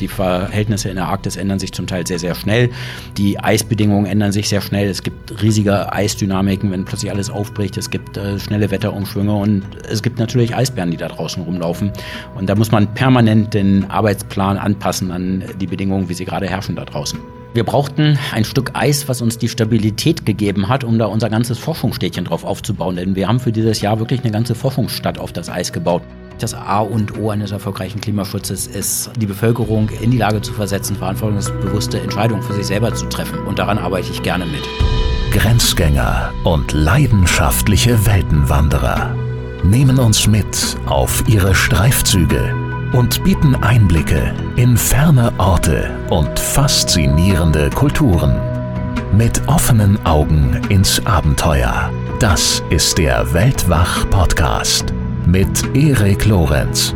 Die Verhältnisse in der Arktis ändern sich zum Teil sehr, sehr schnell. Die Eisbedingungen ändern sich sehr schnell. Es gibt riesige Eisdynamiken, wenn plötzlich alles aufbricht. Es gibt äh, schnelle Wetterumschwünge und es gibt natürlich Eisbären, die da draußen rumlaufen. Und da muss man permanent den Arbeitsplan anpassen an die Bedingungen, wie sie gerade herrschen da draußen. Wir brauchten ein Stück Eis, was uns die Stabilität gegeben hat, um da unser ganzes Forschungsstädtchen drauf aufzubauen. Denn wir haben für dieses Jahr wirklich eine ganze Forschungsstadt auf das Eis gebaut. Das A und O eines erfolgreichen Klimaschutzes ist, die Bevölkerung in die Lage zu versetzen, verantwortungsbewusste Entscheidungen für sich selber zu treffen. Und daran arbeite ich gerne mit. Grenzgänger und leidenschaftliche Weltenwanderer nehmen uns mit auf ihre Streifzüge und bieten Einblicke in ferne Orte und faszinierende Kulturen. Mit offenen Augen ins Abenteuer. Das ist der Weltwach-Podcast mit Erik Lorenz.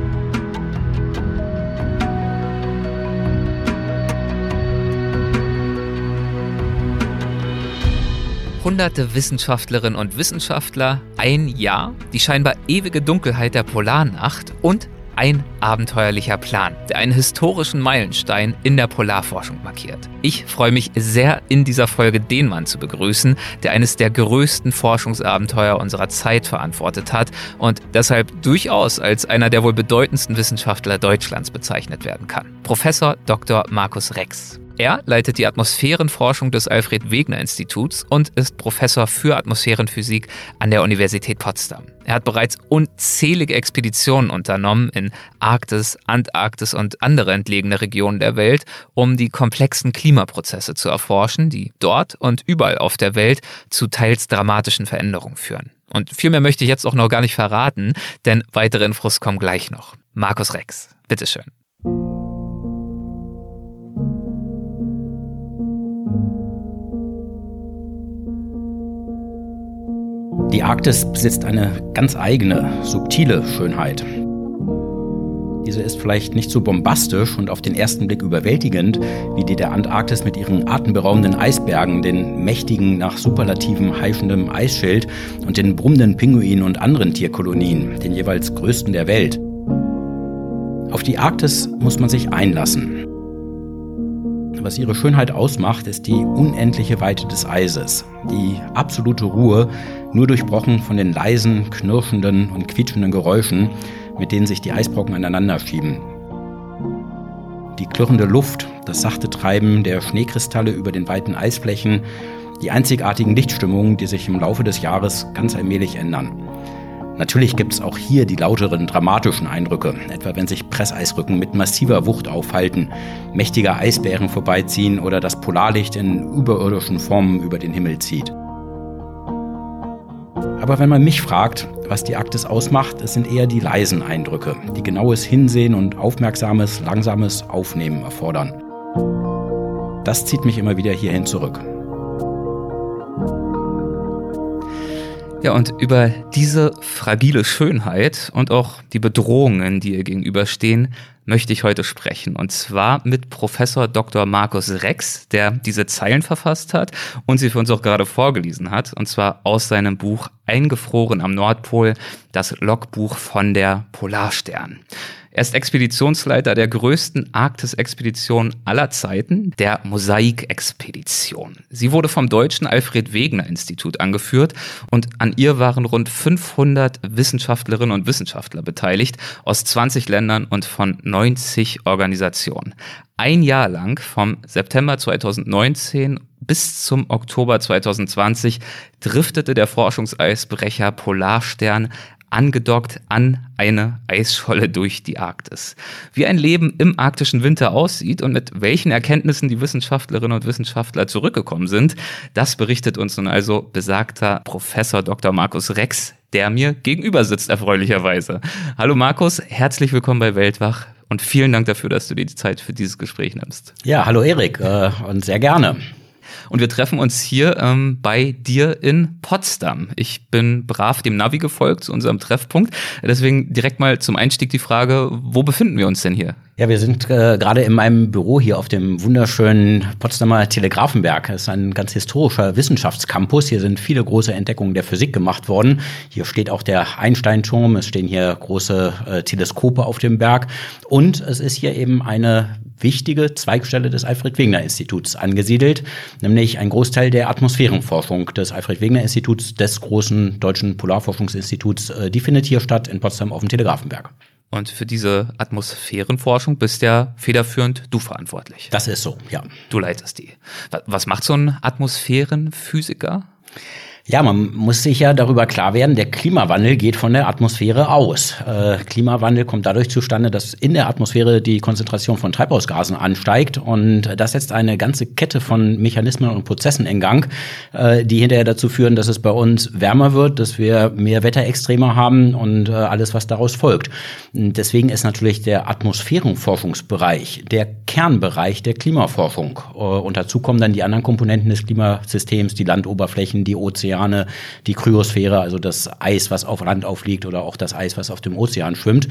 Hunderte Wissenschaftlerinnen und Wissenschaftler, ein Jahr, die scheinbar ewige Dunkelheit der Polarnacht und ein abenteuerlicher Plan, der einen historischen Meilenstein in der Polarforschung markiert. Ich freue mich sehr, in dieser Folge den Mann zu begrüßen, der eines der größten Forschungsabenteuer unserer Zeit verantwortet hat und deshalb durchaus als einer der wohl bedeutendsten Wissenschaftler Deutschlands bezeichnet werden kann. Professor Dr. Markus Rex. Er leitet die Atmosphärenforschung des Alfred Wegener Instituts und ist Professor für Atmosphärenphysik an der Universität Potsdam. Er hat bereits unzählige Expeditionen unternommen in Arktis, Antarktis und andere entlegene Regionen der Welt, um die komplexen Klimaprozesse zu erforschen, die dort und überall auf der Welt zu teils dramatischen Veränderungen führen. Und viel mehr möchte ich jetzt auch noch gar nicht verraten, denn weitere Infos kommen gleich noch. Markus Rex, bitteschön. Die Arktis besitzt eine ganz eigene, subtile Schönheit. Diese ist vielleicht nicht so bombastisch und auf den ersten Blick überwältigend wie die der Antarktis mit ihren atemberaubenden Eisbergen, den mächtigen, nach Superlativen heischenden Eisschild und den brummenden Pinguinen und anderen Tierkolonien, den jeweils größten der Welt. Auf die Arktis muss man sich einlassen. Was ihre Schönheit ausmacht, ist die unendliche Weite des Eises, die absolute Ruhe, nur durchbrochen von den leisen, knirschenden und quietschenden Geräuschen, mit denen sich die Eisbrocken aneinander schieben. Die klirrende Luft, das sachte Treiben der Schneekristalle über den weiten Eisflächen, die einzigartigen Lichtstimmungen, die sich im Laufe des Jahres ganz allmählich ändern. Natürlich gibt es auch hier die lauteren, dramatischen Eindrücke, etwa wenn sich Presseisrücken mit massiver Wucht aufhalten, mächtige Eisbären vorbeiziehen oder das Polarlicht in überirdischen Formen über den Himmel zieht. Aber wenn man mich fragt, was die Arktis ausmacht, es sind eher die leisen Eindrücke, die genaues Hinsehen und aufmerksames, langsames Aufnehmen erfordern. Das zieht mich immer wieder hierhin zurück. Ja, und über diese fragile Schönheit und auch die Bedrohungen, die ihr gegenüberstehen, möchte ich heute sprechen. Und zwar mit Professor Dr. Markus Rex, der diese Zeilen verfasst hat und sie für uns auch gerade vorgelesen hat. Und zwar aus seinem Buch Eingefroren am Nordpol, das Logbuch von der Polarstern. Er ist Expeditionsleiter der größten Arktis-Expedition aller Zeiten, der Mosaik-Expedition. Sie wurde vom deutschen Alfred Wegener Institut angeführt und an ihr waren rund 500 Wissenschaftlerinnen und Wissenschaftler beteiligt aus 20 Ländern und von 90 Organisationen. Ein Jahr lang, vom September 2019 bis zum Oktober 2020, driftete der Forschungseisbrecher Polarstern angedockt an eine Eisscholle durch die Arktis. Wie ein Leben im arktischen Winter aussieht und mit welchen Erkenntnissen die Wissenschaftlerinnen und Wissenschaftler zurückgekommen sind, das berichtet uns nun also besagter Professor Dr. Markus Rex, der mir gegenüber sitzt, erfreulicherweise. Hallo Markus, herzlich willkommen bei Weltwach und vielen Dank dafür, dass du dir die Zeit für dieses Gespräch nimmst. Ja, hallo Erik äh, und sehr gerne. Und wir treffen uns hier ähm, bei dir in Potsdam. Ich bin brav dem Navi gefolgt zu unserem Treffpunkt. Deswegen direkt mal zum Einstieg die Frage, wo befinden wir uns denn hier? Ja, wir sind äh, gerade in meinem Büro hier auf dem wunderschönen Potsdamer Telegrafenberg. Das ist ein ganz historischer Wissenschaftscampus. Hier sind viele große Entdeckungen der Physik gemacht worden. Hier steht auch der Einsteinturm. Es stehen hier große äh, Teleskope auf dem Berg. Und es ist hier eben eine wichtige Zweigstelle des Alfred Wegener Instituts angesiedelt, nämlich ein Großteil der Atmosphärenforschung des Alfred Wegener Instituts, des großen deutschen Polarforschungsinstituts, äh, die findet hier statt in Potsdam auf dem Telegrafenberg. Und für diese Atmosphärenforschung bist ja federführend du verantwortlich. Das ist so, ja. Du leitest die. Was macht so ein Atmosphärenphysiker? Ja, man muss sich ja darüber klar werden, der Klimawandel geht von der Atmosphäre aus. Äh, Klimawandel kommt dadurch zustande, dass in der Atmosphäre die Konzentration von Treibhausgasen ansteigt und das setzt eine ganze Kette von Mechanismen und Prozessen in Gang, äh, die hinterher dazu führen, dass es bei uns wärmer wird, dass wir mehr Wetterextreme haben und äh, alles, was daraus folgt. Deswegen ist natürlich der Atmosphärenforschungsbereich der Kernbereich der Klimaforschung. Äh, und dazu kommen dann die anderen Komponenten des Klimasystems, die Landoberflächen, die Ozeane, Ozeane, die Kryosphäre, also das Eis, was auf Land aufliegt oder auch das Eis, was auf dem Ozean schwimmt.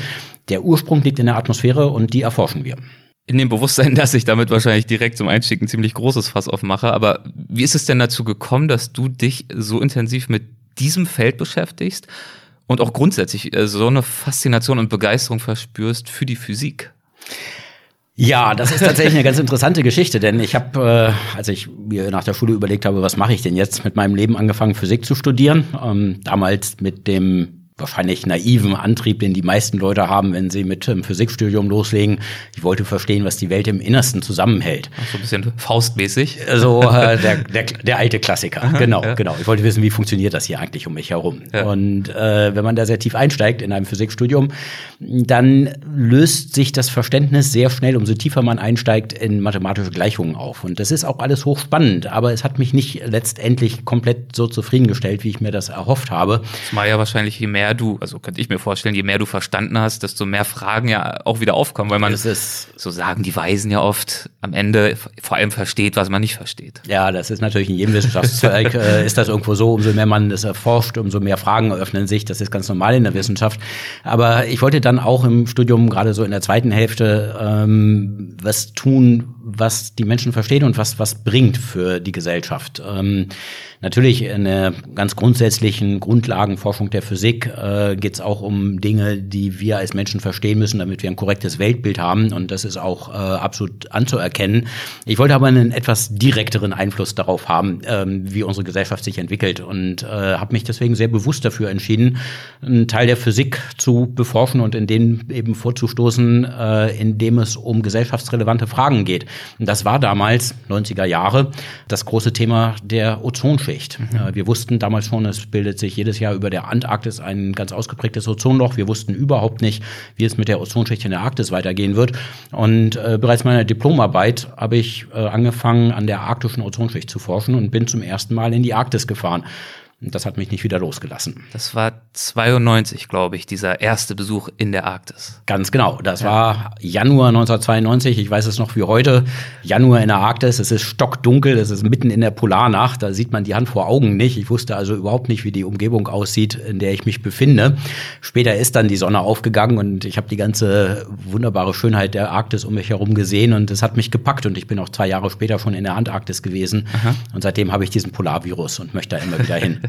Der Ursprung liegt in der Atmosphäre und die erforschen wir. In dem Bewusstsein, dass ich damit wahrscheinlich direkt zum Einstieg ein ziemlich großes Fass aufmache. Aber wie ist es denn dazu gekommen, dass du dich so intensiv mit diesem Feld beschäftigst und auch grundsätzlich äh, so eine Faszination und Begeisterung verspürst für die Physik? Ja, das ist tatsächlich eine ganz interessante Geschichte, denn ich habe, äh, als ich mir nach der Schule überlegt habe, was mache ich denn jetzt mit meinem Leben, angefangen Physik zu studieren. Ähm, damals mit dem wahrscheinlich naiven Antrieb, den die meisten Leute haben, wenn sie mit dem Physikstudium loslegen. Ich wollte verstehen, was die Welt im Innersten zusammenhält. so ein bisschen faustmäßig. So äh, der, der, der alte Klassiker. Aha, genau, ja. genau. Ich wollte wissen, wie funktioniert das hier eigentlich um mich herum. Ja. Und äh, wenn man da sehr tief einsteigt in einem Physikstudium, dann löst sich das Verständnis sehr schnell, umso tiefer man einsteigt, in mathematische Gleichungen auf. Und das ist auch alles hochspannend, aber es hat mich nicht letztendlich komplett so zufriedengestellt, wie ich mir das erhofft habe. Das war ja wahrscheinlich, je mehr mehr du, also könnte ich mir vorstellen, je mehr du verstanden hast, desto mehr Fragen ja auch wieder aufkommen, weil man, so sagen die Weisen ja oft, am Ende vor allem versteht, was man nicht versteht. Ja, das ist natürlich in jedem Wissenschaftszweig, äh, ist das irgendwo so, umso mehr man es erforscht, umso mehr Fragen eröffnen sich, das ist ganz normal in der Wissenschaft. Aber ich wollte dann auch im Studium, gerade so in der zweiten Hälfte, ähm, was tun, was die Menschen verstehen und was, was bringt für die Gesellschaft. Ähm, Natürlich in der ganz grundsätzlichen Grundlagenforschung der Physik äh, geht es auch um Dinge, die wir als Menschen verstehen müssen, damit wir ein korrektes Weltbild haben. Und das ist auch äh, absolut anzuerkennen. Ich wollte aber einen etwas direkteren Einfluss darauf haben, ähm, wie unsere Gesellschaft sich entwickelt. Und äh, habe mich deswegen sehr bewusst dafür entschieden, einen Teil der Physik zu beforschen und in den eben vorzustoßen, äh, in dem es um gesellschaftsrelevante Fragen geht. Und das war damals, 90er Jahre, das große Thema der Ozonschicht. Ozonschicht. Mhm. Wir wussten damals schon, es bildet sich jedes Jahr über der Antarktis ein ganz ausgeprägtes Ozonloch. Wir wussten überhaupt nicht, wie es mit der Ozonschicht in der Arktis weitergehen wird. Und äh, bereits meiner Diplomarbeit habe ich äh, angefangen, an der arktischen Ozonschicht zu forschen und bin zum ersten Mal in die Arktis gefahren. Und das hat mich nicht wieder losgelassen. Das war 92, glaube ich, dieser erste Besuch in der Arktis. Ganz genau. Das ja. war Januar 1992. Ich weiß es noch wie heute. Januar in der Arktis. Es ist stockdunkel. Es ist mitten in der Polarnacht. Da sieht man die Hand vor Augen nicht. Ich wusste also überhaupt nicht, wie die Umgebung aussieht, in der ich mich befinde. Später ist dann die Sonne aufgegangen und ich habe die ganze wunderbare Schönheit der Arktis um mich herum gesehen und es hat mich gepackt und ich bin auch zwei Jahre später schon in der Antarktis gewesen. Aha. Und seitdem habe ich diesen Polarvirus und möchte da immer wieder hin.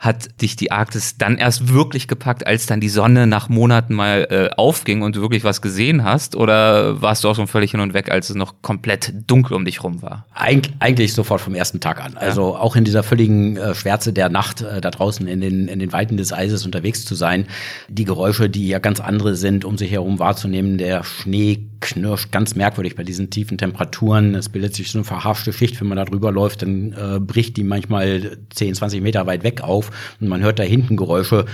hat dich die Arktis dann erst wirklich gepackt, als dann die Sonne nach Monaten mal äh, aufging und du wirklich was gesehen hast? Oder warst du auch schon völlig hin und weg, als es noch komplett dunkel um dich rum war? Eig eigentlich sofort vom ersten Tag an. Also auch in dieser völligen äh, Schwärze der Nacht äh, da draußen in den, in den Weiten des Eises unterwegs zu sein. Die Geräusche, die ja ganz andere sind, um sich herum wahrzunehmen. Der Schnee knirscht ganz merkwürdig bei diesen tiefen Temperaturen. Es bildet sich so eine verharschte Schicht, wenn man da drüber läuft, dann äh, bricht die manchmal 10, 20 Meter weit weg auf und man hört da hinten Geräusche,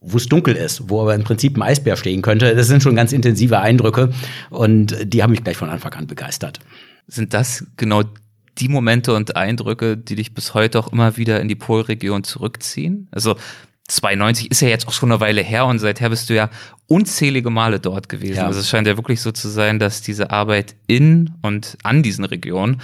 wo es dunkel ist, wo aber im Prinzip ein Eisbär stehen könnte. Das sind schon ganz intensive Eindrücke und die haben mich gleich von Anfang an begeistert. Sind das genau die Momente und Eindrücke, die dich bis heute auch immer wieder in die Polregion zurückziehen? Also 92 ist ja jetzt auch schon eine Weile her und seither bist du ja unzählige Male dort gewesen. Ja. Also es scheint ja wirklich so zu sein, dass diese Arbeit in und an diesen Regionen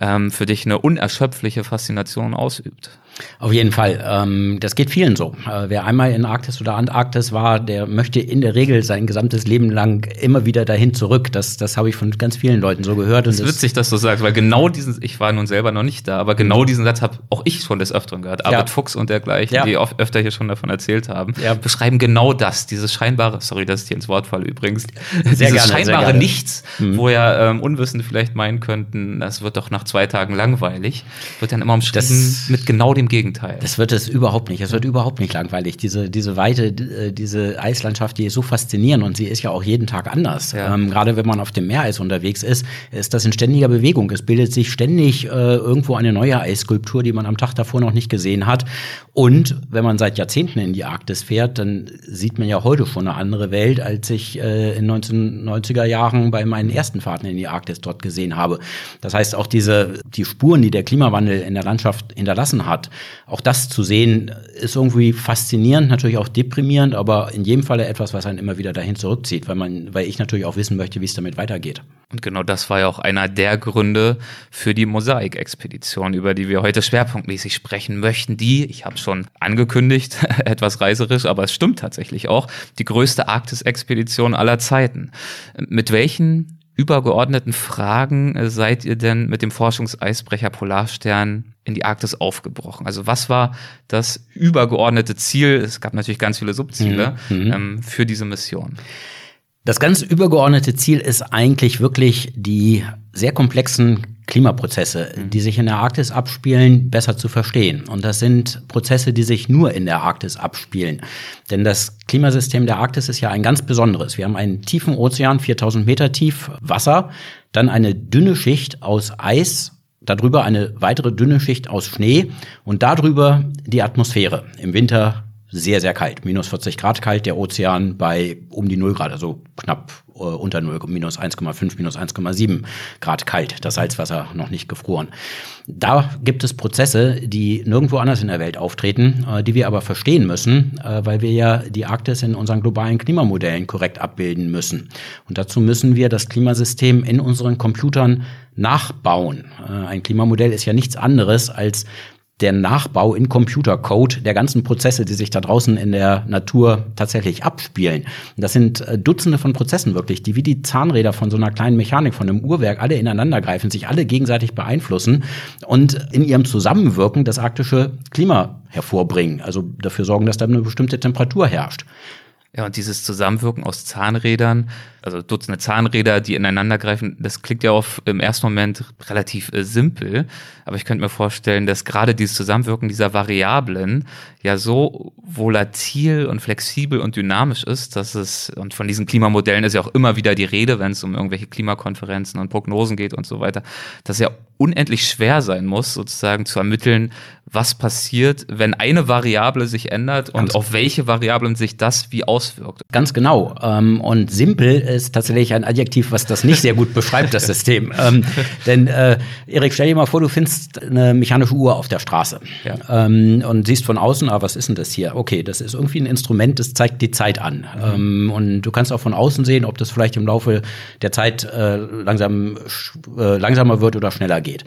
ähm, für dich eine unerschöpfliche Faszination ausübt. Auf jeden Fall. Ähm, das geht vielen so. Äh, wer einmal in Arktis oder Antarktis war, der möchte in der Regel sein gesamtes Leben lang immer wieder dahin zurück. Das, das habe ich von ganz vielen Leuten so gehört. Es ist witzig, dass du sagst, weil genau diesen, ich war nun selber noch nicht da, aber genau diesen Satz habe auch ich schon des Öfteren gehört. Arbeit ja. Fuchs und dergleichen, ja. die oft öfter hier schon davon erzählt haben, ja. beschreiben genau das, dieses scheinbare sorry, dass ich dir ins Wort falle übrigens, sehr dieses gerne, scheinbare. Nichts, mhm. wo ja ähm, Unwissende vielleicht meinen könnten, das wird doch nach zwei Tagen langweilig, wird dann immer umschrieben das, mit genau dem Gegenteil. Das wird es überhaupt nicht. Es wird überhaupt nicht langweilig. Diese, diese Weite, äh, diese Eislandschaft, die ist so faszinierend und sie ist ja auch jeden Tag anders. Ja. Ähm, gerade wenn man auf dem Meereis unterwegs ist, ist das in ständiger Bewegung. Es bildet sich ständig äh, irgendwo eine neue Eisskulptur, die man am Tag davor noch nicht gesehen hat. Und wenn man seit Jahrzehnten in die Arktis fährt, dann sieht man ja heute schon eine andere Welt, als ich äh, in 1990er Jahren bei meinen ersten Fahrten in die Arktis dort gesehen habe. Das heißt, auch diese, die Spuren, die der Klimawandel in der Landschaft hinterlassen hat, auch das zu sehen, ist irgendwie faszinierend, natürlich auch deprimierend, aber in jedem Falle etwas, was einen immer wieder dahin zurückzieht, weil man, weil ich natürlich auch wissen möchte, wie es damit weitergeht. Und genau das war ja auch einer der Gründe für die Mosaik-Expedition, über die wir heute schwerpunktmäßig sprechen möchten, die, ich habe schon angekündigt, etwas reiserisch, aber es stimmt tatsächlich auch, die größte Arktis-Expedition aller Zeiten. Mit welchen übergeordneten Fragen äh, seid ihr denn mit dem Forschungseisbrecher Polarstern in die Arktis aufgebrochen? Also was war das übergeordnete Ziel? Es gab natürlich ganz viele Subziele mhm. mhm. ähm, für diese Mission. Das ganz übergeordnete Ziel ist eigentlich wirklich die sehr komplexen Klimaprozesse, die sich in der Arktis abspielen, besser zu verstehen. Und das sind Prozesse, die sich nur in der Arktis abspielen. Denn das Klimasystem der Arktis ist ja ein ganz besonderes. Wir haben einen tiefen Ozean, 4000 Meter tief Wasser, dann eine dünne Schicht aus Eis, darüber eine weitere dünne Schicht aus Schnee und darüber die Atmosphäre. Im Winter sehr, sehr kalt. Minus 40 Grad kalt, der Ozean bei um die 0 Grad, also knapp äh, unter 0, minus 1,5, minus 1,7 Grad kalt. Das Salzwasser noch nicht gefroren. Da gibt es Prozesse, die nirgendwo anders in der Welt auftreten, äh, die wir aber verstehen müssen, äh, weil wir ja die Arktis in unseren globalen Klimamodellen korrekt abbilden müssen. Und dazu müssen wir das Klimasystem in unseren Computern nachbauen. Äh, ein Klimamodell ist ja nichts anderes als der Nachbau in Computercode der ganzen Prozesse, die sich da draußen in der Natur tatsächlich abspielen. das sind äh, Dutzende von Prozessen wirklich, die wie die Zahnräder von so einer kleinen Mechanik, von einem Uhrwerk alle ineinander greifen, sich alle gegenseitig beeinflussen und in ihrem Zusammenwirken das arktische Klima hervorbringen. Also dafür sorgen, dass da eine bestimmte Temperatur herrscht. Ja, und dieses Zusammenwirken aus Zahnrädern, also Dutzende Zahnräder, die ineinander greifen, das klingt ja auf im ersten Moment relativ äh, simpel. Aber ich könnte mir vorstellen, dass gerade dieses Zusammenwirken dieser Variablen ja so volatil und flexibel und dynamisch ist, dass es, und von diesen Klimamodellen ist ja auch immer wieder die Rede, wenn es um irgendwelche Klimakonferenzen und Prognosen geht und so weiter, dass ja unendlich schwer sein muss, sozusagen zu ermitteln, was passiert, wenn eine Variable sich ändert und Ganz auf welche Variablen sich das wie auswirkt. Ganz genau. Ähm, und simpel ist tatsächlich ein Adjektiv, was das nicht sehr gut beschreibt, das System. Ähm, denn, äh, Erik, stell dir mal vor, du findest eine mechanische Uhr auf der Straße ja. Ähm, und siehst von außen, ah, was ist denn das hier? Okay, das ist irgendwie ein Instrument, das zeigt die Zeit an. Mhm. und du kannst auch von außen sehen, ob das vielleicht im Laufe der Zeit äh, langsam, äh, langsamer wird oder schneller geht.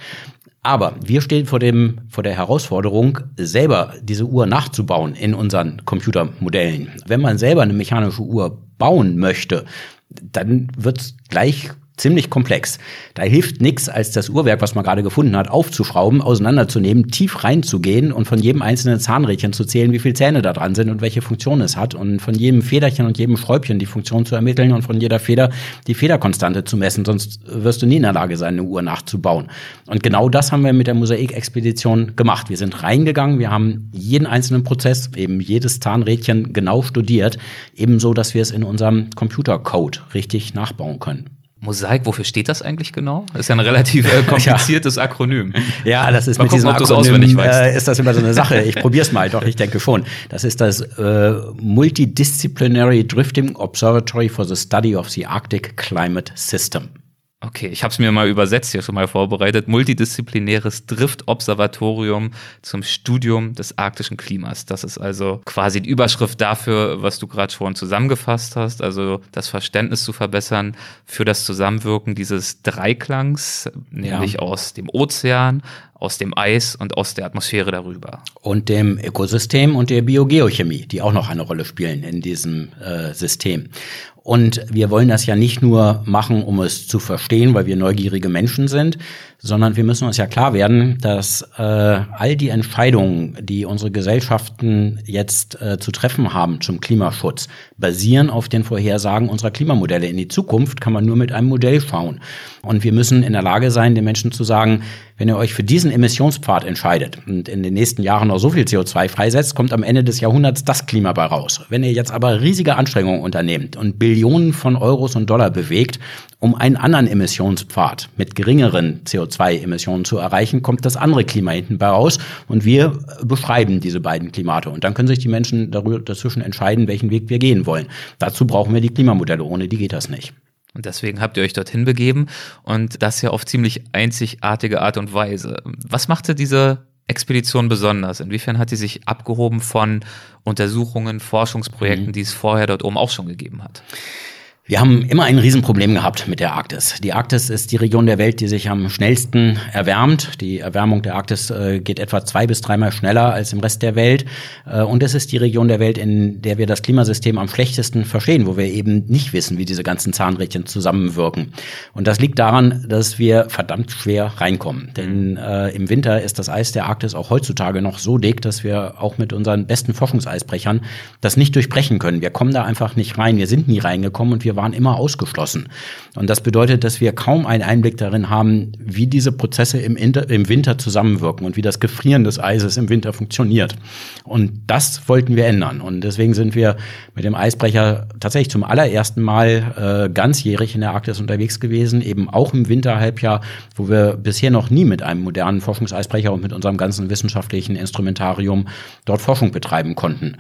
Aber wir stehen vor, dem, vor der Herausforderung, selber diese Uhr nachzubauen in unseren Computermodellen. Wenn man selber eine mechanische Uhr bauen möchte, dann wird es gleich ziemlich komplex. Da hilft nichts, als das Uhrwerk, was man gerade gefunden hat, aufzuschrauben, auseinanderzunehmen, tief reinzugehen und von jedem einzelnen Zahnrädchen zu zählen, wie viele Zähne da dran sind und welche Funktion es hat und von jedem Federchen und jedem Schräubchen die Funktion zu ermitteln und von jeder Feder die Federkonstante zu messen, sonst wirst du nie in der Lage sein, eine Uhr nachzubauen. Und genau das haben wir mit der Mosaik-Expedition gemacht. Wir sind reingegangen, wir haben jeden einzelnen Prozess, eben jedes Zahnrädchen genau studiert, ebenso, dass wir es in unserem Computercode richtig nachbauen können. Mosaik, wofür steht das eigentlich genau? Das ist ja ein relativ äh, kompliziertes ja. Akronym. Ja, das ist Mal mit gucken, diesem Akronym äh, ist das immer so eine Sache. Ich probiere es mal, doch ich denke schon. Das ist das äh, Multidisciplinary Drifting Observatory for the Study of the Arctic Climate System. Okay, ich habe es mir mal übersetzt hier schon mal vorbereitet. Multidisziplinäres Drift-Observatorium zum Studium des arktischen Klimas. Das ist also quasi die Überschrift dafür, was du gerade schon zusammengefasst hast. Also das Verständnis zu verbessern für das Zusammenwirken dieses Dreiklangs, nämlich ja. aus dem Ozean, aus dem Eis und aus der Atmosphäre darüber. Und dem Ökosystem und der Biogeochemie, die auch noch eine Rolle spielen in diesem äh, System. Und wir wollen das ja nicht nur machen, um es zu verstehen, weil wir neugierige Menschen sind, sondern wir müssen uns ja klar werden, dass äh, all die Entscheidungen, die unsere Gesellschaften jetzt äh, zu treffen haben zum Klimaschutz, basieren auf den Vorhersagen unserer Klimamodelle. In die Zukunft kann man nur mit einem Modell schauen. Und wir müssen in der Lage sein, den Menschen zu sagen, wenn ihr euch für diesen Emissionspfad entscheidet und in den nächsten Jahren noch so viel CO2 freisetzt, kommt am Ende des Jahrhunderts das Klima bei raus. Wenn ihr jetzt aber riesige Anstrengungen unternehmt und Billionen von Euros und Dollar bewegt, um einen anderen Emissionspfad mit geringeren CO2-Emissionen zu erreichen, kommt das andere Klima hinten bei raus und wir beschreiben diese beiden Klimate. Und dann können sich die Menschen darüber, dazwischen entscheiden, welchen Weg wir gehen wollen. Dazu brauchen wir die Klimamodelle, ohne die geht das nicht. Und deswegen habt ihr euch dorthin begeben und das ja auf ziemlich einzigartige Art und Weise. Was machte diese Expedition besonders? Inwiefern hat sie sich abgehoben von Untersuchungen, Forschungsprojekten, mhm. die es vorher dort oben auch schon gegeben hat? Wir haben immer ein Riesenproblem gehabt mit der Arktis. Die Arktis ist die Region der Welt, die sich am schnellsten erwärmt. Die Erwärmung der Arktis äh, geht etwa zwei bis dreimal schneller als im Rest der Welt. Äh, und es ist die Region der Welt, in der wir das Klimasystem am schlechtesten verstehen, wo wir eben nicht wissen, wie diese ganzen Zahnrädchen zusammenwirken. Und das liegt daran, dass wir verdammt schwer reinkommen. Denn äh, im Winter ist das Eis der Arktis auch heutzutage noch so dick, dass wir auch mit unseren besten Forschungseisbrechern das nicht durchbrechen können. Wir kommen da einfach nicht rein. Wir sind nie reingekommen und wir waren immer ausgeschlossen. Und das bedeutet, dass wir kaum einen Einblick darin haben, wie diese Prozesse im, Inter im Winter zusammenwirken und wie das Gefrieren des Eises im Winter funktioniert. Und das wollten wir ändern. Und deswegen sind wir mit dem Eisbrecher tatsächlich zum allerersten Mal äh, ganzjährig in der Arktis unterwegs gewesen, eben auch im Winterhalbjahr, wo wir bisher noch nie mit einem modernen Forschungseisbrecher und mit unserem ganzen wissenschaftlichen Instrumentarium dort Forschung betreiben konnten.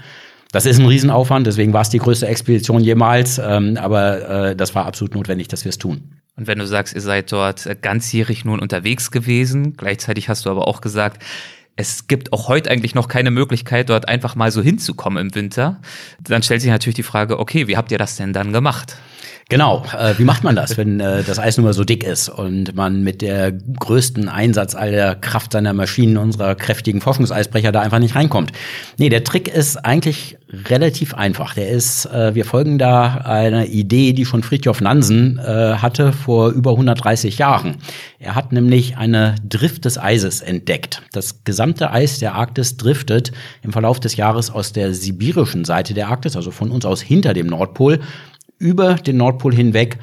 Das ist ein Riesenaufwand, deswegen war es die größte Expedition jemals, ähm, aber äh, das war absolut notwendig, dass wir es tun. Und wenn du sagst, ihr seid dort ganzjährig nun unterwegs gewesen, gleichzeitig hast du aber auch gesagt, es gibt auch heute eigentlich noch keine Möglichkeit, dort einfach mal so hinzukommen im Winter, dann stellt sich natürlich die Frage, okay, wie habt ihr das denn dann gemacht? Genau, äh, wie macht man das, wenn äh, das Eis nun mal so dick ist und man mit der größten Einsatz aller Kraft seiner Maschinen, unserer kräftigen Forschungseisbrecher da einfach nicht reinkommt? Nee, der Trick ist eigentlich relativ einfach. Der ist, äh, wir folgen da einer Idee, die schon Fridtjof Nansen äh, hatte vor über 130 Jahren. Er hat nämlich eine Drift des Eises entdeckt. Das gesamte Eis der Arktis driftet im Verlauf des Jahres aus der sibirischen Seite der Arktis, also von uns aus hinter dem Nordpol, über den Nordpol hinweg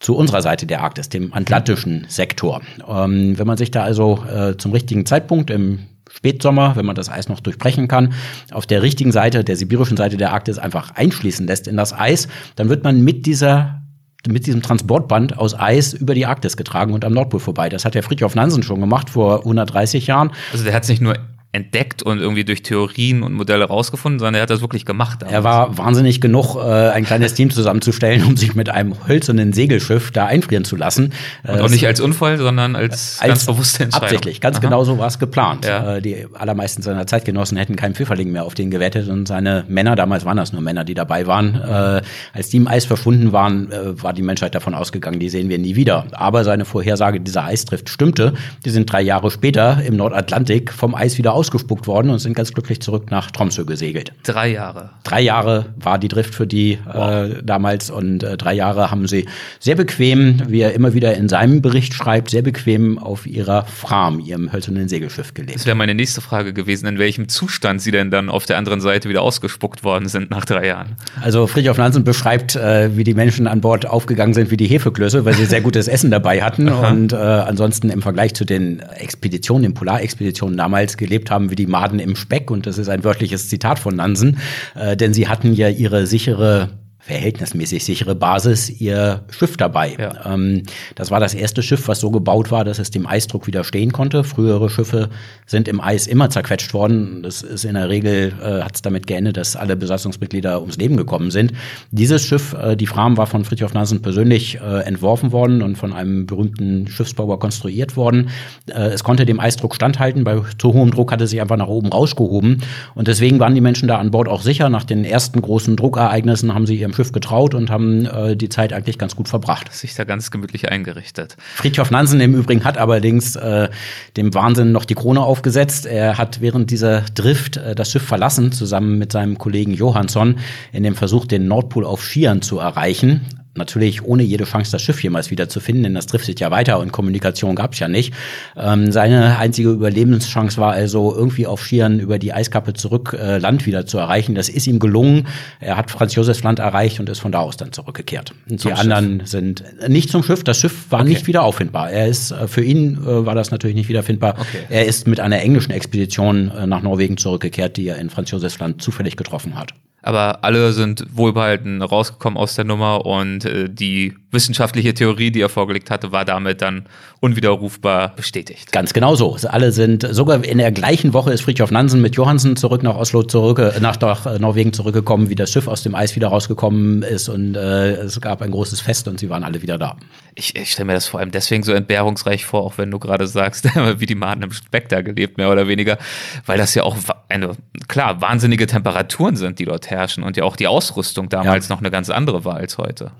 zu unserer Seite der Arktis, dem atlantischen Sektor. Ähm, wenn man sich da also äh, zum richtigen Zeitpunkt im Spätsommer, wenn man das Eis noch durchbrechen kann, auf der richtigen Seite, der sibirischen Seite der Arktis einfach einschließen lässt in das Eis, dann wird man mit dieser mit diesem Transportband aus Eis über die Arktis getragen und am Nordpol vorbei. Das hat der Fridtjof Nansen schon gemacht vor 130 Jahren. Also der hat es nicht nur entdeckt und irgendwie durch Theorien und Modelle rausgefunden, sondern er hat das wirklich gemacht. Damals. Er war wahnsinnig genug, äh, ein kleines Team zusammenzustellen, um sich mit einem hölzernen Segelschiff da einfrieren zu lassen. Und auch nicht als Unfall, sondern als, als ganz bewusste Entscheidung. Absichtlich, ganz Aha. genau so war es geplant. Ja. Äh, die allermeisten seiner Zeitgenossen hätten keinen Pfifferling mehr auf den gewettet und seine Männer, damals waren das nur Männer, die dabei waren, äh, als die im Eis verschwunden waren, äh, war die Menschheit davon ausgegangen, die sehen wir nie wieder. Aber seine Vorhersage dieser Eisdrift stimmte. Die sind drei Jahre später im Nordatlantik vom Eis wieder ausgespuckt worden und sind ganz glücklich zurück nach Tromsø gesegelt. Drei Jahre. Drei Jahre war die Drift für die wow. äh, damals und äh, drei Jahre haben sie sehr bequem, wie er immer wieder in seinem Bericht schreibt, sehr bequem auf ihrer Farm, ihrem hölzernen Segelschiff gelebt. Das wäre meine nächste Frage gewesen, in welchem Zustand sie denn dann auf der anderen Seite wieder ausgespuckt worden sind nach drei Jahren. Also Friedhof Nansen beschreibt, äh, wie die Menschen an Bord aufgegangen sind wie die Hefeklöße, weil sie sehr gutes Essen dabei hatten und äh, ansonsten im Vergleich zu den Expeditionen, den Polarexpeditionen damals gelebt haben wie die Maden im Speck. Und das ist ein wörtliches Zitat von Nansen, äh, denn sie hatten ja ihre sichere verhältnismäßig sichere Basis ihr Schiff dabei. Ja. Ähm, das war das erste Schiff, was so gebaut war, dass es dem Eisdruck widerstehen konnte. Frühere Schiffe sind im Eis immer zerquetscht worden. Das ist in der Regel, äh, hat es damit geendet, dass alle Besatzungsmitglieder ums Leben gekommen sind. Dieses Schiff, äh, die Fram, war von Fritjof Nansen persönlich äh, entworfen worden und von einem berühmten Schiffsbauer konstruiert worden. Äh, es konnte dem Eisdruck standhalten. Bei zu hohem Druck hatte es sich einfach nach oben rausgehoben. Und deswegen waren die Menschen da an Bord auch sicher. Nach den ersten großen Druckereignissen haben sie ihrem Schiff getraut und haben äh, die Zeit eigentlich ganz gut verbracht. Sich da ganz gemütlich eingerichtet. Friedhof Nansen im Übrigen hat allerdings äh, dem Wahnsinn noch die Krone aufgesetzt. Er hat während dieser Drift äh, das Schiff verlassen, zusammen mit seinem Kollegen Johansson, in dem Versuch, den Nordpol auf Skiern zu erreichen. Natürlich ohne jede Chance, das Schiff jemals wieder zu finden, denn das driftet ja weiter und Kommunikation gab es ja nicht. Ähm, seine einzige Überlebenschance war also, irgendwie auf Skiern über die Eiskappe zurück äh, Land wieder zu erreichen. Das ist ihm gelungen. Er hat Franz Josefs Land erreicht und ist von da aus dann zurückgekehrt. Und die Schiff. anderen sind nicht zum Schiff. Das Schiff war okay. nicht wieder auffindbar. Er ist äh, für ihn äh, war das natürlich nicht wiederfindbar. Okay. Er ist mit einer englischen Expedition äh, nach Norwegen zurückgekehrt, die er in Franz Josefs Land zufällig getroffen hat. Aber alle sind wohlbehalten rausgekommen aus der Nummer und äh, die wissenschaftliche Theorie, die er vorgelegt hatte, war damit dann unwiderrufbar bestätigt. Ganz genau so. Alle sind, sogar in der gleichen Woche ist Fridtjof Nansen mit Johansen zurück nach Oslo zurück, nach, nach Norwegen zurückgekommen, wie das Schiff aus dem Eis wieder rausgekommen ist und äh, es gab ein großes Fest und sie waren alle wieder da. Ich, ich stelle mir das vor allem deswegen so entbehrungsreich vor, auch wenn du gerade sagst, wie die Maden im Speck da gelebt, mehr oder weniger, weil das ja auch eine, klar, wahnsinnige Temperaturen sind, die dort herrschen und ja auch die Ausrüstung damals ja. noch eine ganz andere war als heute.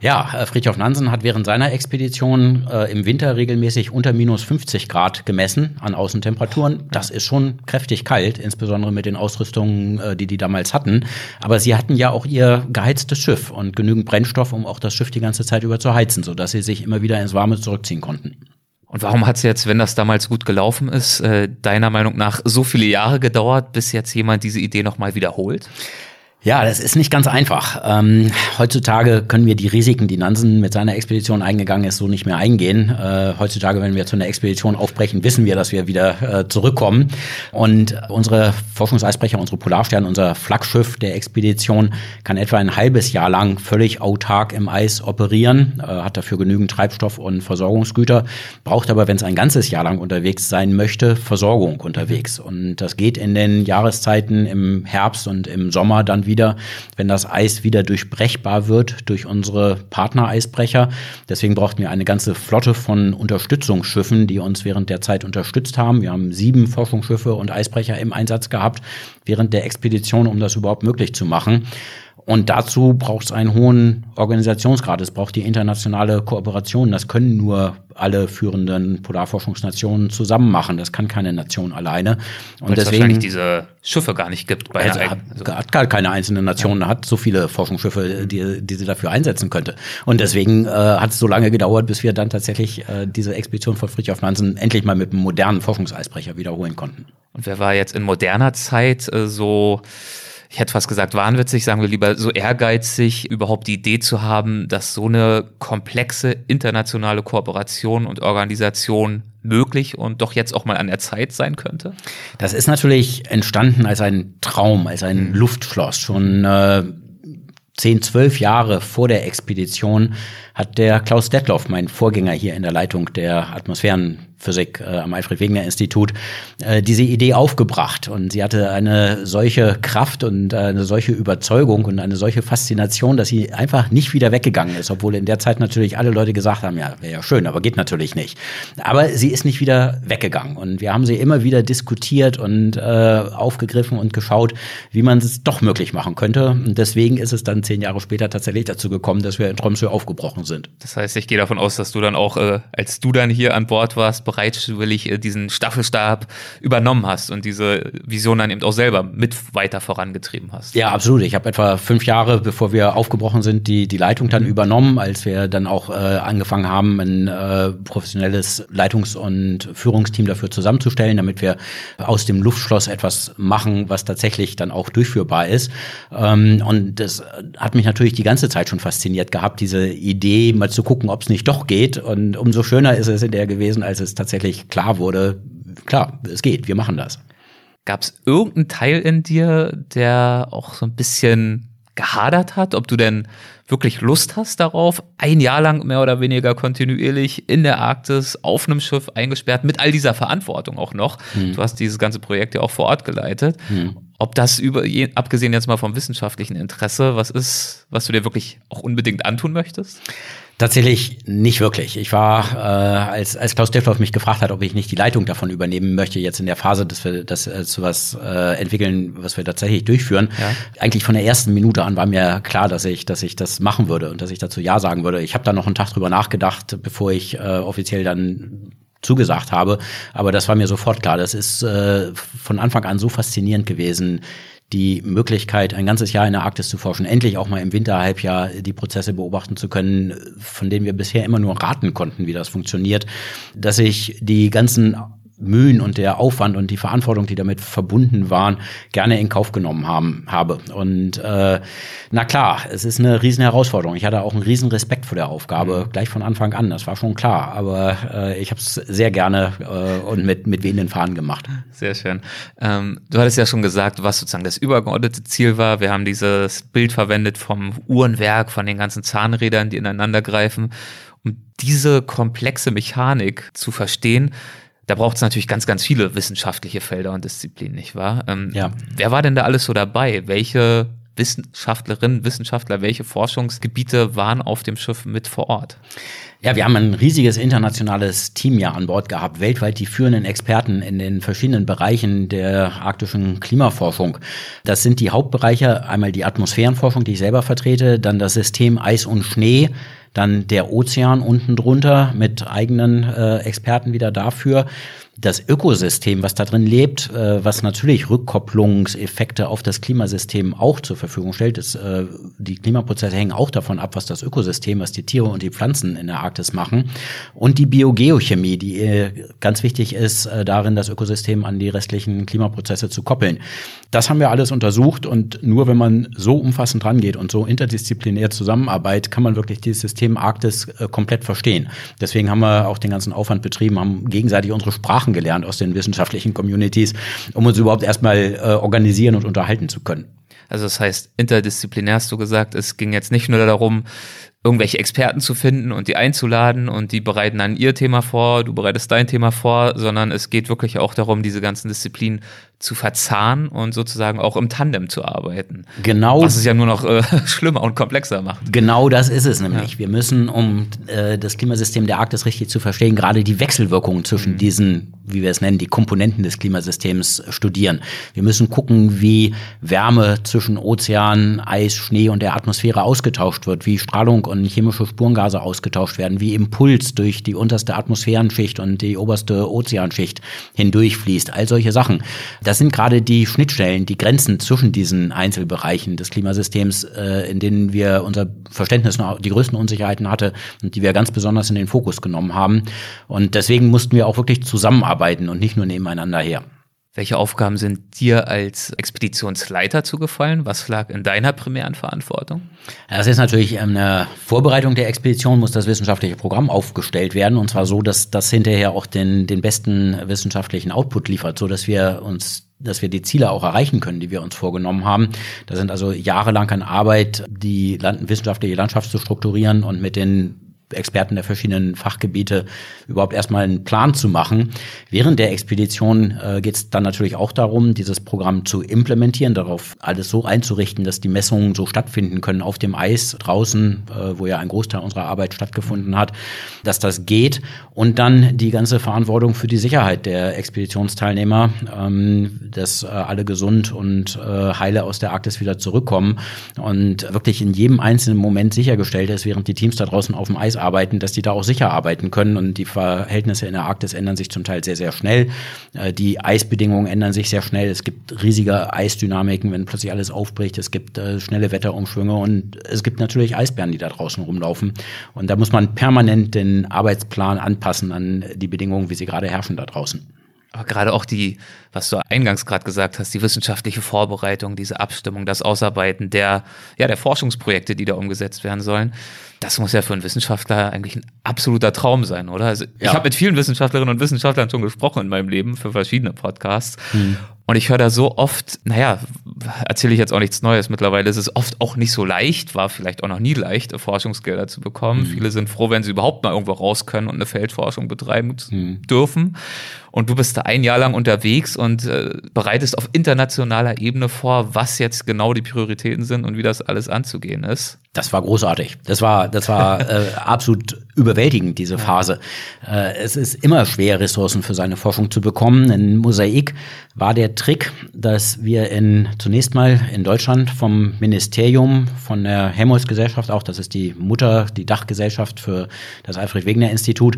Ja, äh, Fridtjof Nansen hat während seiner Expedition äh, im Winter regelmäßig unter minus 50 Grad gemessen an Außentemperaturen. Das ist schon kräftig kalt, insbesondere mit den Ausrüstungen, äh, die die damals hatten. Aber sie hatten ja auch ihr geheiztes Schiff und genügend Brennstoff, um auch das Schiff die ganze Zeit über zu heizen, sodass sie sich immer wieder ins Warme zurückziehen konnten. Und warum hat es jetzt, wenn das damals gut gelaufen ist, äh, deiner Meinung nach so viele Jahre gedauert, bis jetzt jemand diese Idee nochmal wiederholt? Ja, das ist nicht ganz einfach. Ähm, heutzutage können wir die Risiken, die Nansen mit seiner Expedition eingegangen ist, so nicht mehr eingehen. Äh, heutzutage, wenn wir zu einer Expedition aufbrechen, wissen wir, dass wir wieder äh, zurückkommen. Und unsere Forschungseisbrecher, unsere Polarstern, unser Flaggschiff der Expedition kann etwa ein halbes Jahr lang völlig autark im Eis operieren, äh, hat dafür genügend Treibstoff und Versorgungsgüter, braucht aber, wenn es ein ganzes Jahr lang unterwegs sein möchte, Versorgung unterwegs. Und das geht in den Jahreszeiten im Herbst und im Sommer dann wieder, wenn das Eis wieder durchbrechbar wird durch unsere Partnereisbrecher. Deswegen brauchten wir eine ganze Flotte von Unterstützungsschiffen, die uns während der Zeit unterstützt haben. Wir haben sieben Forschungsschiffe und Eisbrecher im Einsatz gehabt während der Expedition, um das überhaupt möglich zu machen. Und dazu braucht es einen hohen Organisationsgrad. Es braucht die internationale Kooperation. Das können nur alle führenden Polarforschungsnationen zusammen machen. Das kann keine Nation alleine. Und Weil deswegen es wahrscheinlich diese Schiffe gar nicht gibt. Bei also hat, hat gar keine einzelne Nation, ja. hat so viele Forschungsschiffe, die, die sie dafür einsetzen könnte. Und deswegen äh, hat es so lange gedauert, bis wir dann tatsächlich äh, diese Expedition von Fridtjof Nansen endlich mal mit einem modernen Forschungseisbrecher wiederholen konnten. Und wer war jetzt in moderner Zeit äh, so ich hätte fast gesagt, wahnwitzig, sagen wir lieber so ehrgeizig, überhaupt die Idee zu haben, dass so eine komplexe internationale Kooperation und Organisation möglich und doch jetzt auch mal an der Zeit sein könnte? Das ist natürlich entstanden als ein Traum, als ein mhm. Luftschloss. Schon äh, zehn, zwölf Jahre vor der Expedition hat der Klaus Detloff, mein Vorgänger hier in der Leitung der Atmosphären Physik äh, am Alfred-Wegener-Institut äh, diese Idee aufgebracht. Und sie hatte eine solche Kraft und eine solche Überzeugung und eine solche Faszination, dass sie einfach nicht wieder weggegangen ist, obwohl in der Zeit natürlich alle Leute gesagt haben, ja, wäre ja schön, aber geht natürlich nicht. Aber sie ist nicht wieder weggegangen. Und wir haben sie immer wieder diskutiert und äh, aufgegriffen und geschaut, wie man es doch möglich machen könnte. Und deswegen ist es dann zehn Jahre später tatsächlich dazu gekommen, dass wir in Tromsø aufgebrochen sind. Das heißt, ich gehe davon aus, dass du dann auch, äh, als du dann hier an Bord warst, bereitwillig äh, diesen Staffelstab übernommen hast und diese Vision dann eben auch selber mit weiter vorangetrieben hast. Ja, absolut. Ich habe etwa fünf Jahre, bevor wir aufgebrochen sind, die, die Leitung dann mhm. übernommen, als wir dann auch äh, angefangen haben, ein äh, professionelles Leitungs- und Führungsteam dafür zusammenzustellen, damit wir aus dem Luftschloss etwas machen, was tatsächlich dann auch durchführbar ist. Ähm, und das hat mich natürlich die ganze Zeit schon fasziniert gehabt, diese Idee, mal zu gucken, ob es nicht doch geht. Und umso schöner ist es in der gewesen, als es tatsächlich klar wurde, klar, es geht, wir machen das. Gab es irgendeinen Teil in dir, der auch so ein bisschen gehadert hat, ob du denn wirklich Lust hast darauf, ein Jahr lang mehr oder weniger kontinuierlich in der Arktis auf einem Schiff eingesperrt, mit all dieser Verantwortung auch noch. Hm. Du hast dieses ganze Projekt ja auch vor Ort geleitet. Hm. ob das über, abgesehen jetzt mal vom wissenschaftlichen Interesse, was ist, was du dir wirklich auch unbedingt antun möchtest? Tatsächlich nicht wirklich. Ich war, äh, als, als Klaus Deffloff mich gefragt hat, ob ich nicht die Leitung davon übernehmen möchte, jetzt in der Phase, dass wir das äh, zu was äh, entwickeln, was wir tatsächlich durchführen. Ja. Eigentlich von der ersten Minute an war mir klar, dass ich, dass ich das machen würde und dass ich dazu Ja sagen würde. Ich habe da noch einen Tag drüber nachgedacht, bevor ich äh, offiziell dann zugesagt habe. Aber das war mir sofort klar. Das ist äh, von Anfang an so faszinierend gewesen, die Möglichkeit, ein ganzes Jahr in der Arktis zu forschen, endlich auch mal im Winterhalbjahr die Prozesse beobachten zu können, von denen wir bisher immer nur raten konnten, wie das funktioniert, dass ich die ganzen Mühen und der Aufwand und die Verantwortung, die damit verbunden waren, gerne in Kauf genommen haben, habe. Und äh, na klar, es ist eine riesen Herausforderung. Ich hatte auch einen riesen Respekt vor der Aufgabe, mhm. gleich von Anfang an, das war schon klar. Aber äh, ich habe es sehr gerne äh, und mit, mit wehenden Fahnen gemacht. Sehr schön. Ähm, du hattest ja schon gesagt, was sozusagen das übergeordnete Ziel war. Wir haben dieses Bild verwendet vom Uhrenwerk, von den ganzen Zahnrädern, die ineinander greifen. Um diese komplexe Mechanik zu verstehen, da braucht es natürlich ganz, ganz viele wissenschaftliche Felder und Disziplinen, nicht wahr? Ähm, ja. Wer war denn da alles so dabei? Welche Wissenschaftlerinnen, Wissenschaftler, welche Forschungsgebiete waren auf dem Schiff mit vor Ort? Ja, wir haben ein riesiges internationales Team ja an Bord gehabt, weltweit die führenden Experten in den verschiedenen Bereichen der arktischen Klimaforschung. Das sind die Hauptbereiche, einmal die Atmosphärenforschung, die ich selber vertrete, dann das System Eis und Schnee, dann der Ozean unten drunter mit eigenen äh, Experten wieder dafür das Ökosystem, was da drin lebt, äh, was natürlich Rückkopplungseffekte auf das Klimasystem auch zur Verfügung stellt. Das, äh, die Klimaprozesse hängen auch davon ab, was das Ökosystem, was die Tiere und die Pflanzen in der Arktis machen. Und die Biogeochemie, die äh, ganz wichtig ist, äh, darin das Ökosystem an die restlichen Klimaprozesse zu koppeln. Das haben wir alles untersucht und nur wenn man so umfassend rangeht und so interdisziplinär zusammenarbeitet, kann man wirklich dieses System Arktis äh, komplett verstehen. Deswegen haben wir auch den ganzen Aufwand betrieben, haben gegenseitig unsere Sprache Sprachen gelernt aus den wissenschaftlichen Communities, um uns überhaupt erstmal äh, organisieren und unterhalten zu können. Also das heißt, interdisziplinär hast du gesagt, es ging jetzt nicht nur darum, irgendwelche Experten zu finden und die einzuladen und die bereiten dann ihr Thema vor, du bereitest dein Thema vor, sondern es geht wirklich auch darum, diese ganzen Disziplinen zu verzahnen und sozusagen auch im Tandem zu arbeiten. Genau. Was es ja nur noch äh, schlimmer und komplexer macht. Genau das ist es nämlich. Ja. Wir müssen, um äh, das Klimasystem der Arktis richtig zu verstehen, gerade die Wechselwirkungen zwischen mhm. diesen, wie wir es nennen, die Komponenten des Klimasystems studieren. Wir müssen gucken, wie Wärme zwischen Ozean, Eis, Schnee und der Atmosphäre ausgetauscht wird, wie Strahlung und chemische Spurengase ausgetauscht werden, wie Impuls durch die unterste Atmosphärenschicht und die oberste Ozeanschicht hindurchfließt. All solche Sachen. Das sind gerade die Schnittstellen, die Grenzen zwischen diesen Einzelbereichen des Klimasystems, äh, in denen wir unser Verständnis noch die größten Unsicherheiten hatte und die wir ganz besonders in den Fokus genommen haben. Und deswegen mussten wir auch wirklich zusammenarbeiten und nicht nur nebeneinander her. Welche Aufgaben sind dir als Expeditionsleiter zugefallen? Was lag in deiner primären Verantwortung? Das ist natürlich eine Vorbereitung der Expedition, muss das wissenschaftliche Programm aufgestellt werden. Und zwar so, dass das hinterher auch den, den besten wissenschaftlichen Output liefert, so dass wir uns dass wir die Ziele auch erreichen können, die wir uns vorgenommen haben. Da sind also jahrelang an Arbeit, die wissenschaftliche Landschaft zu strukturieren und mit den Experten der verschiedenen Fachgebiete überhaupt erstmal einen Plan zu machen. Während der Expedition äh, geht es dann natürlich auch darum, dieses Programm zu implementieren, darauf alles so einzurichten, dass die Messungen so stattfinden können auf dem Eis draußen, äh, wo ja ein Großteil unserer Arbeit stattgefunden hat, dass das geht und dann die ganze Verantwortung für die Sicherheit der Expeditionsteilnehmer, ähm, dass äh, alle gesund und äh, heile aus der Arktis wieder zurückkommen und wirklich in jedem einzelnen Moment sichergestellt ist, während die Teams da draußen auf dem Eis arbeiten, dass die da auch sicher arbeiten können. Und die Verhältnisse in der Arktis ändern sich zum Teil sehr, sehr schnell. Äh, die Eisbedingungen ändern sich sehr schnell. Es gibt riesige Eisdynamiken, wenn plötzlich alles aufbricht. Es gibt äh, schnelle Wetterumschwünge und es gibt natürlich Eisbären, die da draußen rumlaufen. Und da muss man permanent den Arbeitsplan anpassen an die Bedingungen, wie sie gerade herrschen da draußen. Aber gerade auch die, was du eingangs gerade gesagt hast, die wissenschaftliche Vorbereitung, diese Abstimmung, das Ausarbeiten der, ja, der Forschungsprojekte, die da umgesetzt werden sollen, das muss ja für einen Wissenschaftler eigentlich ein absoluter Traum sein, oder? Also ja. ich habe mit vielen Wissenschaftlerinnen und Wissenschaftlern schon gesprochen in meinem Leben für verschiedene Podcasts. Hm. Und ich höre da so oft, naja, erzähle ich jetzt auch nichts Neues. Mittlerweile ist es oft auch nicht so leicht, war vielleicht auch noch nie leicht, Forschungsgelder zu bekommen. Mhm. Viele sind froh, wenn sie überhaupt mal irgendwo raus können und eine Feldforschung betreiben mhm. dürfen. Und du bist da ein Jahr lang unterwegs und äh, bereitest auf internationaler Ebene vor, was jetzt genau die Prioritäten sind und wie das alles anzugehen ist. Das war großartig. Das war, das war äh, absolut überwältigend, diese Phase. Äh, es ist immer schwer, Ressourcen für seine Forschung zu bekommen. In Mosaik war der Trick, dass wir in, zunächst mal in Deutschland vom Ministerium, von der Helmholtz-Gesellschaft auch, das ist die Mutter, die Dachgesellschaft für das Alfred-Wegener-Institut,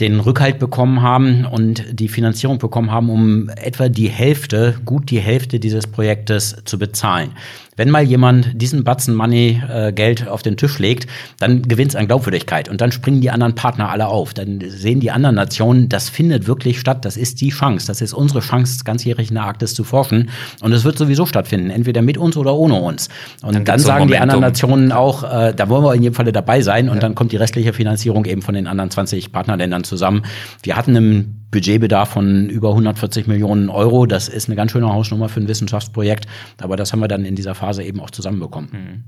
den Rückhalt bekommen haben und die Finanzierung bekommen haben, um etwa die Hälfte, gut die Hälfte dieses Projektes zu bezahlen. Wenn mal jemand diesen Batzen Money äh, Geld auf den Tisch legt, dann gewinnt es an Glaubwürdigkeit und dann springen die anderen Partner alle auf. Dann sehen die anderen Nationen, das findet wirklich statt, das ist die Chance, das ist unsere Chance, ganzjährig in der Arktis zu forschen und es wird sowieso stattfinden, entweder mit uns oder ohne uns. Und dann, dann sagen die anderen Nationen auch, äh, da wollen wir in jedem Falle dabei sein und ja. dann kommt die restliche Finanzierung eben von den anderen 20 Partnerländern zusammen. Wir hatten im Budgetbedarf von über 140 Millionen Euro. Das ist eine ganz schöne Hausnummer für ein Wissenschaftsprojekt, aber das haben wir dann in dieser Phase eben auch zusammenbekommen. Mhm.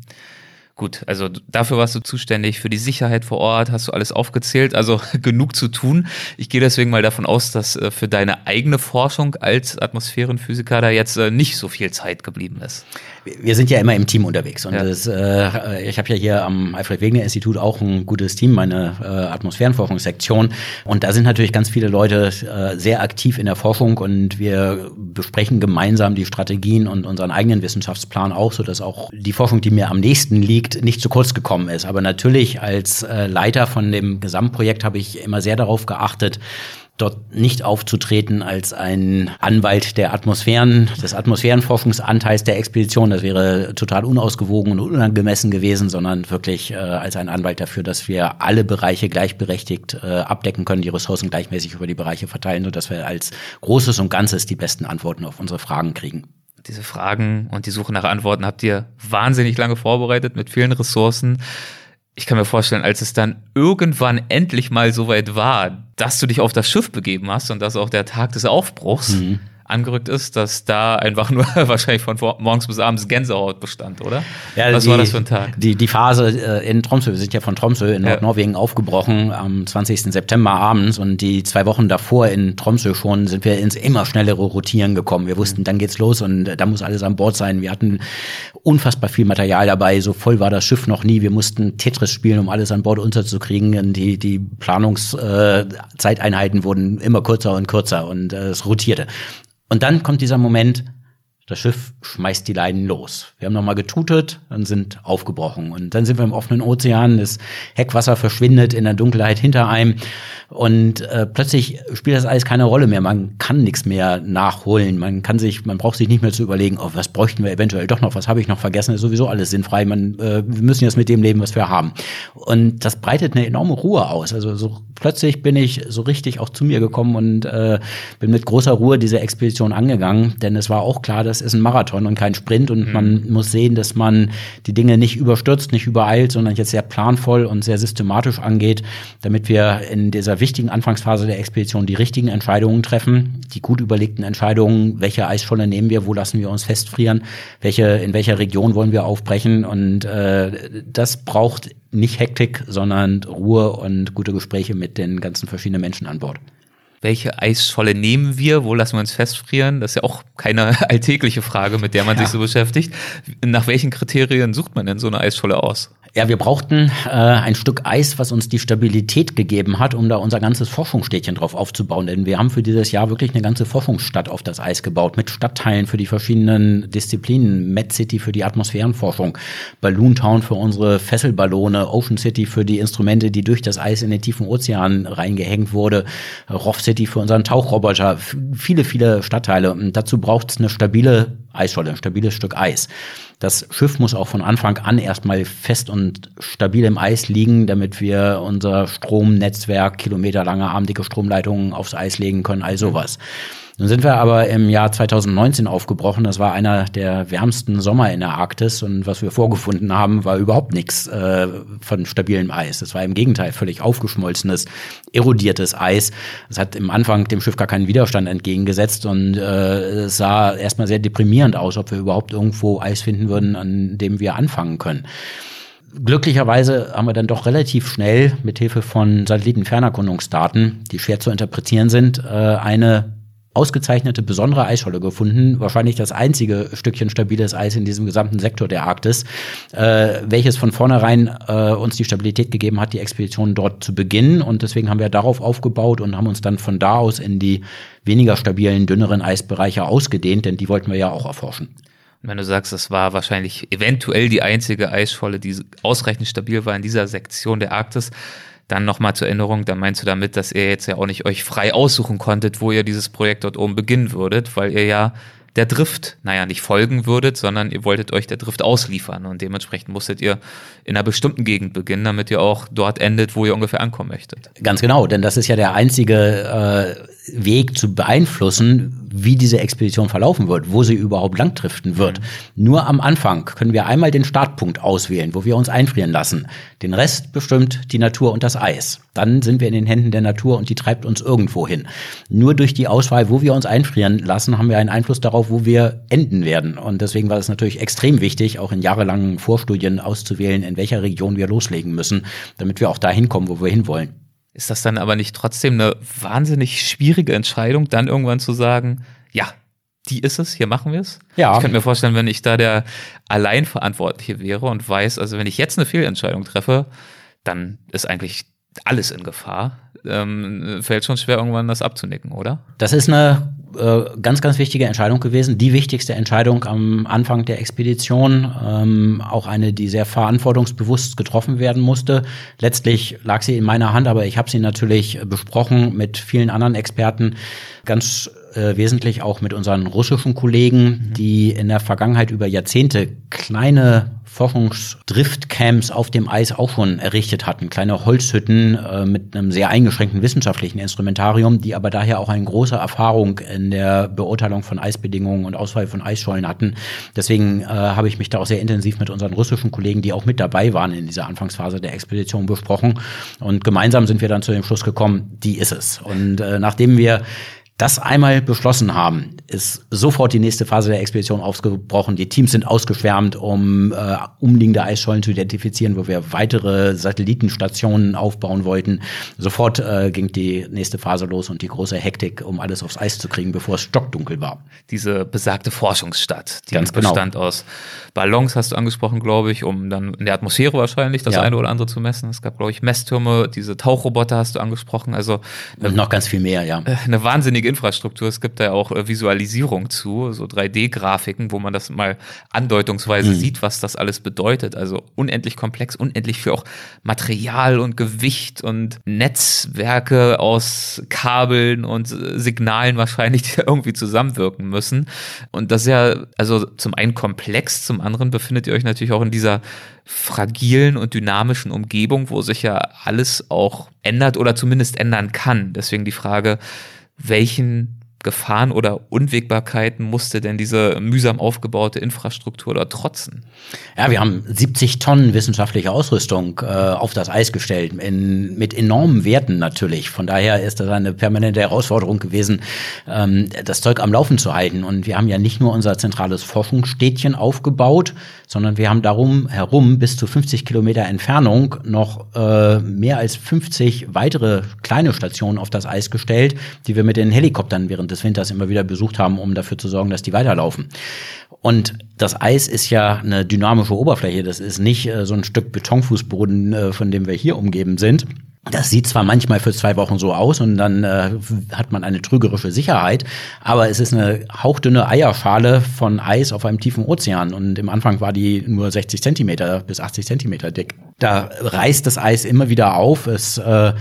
Gut, also dafür warst du zuständig, für die Sicherheit vor Ort, hast du alles aufgezählt, also genug zu tun. Ich gehe deswegen mal davon aus, dass äh, für deine eigene Forschung als Atmosphärenphysiker da jetzt äh, nicht so viel Zeit geblieben ist. Wir sind ja immer im Team unterwegs und ja. das, äh, ich habe ja hier am Alfred Wegener Institut auch ein gutes Team, meine äh, Atmosphärenforschungssektion und da sind natürlich ganz viele Leute äh, sehr aktiv in der Forschung und wir besprechen gemeinsam die Strategien und unseren eigenen Wissenschaftsplan auch, so dass auch die Forschung, die mir am nächsten liegt, nicht zu kurz gekommen ist. Aber natürlich als äh, Leiter von dem Gesamtprojekt habe ich immer sehr darauf geachtet, dort nicht aufzutreten als ein Anwalt der Atmosphären, des Atmosphärenforschungsanteils der Expedition. Das wäre total unausgewogen und unangemessen gewesen, sondern wirklich äh, als ein Anwalt dafür, dass wir alle Bereiche gleichberechtigt äh, abdecken können, die Ressourcen gleichmäßig über die Bereiche verteilen, sodass wir als Großes und Ganzes die besten Antworten auf unsere Fragen kriegen diese Fragen und die Suche nach Antworten habt ihr wahnsinnig lange vorbereitet mit vielen Ressourcen. Ich kann mir vorstellen, als es dann irgendwann endlich mal so weit war, dass du dich auf das Schiff begeben hast und dass auch der Tag des Aufbruchs mhm angerückt ist, dass da einfach nur wahrscheinlich von morgens bis abends Gänsehaut bestand, oder? Ja, Was die, war das für ein Tag? Die, die Phase äh, in Tromsø, wir sind ja von Tromsø in Nordnorwegen ja. aufgebrochen am 20. September abends und die zwei Wochen davor in Tromsø schon sind wir ins immer schnellere Rotieren gekommen. Wir wussten, dann geht's los und da muss alles an Bord sein. Wir hatten unfassbar viel Material dabei, so voll war das Schiff noch nie. Wir mussten Tetris spielen, um alles an Bord unterzukriegen. Die, die Planungszeiteinheiten äh, wurden immer kürzer und kürzer und äh, es rotierte. Und dann kommt dieser Moment, das Schiff schmeißt die Leinen los. Wir haben nochmal getutet und sind aufgebrochen. Und dann sind wir im offenen Ozean, das Heckwasser verschwindet in der Dunkelheit hinter einem. Und äh, plötzlich spielt das alles keine Rolle mehr. Man kann nichts mehr nachholen. Man kann sich, man braucht sich nicht mehr zu überlegen, oh, was bräuchten wir eventuell doch noch, was habe ich noch vergessen, ist sowieso alles sinnfrei. Man, äh, wir müssen jetzt mit dem leben, was wir haben. Und das breitet eine enorme Ruhe aus. Also so plötzlich bin ich so richtig auch zu mir gekommen und äh, bin mit großer Ruhe diese Expedition angegangen. Denn es war auch klar, dass ist ein Marathon und kein Sprint und mhm. man muss sehen, dass man die Dinge nicht überstürzt, nicht übereilt, sondern jetzt sehr planvoll und sehr systematisch angeht, damit wir in dieser wichtigen Anfangsphase der Expedition die richtigen Entscheidungen treffen, die gut überlegten Entscheidungen, welche Eisscholle nehmen wir, wo lassen wir uns festfrieren, welche, in welcher Region wollen wir aufbrechen und äh, das braucht nicht Hektik, sondern Ruhe und gute Gespräche mit den ganzen verschiedenen Menschen an Bord welche Eisscholle nehmen wir, wo lassen wir uns festfrieren? Das ist ja auch keine alltägliche Frage, mit der man ja. sich so beschäftigt. Nach welchen Kriterien sucht man denn so eine Eisscholle aus? Ja, wir brauchten äh, ein Stück Eis, was uns die Stabilität gegeben hat, um da unser ganzes Forschungsstädtchen drauf aufzubauen. Denn wir haben für dieses Jahr wirklich eine ganze Forschungsstadt auf das Eis gebaut, mit Stadtteilen für die verschiedenen Disziplinen, Met City für die Atmosphärenforschung, Balloon Town für unsere Fesselballone, Ocean City für die Instrumente, die durch das Eis in den tiefen Ozean reingehängt wurde, Rough City für unseren Tauchroboter, viele, viele Stadtteile. Und dazu braucht es eine stabile Eisscholle, ein stabiles Stück Eis. Das Schiff muss auch von Anfang an erstmal fest und stabil im Eis liegen, damit wir unser Stromnetzwerk, kilometerlange armdicke Stromleitungen aufs Eis legen können, all sowas. Nun sind wir aber im Jahr 2019 aufgebrochen. Das war einer der wärmsten Sommer in der Arktis und was wir vorgefunden haben, war überhaupt nichts äh, von stabilem Eis. Es war im Gegenteil völlig aufgeschmolzenes, erodiertes Eis. Es hat im Anfang dem Schiff gar keinen Widerstand entgegengesetzt und äh, es sah erstmal sehr deprimierend aus, ob wir überhaupt irgendwo Eis finden würden, an dem wir anfangen können. Glücklicherweise haben wir dann doch relativ schnell mit Hilfe von Satellitenfernerkundungsdaten, die schwer zu interpretieren sind, äh, eine ausgezeichnete besondere Eisscholle gefunden, wahrscheinlich das einzige Stückchen stabiles Eis in diesem gesamten Sektor der Arktis, äh, welches von vornherein äh, uns die Stabilität gegeben hat, die Expedition dort zu beginnen. Und deswegen haben wir darauf aufgebaut und haben uns dann von da aus in die weniger stabilen, dünneren Eisbereiche ausgedehnt, denn die wollten wir ja auch erforschen. Wenn du sagst, das war wahrscheinlich eventuell die einzige Eisscholle, die ausreichend stabil war in dieser Sektion der Arktis, dann nochmal zur Erinnerung, da meinst du damit, dass ihr jetzt ja auch nicht euch frei aussuchen konntet, wo ihr dieses Projekt dort oben beginnen würdet, weil ihr ja der Drift, naja, nicht folgen würdet, sondern ihr wolltet euch der Drift ausliefern und dementsprechend musstet ihr in einer bestimmten Gegend beginnen, damit ihr auch dort endet, wo ihr ungefähr ankommen möchtet. Ganz genau, denn das ist ja der einzige äh, Weg zu beeinflussen, wie diese Expedition verlaufen wird, wo sie überhaupt langdriften wird. Mhm. Nur am Anfang können wir einmal den Startpunkt auswählen, wo wir uns einfrieren lassen. Den Rest bestimmt die Natur und das Eis. Dann sind wir in den Händen der Natur und die treibt uns irgendwo hin. Nur durch die Auswahl, wo wir uns einfrieren lassen, haben wir einen Einfluss darauf, wo wir enden werden. Und deswegen war es natürlich extrem wichtig, auch in jahrelangen Vorstudien auszuwählen, in welcher Region wir loslegen müssen, damit wir auch dahin kommen, wo wir hinwollen. Ist das dann aber nicht trotzdem eine wahnsinnig schwierige Entscheidung, dann irgendwann zu sagen, ja, die ist es, hier machen wir es? Ja. Ich könnte mir vorstellen, wenn ich da der Alleinverantwortliche wäre und weiß, also wenn ich jetzt eine Fehlentscheidung treffe, dann ist eigentlich alles in Gefahr. Ähm, fällt schon schwer, irgendwann das abzunicken, oder? Das ist eine äh, ganz, ganz wichtige Entscheidung gewesen. Die wichtigste Entscheidung am Anfang der Expedition. Ähm, auch eine, die sehr verantwortungsbewusst getroffen werden musste. Letztlich lag sie in meiner Hand, aber ich habe sie natürlich besprochen mit vielen anderen Experten. Ganz äh, wesentlich auch mit unseren russischen Kollegen, mhm. die in der Vergangenheit über Jahrzehnte kleine Forschungsdriftcamps auf dem Eis auch schon errichtet hatten. Kleine Holzhütten äh, mit einem sehr eingeschränkten wissenschaftlichen Instrumentarium, die aber daher auch eine große Erfahrung in der Beurteilung von Eisbedingungen und Auswahl von Eisschollen hatten. Deswegen äh, habe ich mich da auch sehr intensiv mit unseren russischen Kollegen, die auch mit dabei waren in dieser Anfangsphase der Expedition, besprochen. Und gemeinsam sind wir dann zu dem Schluss gekommen, die ist es. Und äh, nachdem wir das einmal beschlossen haben, ist sofort die nächste Phase der Expedition aufgebrochen. Die Teams sind ausgeschwärmt, um äh, umliegende Eisschollen zu identifizieren, wo wir weitere Satellitenstationen aufbauen wollten. Sofort äh, ging die nächste Phase los und die große Hektik, um alles aufs Eis zu kriegen, bevor es stockdunkel war. Diese besagte Forschungsstadt, die Ganz genau. bestand aus Ballons, hast du angesprochen, glaube ich, um dann in der Atmosphäre wahrscheinlich das ja. eine oder andere zu messen. Es gab, glaube ich, Messtürme, diese Tauchroboter hast du angesprochen. Also und noch ganz viel mehr, ja. Eine wahnsinnige Infrastruktur. Es gibt da ja auch äh, Visualisierung zu, so 3D-Grafiken, wo man das mal andeutungsweise mhm. sieht, was das alles bedeutet. Also unendlich komplex, unendlich für auch Material und Gewicht und Netzwerke aus Kabeln und äh, Signalen wahrscheinlich, die irgendwie zusammenwirken müssen. Und das ist ja also zum einen komplex, zum anderen befindet ihr euch natürlich auch in dieser fragilen und dynamischen Umgebung, wo sich ja alles auch ändert oder zumindest ändern kann. Deswegen die Frage, welchen Gefahren oder Unwägbarkeiten musste denn diese mühsam aufgebaute Infrastruktur dort trotzen? Ja, wir haben 70 Tonnen wissenschaftliche Ausrüstung äh, auf das Eis gestellt, in, mit enormen Werten natürlich. Von daher ist das eine permanente Herausforderung gewesen, ähm, das Zeug am Laufen zu halten. Und wir haben ja nicht nur unser zentrales Forschungsstädtchen aufgebaut, sondern wir haben darum herum bis zu 50 Kilometer Entfernung noch äh, mehr als 50 weitere kleine Stationen auf das Eis gestellt, die wir mit den Helikoptern während des Winters immer wieder besucht haben, um dafür zu sorgen, dass die weiterlaufen. Und das Eis ist ja eine dynamische Oberfläche. Das ist nicht äh, so ein Stück Betonfußboden, äh, von dem wir hier umgeben sind. Das sieht zwar manchmal für zwei Wochen so aus und dann äh, hat man eine trügerische Sicherheit, aber es ist eine hauchdünne Eierschale von Eis auf einem tiefen Ozean und im Anfang war die nur 60 Zentimeter bis 80 Zentimeter dick. Da reißt das Eis immer wieder auf. Es äh,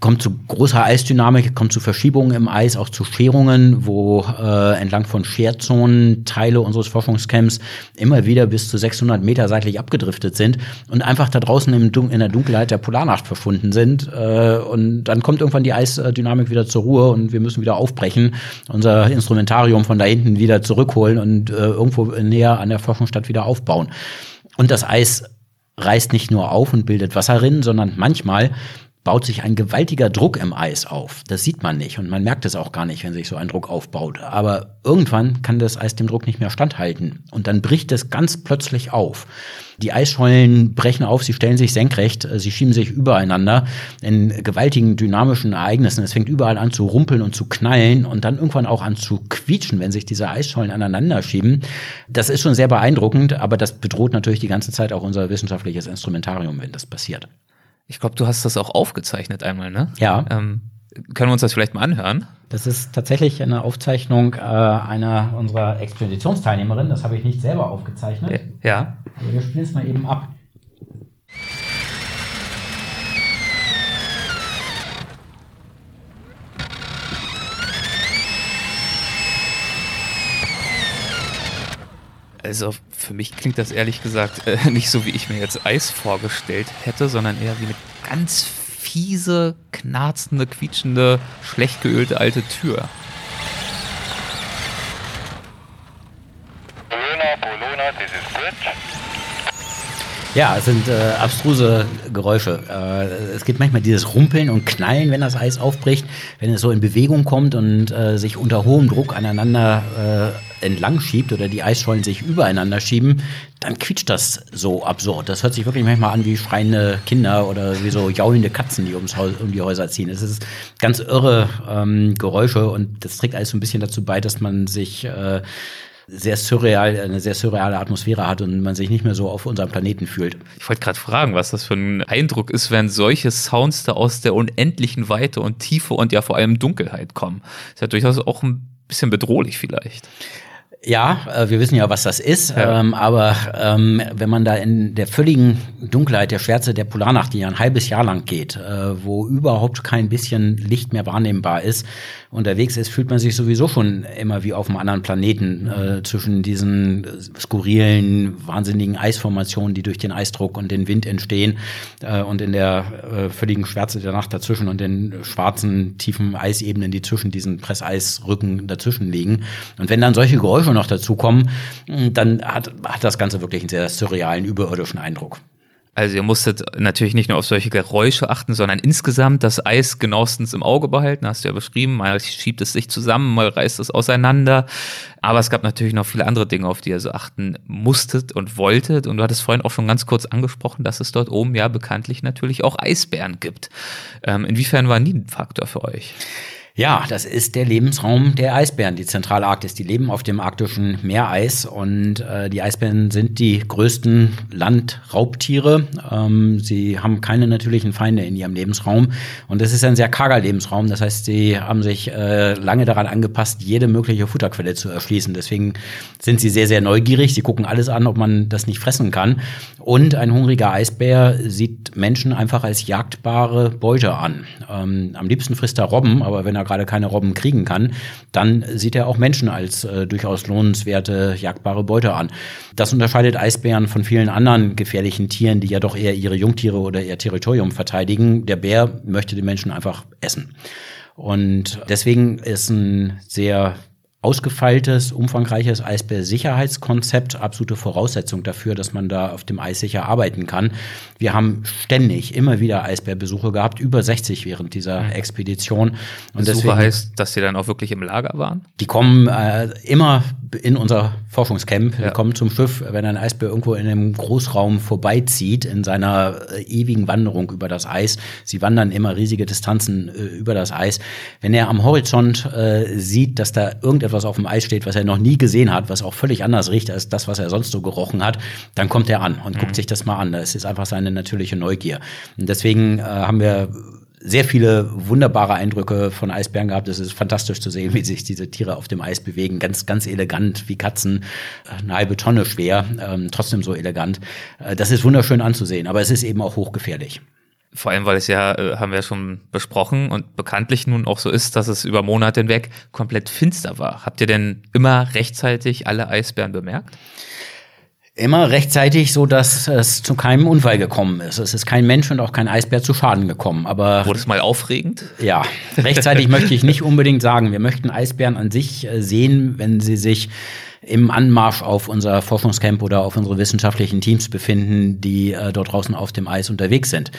kommt zu großer Eisdynamik, kommt zu Verschiebungen im Eis, auch zu Scherungen, wo äh, entlang von Scherzonen Teile unseres Forschungscamps immer wieder bis zu 600 Meter seitlich abgedriftet sind und einfach da draußen im Dun in der Dunkelheit der Polarnacht verschwunden sind. Äh, und dann kommt irgendwann die Eisdynamik wieder zur Ruhe und wir müssen wieder aufbrechen, unser Instrumentarium von da hinten wieder zurückholen und äh, irgendwo näher an der Forschungsstadt wieder aufbauen. Und das Eis reißt nicht nur auf und bildet Wasserrinnen, sondern manchmal baut sich ein gewaltiger Druck im Eis auf. Das sieht man nicht und man merkt es auch gar nicht, wenn sich so ein Druck aufbaut. Aber irgendwann kann das Eis dem Druck nicht mehr standhalten und dann bricht es ganz plötzlich auf. Die Eisschollen brechen auf, sie stellen sich senkrecht, sie schieben sich übereinander in gewaltigen dynamischen Ereignissen. Es fängt überall an zu rumpeln und zu knallen und dann irgendwann auch an zu quietschen, wenn sich diese Eisschollen aneinander schieben. Das ist schon sehr beeindruckend, aber das bedroht natürlich die ganze Zeit auch unser wissenschaftliches Instrumentarium, wenn das passiert. Ich glaube, du hast das auch aufgezeichnet einmal, ne? Ja. Ähm, können wir uns das vielleicht mal anhören? Das ist tatsächlich eine Aufzeichnung äh, einer unserer Expeditionsteilnehmerinnen. Das habe ich nicht selber aufgezeichnet. Ja. Aber wir spielen es mal eben ab. Also für mich klingt das ehrlich gesagt äh, nicht so, wie ich mir jetzt Eis vorgestellt hätte, sondern eher wie eine ganz fiese, knarzende, quietschende, schlecht geölte alte Tür. Ja, es sind äh, abstruse Geräusche. Äh, es gibt manchmal dieses Rumpeln und Knallen, wenn das Eis aufbricht, wenn es so in Bewegung kommt und äh, sich unter hohem Druck aneinander äh, entlang schiebt oder die Eisschollen sich übereinander schieben, dann quietscht das so absurd. Das hört sich wirklich manchmal an wie schreiende Kinder oder wie so jaulende Katzen, die ums Haus, um die Häuser ziehen. Es ist ganz irre ähm, Geräusche und das trägt alles so ein bisschen dazu bei, dass man sich äh, sehr surreal, eine sehr surreale Atmosphäre hat und man sich nicht mehr so auf unserem Planeten fühlt. Ich wollte gerade fragen, was das für ein Eindruck ist, wenn solche Sounds da aus der unendlichen Weite und Tiefe und ja vor allem Dunkelheit kommen. ist ja durchaus auch ein bisschen bedrohlich vielleicht. Ja, äh, wir wissen ja, was das ist, ja. ähm, aber ähm, wenn man da in der völligen Dunkelheit der Schwärze der Polarnacht, die ja ein halbes Jahr lang geht, äh, wo überhaupt kein bisschen Licht mehr wahrnehmbar ist, unterwegs ist, fühlt man sich sowieso schon immer wie auf einem anderen Planeten äh, zwischen diesen skurrilen, wahnsinnigen Eisformationen, die durch den Eisdruck und den Wind entstehen äh, und in der äh, völligen Schwärze der Nacht dazwischen und den schwarzen, tiefen Eisebenen, die zwischen diesen Presseisrücken dazwischen liegen. Und wenn dann solche Geräusche noch dazukommen, dann hat, hat das Ganze wirklich einen sehr surrealen, überirdischen Eindruck. Also ihr musstet natürlich nicht nur auf solche Geräusche achten, sondern insgesamt das Eis genauestens im Auge behalten, hast du ja beschrieben. Mal schiebt es sich zusammen, mal reißt es auseinander. Aber es gab natürlich noch viele andere Dinge, auf die ihr so achten musstet und wolltet. Und du hattest vorhin auch schon ganz kurz angesprochen, dass es dort oben ja bekanntlich natürlich auch Eisbären gibt. Ähm, inwiefern war nie ein Faktor für euch? Ja, das ist der Lebensraum der Eisbären, die Zentralarktis. Die leben auf dem arktischen Meereis und äh, die Eisbären sind die größten Landraubtiere. Ähm, sie haben keine natürlichen Feinde in ihrem Lebensraum und es ist ein sehr karger Lebensraum. Das heißt, sie haben sich äh, lange daran angepasst, jede mögliche Futterquelle zu erschließen. Deswegen sind sie sehr, sehr neugierig. Sie gucken alles an, ob man das nicht fressen kann. Und ein hungriger Eisbär sieht Menschen einfach als jagdbare Beute an. Ähm, am liebsten frisst er Robben, aber wenn er gerade keine Robben kriegen kann, dann sieht er auch Menschen als äh, durchaus lohnenswerte, jagdbare Beute an. Das unterscheidet Eisbären von vielen anderen gefährlichen Tieren, die ja doch eher ihre Jungtiere oder ihr Territorium verteidigen. Der Bär möchte den Menschen einfach essen. Und deswegen ist ein sehr ausgefeiltes, umfangreiches Eisbär-Sicherheitskonzept, absolute Voraussetzung dafür, dass man da auf dem Eis sicher arbeiten kann. Wir haben ständig immer wieder Eisbärbesuche gehabt, über 60 während dieser mhm. Expedition. Und Besuche deswegen, heißt, dass sie dann auch wirklich im Lager waren? Die kommen äh, immer in unser Forschungscamp, ja. die kommen zum Schiff, wenn ein Eisbär irgendwo in einem Großraum vorbeizieht, in seiner äh, ewigen Wanderung über das Eis. Sie wandern immer riesige Distanzen äh, über das Eis. Wenn er am Horizont äh, sieht, dass da irgendetwas etwas auf dem Eis steht, was er noch nie gesehen hat, was auch völlig anders riecht als das, was er sonst so gerochen hat, dann kommt er an und mhm. guckt sich das mal an. Das ist einfach seine natürliche Neugier. Und deswegen äh, haben wir sehr viele wunderbare Eindrücke von Eisbären gehabt. Es ist fantastisch zu sehen, wie sich diese Tiere auf dem Eis bewegen. Ganz, ganz elegant, wie Katzen, eine halbe Tonne schwer, ähm, trotzdem so elegant. Äh, das ist wunderschön anzusehen, aber es ist eben auch hochgefährlich. Vor allem, weil es ja, äh, haben wir ja schon besprochen und bekanntlich nun auch so ist, dass es über Monate hinweg komplett finster war. Habt ihr denn immer rechtzeitig alle Eisbären bemerkt? Immer rechtzeitig, so dass es zu keinem Unfall gekommen ist. Es ist kein Mensch und auch kein Eisbär zu Schaden gekommen. Aber wurde es mal aufregend? Ja, rechtzeitig möchte ich nicht unbedingt sagen. Wir möchten Eisbären an sich äh, sehen, wenn sie sich im Anmarsch auf unser Forschungscamp oder auf unsere wissenschaftlichen Teams befinden, die äh, dort draußen auf dem Eis unterwegs sind.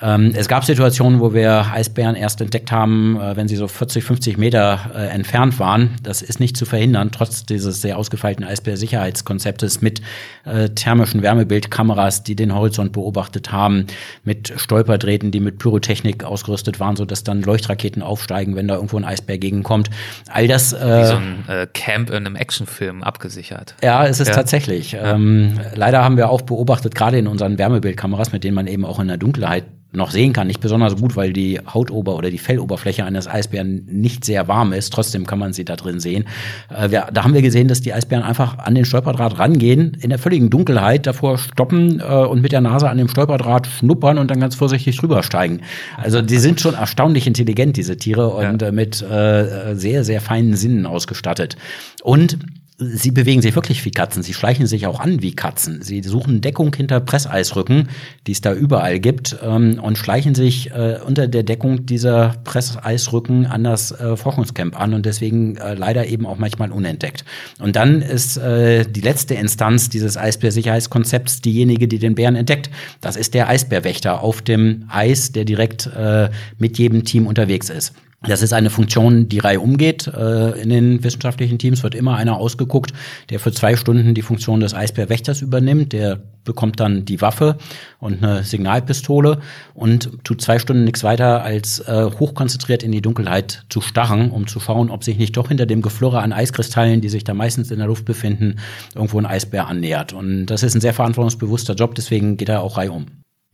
Ähm, es gab Situationen, wo wir Eisbären erst entdeckt haben, äh, wenn sie so 40, 50 Meter äh, entfernt waren. Das ist nicht zu verhindern, trotz dieses sehr ausgefeilten Eisbär-Sicherheitskonzeptes mit äh, thermischen Wärmebildkameras, die den Horizont beobachtet haben, mit Stolperdrähten, die mit Pyrotechnik ausgerüstet waren, sodass dann Leuchtraketen aufsteigen, wenn da irgendwo ein Eisbär gegenkommt. All das. Äh, Wie so ein äh, Camp in einem Actionfilm abgesichert. Ja, es ist ja. tatsächlich. Ähm, leider haben wir auch beobachtet, gerade in unseren Wärmebildkameras, mit denen man eben auch in der Dunkelheit noch sehen kann. Nicht besonders gut, weil die Hautober- oder die Felloberfläche eines Eisbären nicht sehr warm ist. Trotzdem kann man sie da drin sehen. Äh, wir, da haben wir gesehen, dass die Eisbären einfach an den Stolperdraht rangehen, in der völligen Dunkelheit davor stoppen äh, und mit der Nase an dem Stolperdraht schnuppern und dann ganz vorsichtig drüber steigen. Also die sind schon erstaunlich intelligent, diese Tiere, und ja. äh, mit äh, sehr, sehr feinen Sinnen ausgestattet. Und Sie bewegen sich wirklich wie Katzen. Sie schleichen sich auch an wie Katzen. Sie suchen Deckung hinter Presseisrücken, die es da überall gibt, ähm, und schleichen sich äh, unter der Deckung dieser Presseisrücken an das äh, Forschungscamp an und deswegen äh, leider eben auch manchmal unentdeckt. Und dann ist äh, die letzte Instanz dieses Eisbärsicherheitskonzepts diejenige, die den Bären entdeckt. Das ist der Eisbärwächter auf dem Eis, der direkt äh, mit jedem Team unterwegs ist. Das ist eine Funktion, die Reihe umgeht. Äh, in den wissenschaftlichen Teams wird immer einer ausgeguckt, der für zwei Stunden die Funktion des Eisbärwächters übernimmt. Der bekommt dann die Waffe und eine Signalpistole und tut zwei Stunden nichts weiter, als äh, hochkonzentriert in die Dunkelheit zu starren, um zu schauen, ob sich nicht doch hinter dem Geflurre an Eiskristallen, die sich da meistens in der Luft befinden, irgendwo ein Eisbär annähert. Und das ist ein sehr verantwortungsbewusster Job, deswegen geht er auch Reihe um.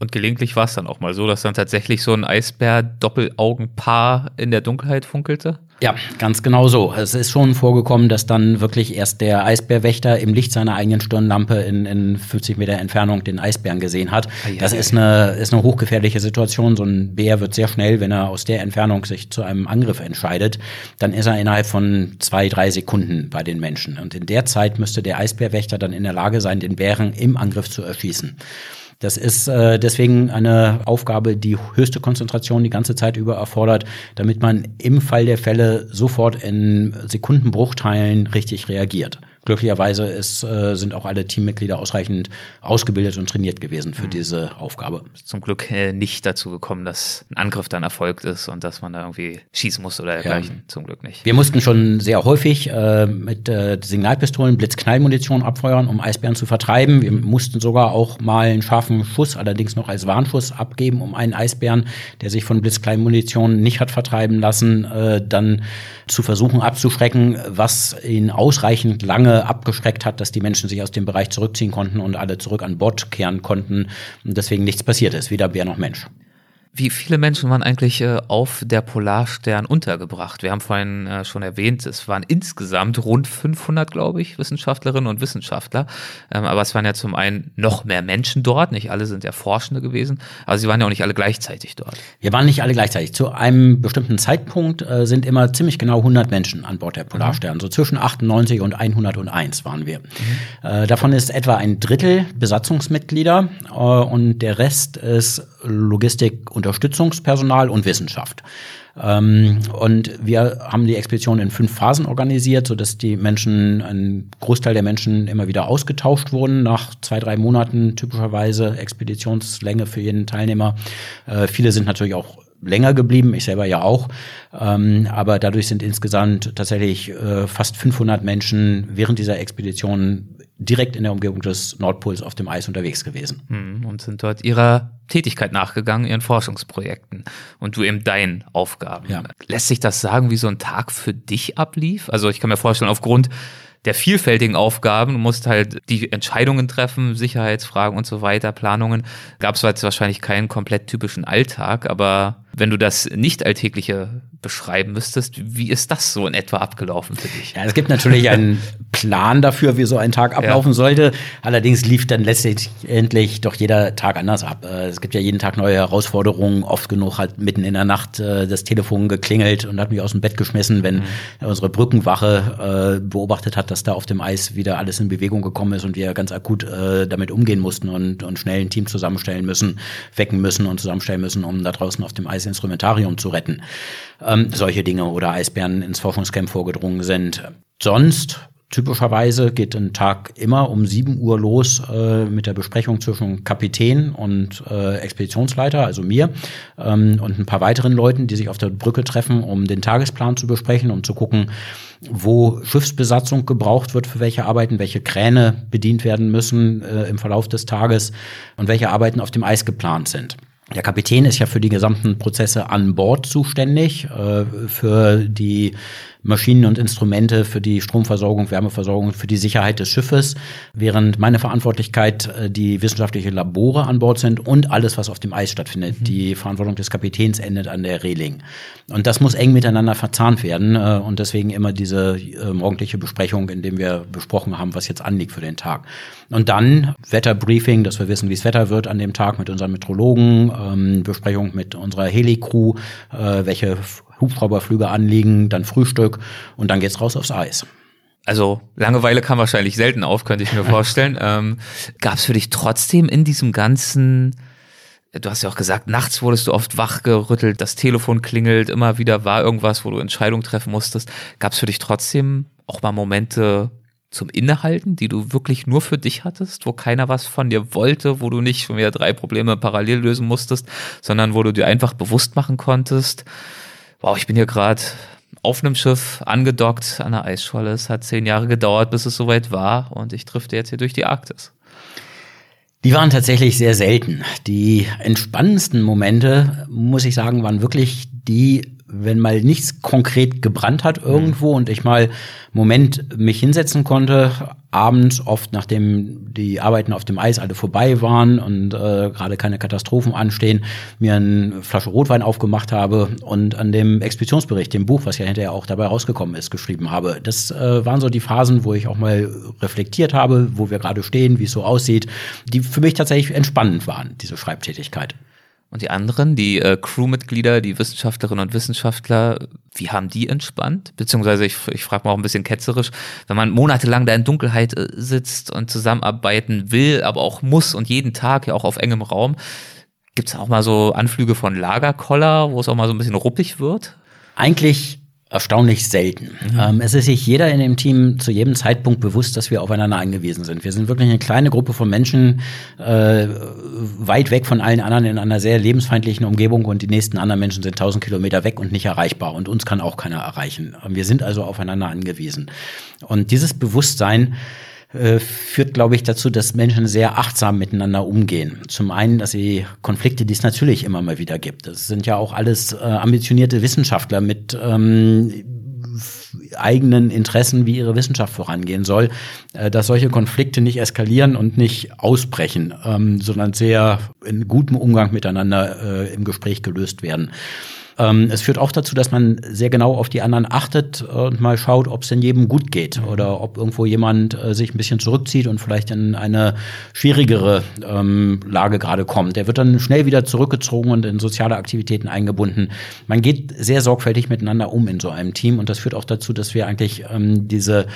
Und gelegentlich war es dann auch mal so, dass dann tatsächlich so ein Eisbär-Doppelaugenpaar in der Dunkelheit funkelte? Ja, ganz genau so. Es ist schon vorgekommen, dass dann wirklich erst der Eisbärwächter im Licht seiner eigenen Stirnlampe in, in 50 Meter Entfernung den Eisbären gesehen hat. Das ist eine, ist eine hochgefährliche Situation. So ein Bär wird sehr schnell, wenn er aus der Entfernung sich zu einem Angriff entscheidet, dann ist er innerhalb von zwei, drei Sekunden bei den Menschen. Und in der Zeit müsste der Eisbärwächter dann in der Lage sein, den Bären im Angriff zu erschießen. Das ist äh, deswegen eine Aufgabe, die höchste Konzentration die ganze Zeit über erfordert, damit man im Fall der Fälle sofort in Sekundenbruchteilen richtig reagiert. Glücklicherweise ist, äh, sind auch alle Teammitglieder ausreichend ausgebildet und trainiert gewesen für mhm. diese Aufgabe. Zum Glück äh, nicht dazu gekommen, dass ein Angriff dann erfolgt ist und dass man da irgendwie schießen muss oder dergleichen. Ja. Zum Glück nicht. Wir mussten schon sehr häufig äh, mit äh, Signalpistolen Blitzknallmunition abfeuern, um Eisbären zu vertreiben. Wir mussten sogar auch mal einen scharfen Schuss, allerdings noch als Warnschuss abgeben, um einen Eisbären, der sich von Blitzknallmunition nicht hat vertreiben lassen, äh, dann zu versuchen abzuschrecken, was ihn ausreichend lange abgeschreckt hat, dass die Menschen sich aus dem Bereich zurückziehen konnten und alle zurück an Bord kehren konnten und deswegen nichts passiert ist, weder Bär noch Mensch. Wie viele Menschen waren eigentlich äh, auf der Polarstern untergebracht? Wir haben vorhin äh, schon erwähnt, es waren insgesamt rund 500, glaube ich, Wissenschaftlerinnen und Wissenschaftler. Ähm, aber es waren ja zum einen noch mehr Menschen dort. Nicht alle sind ja Forschende gewesen, aber sie waren ja auch nicht alle gleichzeitig dort. Wir waren nicht alle gleichzeitig. Zu einem bestimmten Zeitpunkt äh, sind immer ziemlich genau 100 Menschen an Bord der Polarstern. Mhm. So zwischen 98 und 101 waren wir. Mhm. davon ist etwa ein Drittel Besatzungsmitglieder und der Rest ist Logistik und Unterstützungspersonal und Wissenschaft. Ähm, und wir haben die Expedition in fünf Phasen organisiert, sodass die Menschen, ein Großteil der Menschen immer wieder ausgetauscht wurden nach zwei, drei Monaten typischerweise Expeditionslänge für jeden Teilnehmer. Äh, viele sind natürlich auch länger geblieben, ich selber ja auch. Ähm, aber dadurch sind insgesamt tatsächlich äh, fast 500 Menschen während dieser Expedition direkt in der Umgebung des Nordpols auf dem Eis unterwegs gewesen. Hm, und sind dort ihrer Tätigkeit nachgegangen, ihren Forschungsprojekten und du eben deinen Aufgaben. Ja. Lässt sich das sagen, wie so ein Tag für dich ablief? Also ich kann mir vorstellen, aufgrund der vielfältigen Aufgaben, du musst halt die Entscheidungen treffen, Sicherheitsfragen und so weiter, Planungen, gab es wahrscheinlich keinen komplett typischen Alltag, aber Wenn du das nicht alltägliche beschreiben müsstest, wie ist das so in etwa abgelaufen für dich? Ja, es gibt natürlich einen Plan dafür, wie so ein Tag ablaufen ja. sollte. Allerdings lief dann letztendlich doch jeder Tag anders ab. Äh, es gibt ja jeden Tag neue Herausforderungen. Oft genug hat mitten in der Nacht äh, das Telefon geklingelt und hat mich aus dem Bett geschmissen, wenn mhm. unsere Brückenwache äh, beobachtet hat, dass da auf dem Eis wieder alles in Bewegung gekommen ist und wir ganz akut damit umgehen mussten und, und schnell ein Team zusammenstellen müssen, wecken müssen und zusammenstellen müssen, um da draußen auf dem Eis Instrumentarium zu retten. Ähm, solche Dinge oder Eisbären ins Forschungscamp vorgedrungen sind. Sonst Typischerweise geht ein Tag immer um 7 Uhr los äh, mit der Besprechung zwischen Kapitän und äh, Expeditionsleiter, also mir, ähm, und ein paar weiteren Leuten, die sich auf der Brücke treffen, um den Tagesplan zu besprechen, um zu gucken, wo Schiffsbesatzung gebraucht wird für welche Arbeiten, welche Kräne bedient werden müssen äh, im Verlauf des Tages und welche Arbeiten auf dem Eis geplant sind. Der Kapitän ist ja für die gesamten Prozesse an Bord zuständig, äh, für die Maschinen und Instrumente für die Stromversorgung, Wärmeversorgung, für die Sicherheit des Schiffes, während meine Verantwortlichkeit äh, die wissenschaftliche Labore an Bord sind und alles, was auf dem Eis stattfindet. Mhm. Die Verantwortung des Kapitäns endet an der Reling. Und das muss eng miteinander verzahnt werden äh, und deswegen immer diese morgendliche Besprechung, in dem wir besprochen haben, was jetzt anliegt für den Tag. Und dann Wetterbriefing, dass wir wissen, wie es Wetter wird an dem Tag mit unseren Metrologen, ähm, Besprechung mit unserer Helicrew, äh, welche Hubschrauberflüge anliegen, dann Frühstück und dann geht's raus aufs Eis. Also Langeweile kam wahrscheinlich selten auf, könnte ich mir vorstellen. ähm, Gab es für dich trotzdem in diesem ganzen, du hast ja auch gesagt, nachts wurdest du oft wachgerüttelt, das Telefon klingelt, immer wieder war irgendwas, wo du Entscheidungen treffen musstest. Gab es für dich trotzdem auch mal Momente zum Innehalten, die du wirklich nur für dich hattest, wo keiner was von dir wollte, wo du nicht schon wieder drei Probleme parallel lösen musstest, sondern wo du dir einfach bewusst machen konntest, wow, ich bin hier gerade auf einem Schiff angedockt an der Eisscholle. Es hat zehn Jahre gedauert, bis es soweit war und ich drifte jetzt hier durch die Arktis. Die waren tatsächlich sehr selten. Die entspannendsten Momente, muss ich sagen, waren wirklich die, wenn mal nichts konkret gebrannt hat irgendwo mhm. und ich mal Moment mich hinsetzen konnte, abends, oft nachdem die Arbeiten auf dem Eis alle vorbei waren und äh, gerade keine Katastrophen anstehen, mir eine Flasche Rotwein aufgemacht habe und an dem Expeditionsbericht, dem Buch, was ja hinterher auch dabei rausgekommen ist, geschrieben habe. Das äh, waren so die Phasen, wo ich auch mal reflektiert habe, wo wir gerade stehen, wie es so aussieht, die für mich tatsächlich entspannend waren, diese Schreibtätigkeit. Und die anderen, die äh, Crewmitglieder, die Wissenschaftlerinnen und Wissenschaftler, wie haben die entspannt? Beziehungsweise ich, ich frage mal auch ein bisschen ketzerisch, wenn man monatelang da in Dunkelheit äh, sitzt und zusammenarbeiten will, aber auch muss und jeden Tag ja auch auf engem Raum, gibt es auch mal so Anflüge von Lagerkoller, wo es auch mal so ein bisschen ruppig wird? Eigentlich erstaunlich selten. Mhm. Ähm, es ist sich jeder in dem Team zu jedem Zeitpunkt bewusst, dass wir aufeinander angewiesen sind. Wir sind wirklich eine kleine Gruppe von Menschen, äh, weit weg von allen anderen in einer sehr lebensfeindlichen Umgebung und die nächsten anderen Menschen sind tausend Kilometer weg und nicht erreichbar und uns kann auch keiner erreichen. Wir sind also aufeinander angewiesen. Und dieses Bewusstsein äh, führt, glaube ich, dazu, dass Menschen sehr achtsam miteinander umgehen. Zum einen, dass sie Konflikte, die es natürlich immer mal wieder gibt. Das sind ja auch alles äh, ambitionierte Wissenschaftler mit ähm, eigenen Interessen, wie ihre Wissenschaft vorangehen soll, äh, dass solche Konflikte nicht eskalieren und nicht ausbrechen, ähm, sondern sehr in gutem Umgang miteinander äh, im Gespräch gelöst werden. Ähm, es führt auch dazu, dass man sehr genau auf die anderen achtet und mal schaut, ob es denn jedem gut geht mhm. oder ob irgendwo jemand äh, sich ein bisschen zurückzieht und vielleicht in eine schwierigere ähm, Lage gerade kommt. Der wird dann schnell wieder zurückgezogen und in soziale Aktivitäten eingebunden. Man geht sehr sorgfältig miteinander um in so einem Team und das führt auch dazu, dass wir eigentlich ähm, diese,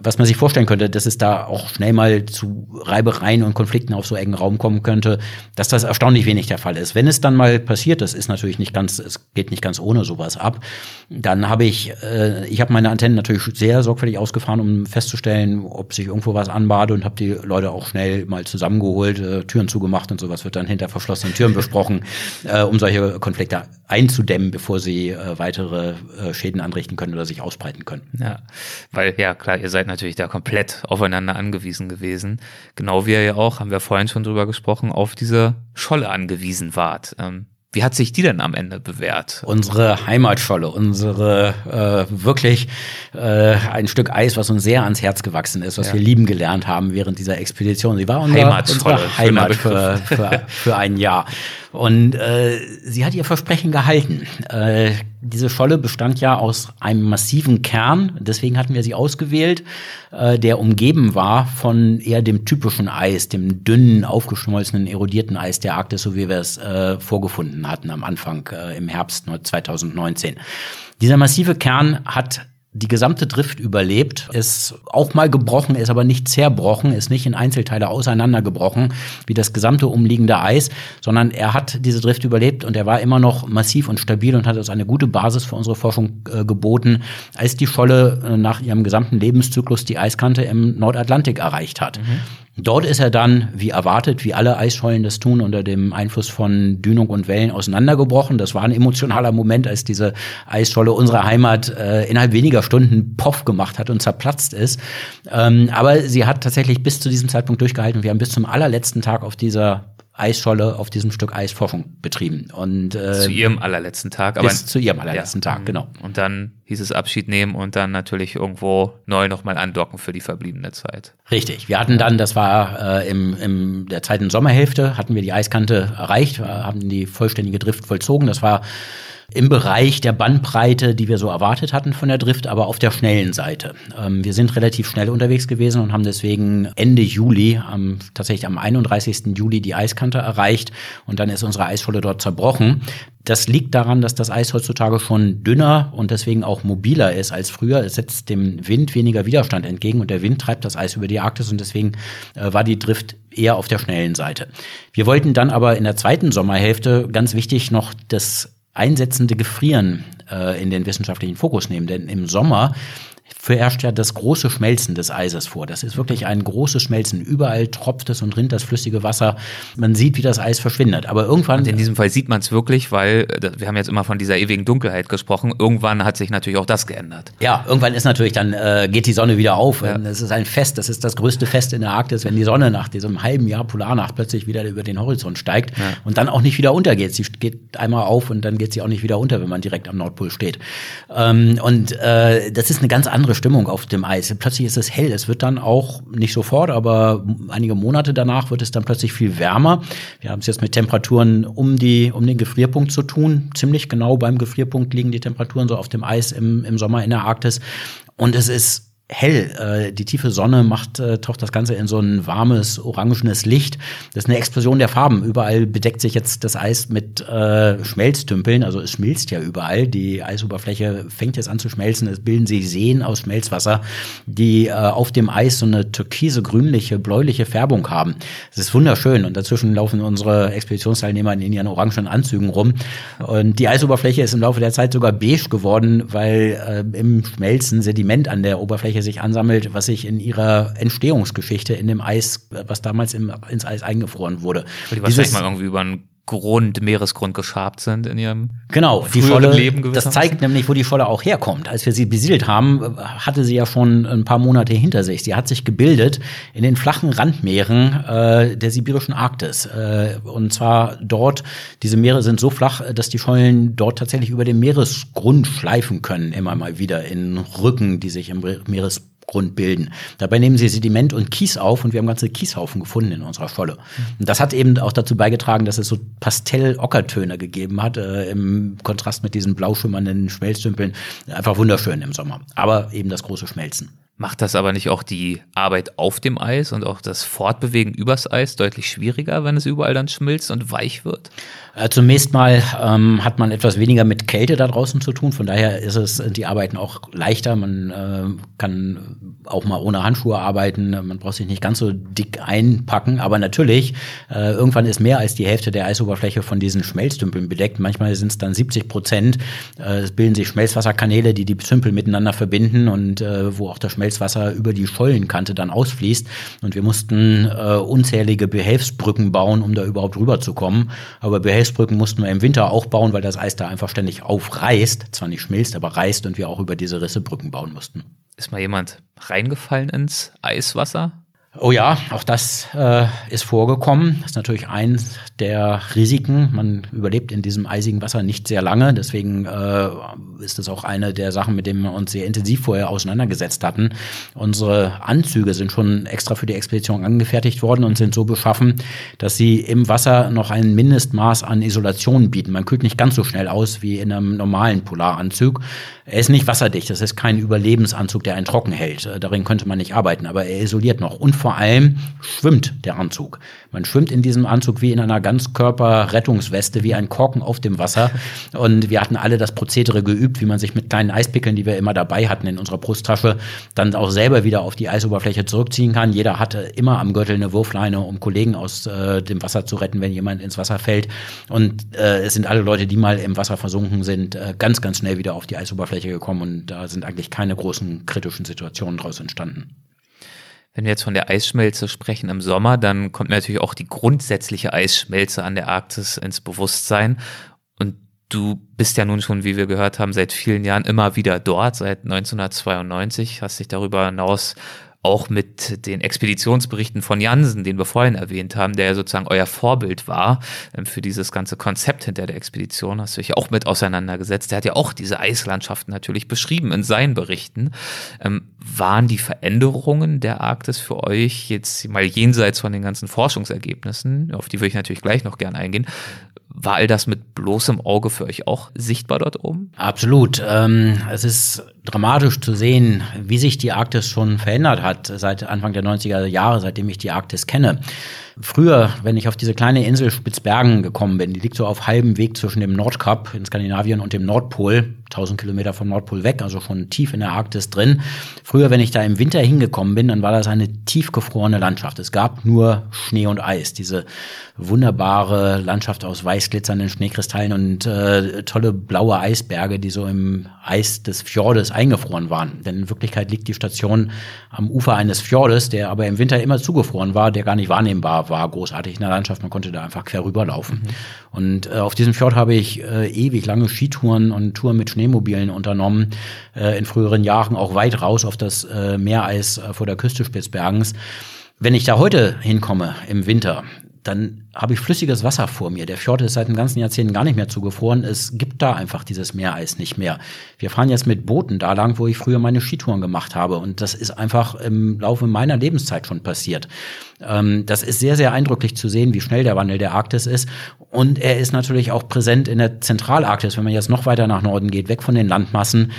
was man sich vorstellen könnte, dass es da auch schnell mal zu Reibereien und Konflikten auf so engen Raum kommen könnte, dass das erstaunlich wenig der Fall ist. Wenn es dann mal passiert, das ist natürlich nicht ganz, es geht nicht ganz ohne sowas ab. Dann habe ich, äh, ich habe meine Antennen natürlich sehr sorgfältig ausgefahren, um festzustellen, ob sich irgendwo was anbade und habe die Leute auch schnell mal zusammengeholt, äh, Türen zugemacht und sowas wird dann hinter verschlossenen Türen besprochen, äh, um solche Konflikte einzudämmen, bevor sie äh, weitere äh, Schäden anrichten können oder sich ausbreiten können. Ja, weil ja klar, ihr seid natürlich da komplett aufeinander angewiesen gewesen. Genau wie ihr ja auch, haben wir vorhin schon drüber gesprochen, auf diese Scholle angewiesen wart. Ähm, Wie hat sich die denn am Ende bewährt? Unsere Heimatscholle, unsere äh, wirklich äh, ein Stück Eis, was uns sehr ans Herz gewachsen ist, was ja. wir lieben gelernt haben während dieser Expedition. Sie war unsere, unsere Heimat für, für, für ein Jahr. Und äh, sie hat ihr Versprechen gehalten. Äh, diese Scholle bestand ja aus einem massiven Kern, deswegen hatten wir sie ausgewählt, äh, der umgeben war von eher dem typischen Eis, dem dünnen, aufgeschmolzenen, erodierten Eis der Arktis, so wie wir es äh, vorgefunden hatten am Anfang äh, im Herbst 2019. Dieser massive Kern hat die gesamte Drift überlebt, ist auch mal gebrochen, ist aber nicht zerbrochen, ist nicht in Einzelteile auseinandergebrochen, wie das gesamte umliegende Eis, sondern er hat diese Drift überlebt und er war immer noch massiv und stabil und hat uns eine gute Basis für unsere Forschung äh, geboten, als die Scholle äh, nach ihrem gesamten Lebenszyklus die Eiskante im Nordatlantik erreicht hat. Mhm. Dort ist er dann, wie erwartet, wie alle Eisschollen das tun, unter dem Einfluss von Dünung und Wellen auseinandergebrochen. Das war ein emotionaler Moment, als diese Eisscholle unserer Heimat äh, innerhalb weniger Stunden Poff gemacht hat und zerplatzt ist. Ähm, aber sie hat tatsächlich bis zu diesem Zeitpunkt durchgehalten. Wir haben bis zum allerletzten Tag auf dieser Eisscholle auf diesem Stück Eis Forschung betrieben. Und, äh, zu ihrem allerletzten Tag. Aber bis zu ihrem allerletzten ja. Tag, genau. Und dann hieß es Abschied nehmen und dann natürlich irgendwo neu nochmal andocken für die verbliebene Zeit. Richtig. Wir hatten dann, das war äh, im, im der zweiten Sommerhälfte, hatten wir die Eiskante erreicht, haben die vollständige Drift vollzogen. Das war im Bereich der Bandbreite, die wir so erwartet hatten von der Drift, aber auf der schnellen Seite. Ähm, wir sind relativ schnell unterwegs gewesen und haben deswegen Ende Juli, am, tatsächlich am 31. Juli die Eiskante erreicht und dann ist unsere Eisscholle dort zerbrochen. Das liegt daran, dass das Eis heutzutage schon dünner und deswegen auch mobiler ist als früher. Es setzt dem Wind weniger Widerstand entgegen und der Wind treibt das Eis über die Arktis und deswegen äh, war die Drift eher auf der schnellen Seite. Wir wollten dann aber in der zweiten Sommerhälfte ganz wichtig noch das einsetzende Gefrieren äh, in den wissenschaftlichen Fokus nehmen. Denn im Sommer herrscht ja das große Schmelzen des Eises vor. Das ist wirklich ein großes Schmelzen. Überall tropft es und rinnt das flüssige Wasser. Man sieht, wie das Eis verschwindet. Aber irgendwann. Und in diesem Fall sieht man es wirklich, weil wir haben jetzt immer von dieser ewigen Dunkelheit gesprochen. Irgendwann hat sich natürlich auch das geändert. Ja, irgendwann ist natürlich dann äh, geht die Sonne wieder auf. Ja. Es ist ein Fest. Das ist das größte Fest in der Arktis, wenn die Sonne nach diesem halben Jahr Polarnacht plötzlich wieder über den Horizont steigt ja. und dann auch nicht wieder untergeht. Sie geht einmal auf und dann geht sie auch nicht wieder unter, wenn man direkt am Nordpol steht. Ähm, und äh, das ist eine ganz andere andere Stimmung auf dem Eis. Plötzlich ist es hell. Es wird dann auch nicht sofort, aber einige Monate danach wird es dann plötzlich viel wärmer. Wir haben es jetzt mit Temperaturen um die um den Gefrierpunkt zu tun. Ziemlich genau beim Gefrierpunkt liegen die Temperaturen so auf dem Eis im, im Sommer in der Arktis. Und es ist hell. Äh, die tiefe Sonne macht, äh, taucht das Ganze in so ein warmes, orangenes Licht. Das ist eine Explosion der Farben. Überall bedeckt sich jetzt das Eis mit äh, Schmelztümpeln. Also es schmilzt ja überall. Die Eisoberfläche fängt jetzt an zu schmelzen. Es bilden sich Seen aus Schmelzwasser, die äh, auf dem Eis so eine türkise, grünliche, bläuliche Färbung haben. Es ist wunderschön. Und dazwischen laufen unsere Expeditionsteilnehmer in ihren orangen Anzügen rum. Und die Eisoberfläche ist im Laufe der Zeit sogar beige geworden, weil äh, im Schmelzen Sediment an der Oberfläche Oberfläche sich ansammelt, was sich in ihrer Entstehungsgeschichte in dem Eis, was damals im, ins Eis eingefroren wurde. Die wahrscheinlich mal irgendwie über einen Grund, Meeresgrund geschabt sind in ihrem genau, die Scholle, Leben Das zeigt nämlich, wo die Scholle auch herkommt. Als wir sie besiedelt haben, hatte sie ja schon ein paar Monate hinter sich. Sie hat sich gebildet in den flachen Randmeeren äh, der sibirischen Arktis. Äh, und zwar dort, diese Meere sind so flach, dass die Schollen dort tatsächlich über den Meeresgrund schleifen können, immer mal wieder in Rücken, die sich im Meeresgrund Grund bilden. Dabei nehmen sie Sediment und Kies auf und wir haben ganze Kieshaufen gefunden in unserer Scholle. Und das hat eben auch dazu beigetragen, dass es so Pastell-Ockertöne gegeben hat, äh, im Kontrast mit diesen blau schimmernden Schmelztümpeln. Einfach wunderschön im Sommer. Aber eben das große Schmelzen. Macht das aber nicht auch die Arbeit auf dem Eis und auch das Fortbewegen übers Eis deutlich schwieriger, wenn es überall dann schmilzt und weich wird? Äh, zunächst mal ähm, hat man etwas weniger mit Kälte da draußen zu tun. Von daher ist es die Arbeiten auch leichter. Man äh, kann auch mal ohne Handschuhe arbeiten. Man braucht sich nicht ganz so dick einpacken. Aber natürlich, äh, irgendwann ist mehr als die Hälfte der Eisoberfläche von diesen Schmelztümpeln bedeckt. Manchmal sind es dann 70 Prozent. Äh, es bilden sich Schmelzwasserkanäle, die die Tümpel miteinander verbinden und äh, wo auch das Schmelzwasser über die Schollenkante dann ausfließt. Und wir mussten äh, unzählige Behelfsbrücken bauen, um da überhaupt rüberzukommen. Aber Behelfs Eisbrücken mussten wir im Winter auch bauen, weil das Eis da einfach ständig aufreißt. Zwar nicht schmilzt, aber reißt und wir auch über diese Risse Brücken bauen mussten. Ist mal jemand reingefallen ins Eiswasser? Oh ja, auch das äh, ist vorgekommen. Das ist natürlich eins der Risiken. Man überlebt in diesem eisigen Wasser nicht sehr lange. Deswegen äh, ist das auch eine der Sachen, mit denen wir uns sehr intensiv vorher auseinandergesetzt hatten. Unsere Anzüge sind schon extra für die Expedition angefertigt worden und sind so beschaffen, dass sie im Wasser noch ein Mindestmaß an Isolation bieten. Man kühlt nicht ganz so schnell aus wie in einem normalen Polaranzug. Er ist nicht wasserdicht. Das ist kein Überlebensanzug, der einen trocken hält. Äh, darin könnte man nicht arbeiten. Aber er isoliert noch. Und vor allem schwimmt der Anzug. Man schwimmt in diesem Anzug wie in einer Ganzkörper-Rettungsweste, wie ein Korken auf dem Wasser. Und wir hatten alle das Prozedere geübt, wie man sich mit kleinen Eispickeln, die wir immer dabei hatten in unserer Brusttasche, dann auch selber wieder auf die Eisoberfläche zurückziehen kann. Jeder hatte immer am Gürtel eine Wurfleine, um Kollegen aus äh, dem Wasser zu retten, wenn jemand ins Wasser fällt. Und äh, es sind alle Leute, die mal im Wasser versunken sind, äh, ganz, ganz schnell wieder auf die Eisoberfläche gekommen. Und da sind eigentlich keine großen kritischen Situationen daraus entstanden. Wenn wir jetzt von der Eisschmelze sprechen im Sommer, dann kommt natürlich auch die grundsätzliche Eisschmelze an der Arktis ins Bewusstsein. Und du bist ja nun schon, wie wir gehört haben, seit vielen Jahren immer wieder dort, seit 1992, hast dich darüber hinaus auch mit den Expeditionsberichten von Jansen, den wir vorhin erwähnt haben, der ja sozusagen euer Vorbild war ähm, für dieses ganze Konzept hinter der Expedition, hast du dich auch mit auseinandergesetzt. Der hat ja auch diese Eislandschaften natürlich beschrieben in seinen Berichten. Ähm, waren die Veränderungen der Arktis für euch jetzt mal jenseits von den ganzen Forschungsergebnissen, auf die würde ich natürlich gleich noch gern eingehen, war all das mit bloßem Auge für euch auch sichtbar dort oben? Absolut. Ähm, es ist dramatisch zu sehen, wie sich die Arktis schon verändert hat seit Anfang der 90er Jahre, seitdem ich die Arktis kenne. Früher, wenn ich auf diese kleine Insel Spitzbergen gekommen bin, die liegt so auf halbem Weg zwischen dem Nordkap in Skandinavien und dem Nordpol, 1000 Kilometer vom Nordpol weg, also schon tief in der Arktis drin. Früher, wenn ich da im Winter hingekommen bin, dann war das eine tiefgefrorene Landschaft. Es gab nur Schnee und Eis. Diese wunderbare Landschaft aus weiß glitzernden Schneekristallen und äh, tolle blaue Eisberge, die so im Eis des Fjordes eingefroren waren. Denn in Wirklichkeit liegt die Station am Ufer eines Fjordes, der aber im Winter immer zugefroren war, der gar nicht wahrnehmbar war großartig in der Landschaft. Man konnte da einfach quer rüberlaufen. Mhm. Und äh, auf diesem Fjord habe ich äh, ewig lange Skitouren und Touren mit Schneemobilen unternommen. Äh, in früheren Jahren auch weit raus auf das äh, Meereis äh, vor der Küste Spitzbergens. Wenn ich da heute hinkomme im Winter, dann habe ich flüssiges Wasser vor mir. Der Fjord ist seit dem ganzen Jahrzehnten gar nicht mehr zugefroren. Es gibt da einfach dieses Meereis nicht mehr. Wir fahren jetzt mit Booten da lang, wo ich früher meine Skitouren gemacht habe. Und das ist einfach im Laufe meiner Lebenszeit schon passiert. Ähm, das ist sehr, sehr eindrücklich zu sehen, wie schnell der Wandel der Arktis ist. Und er ist natürlich auch präsent in der Zentralarktis, wenn man jetzt noch weiter nach Norden geht, weg von den Landmassen.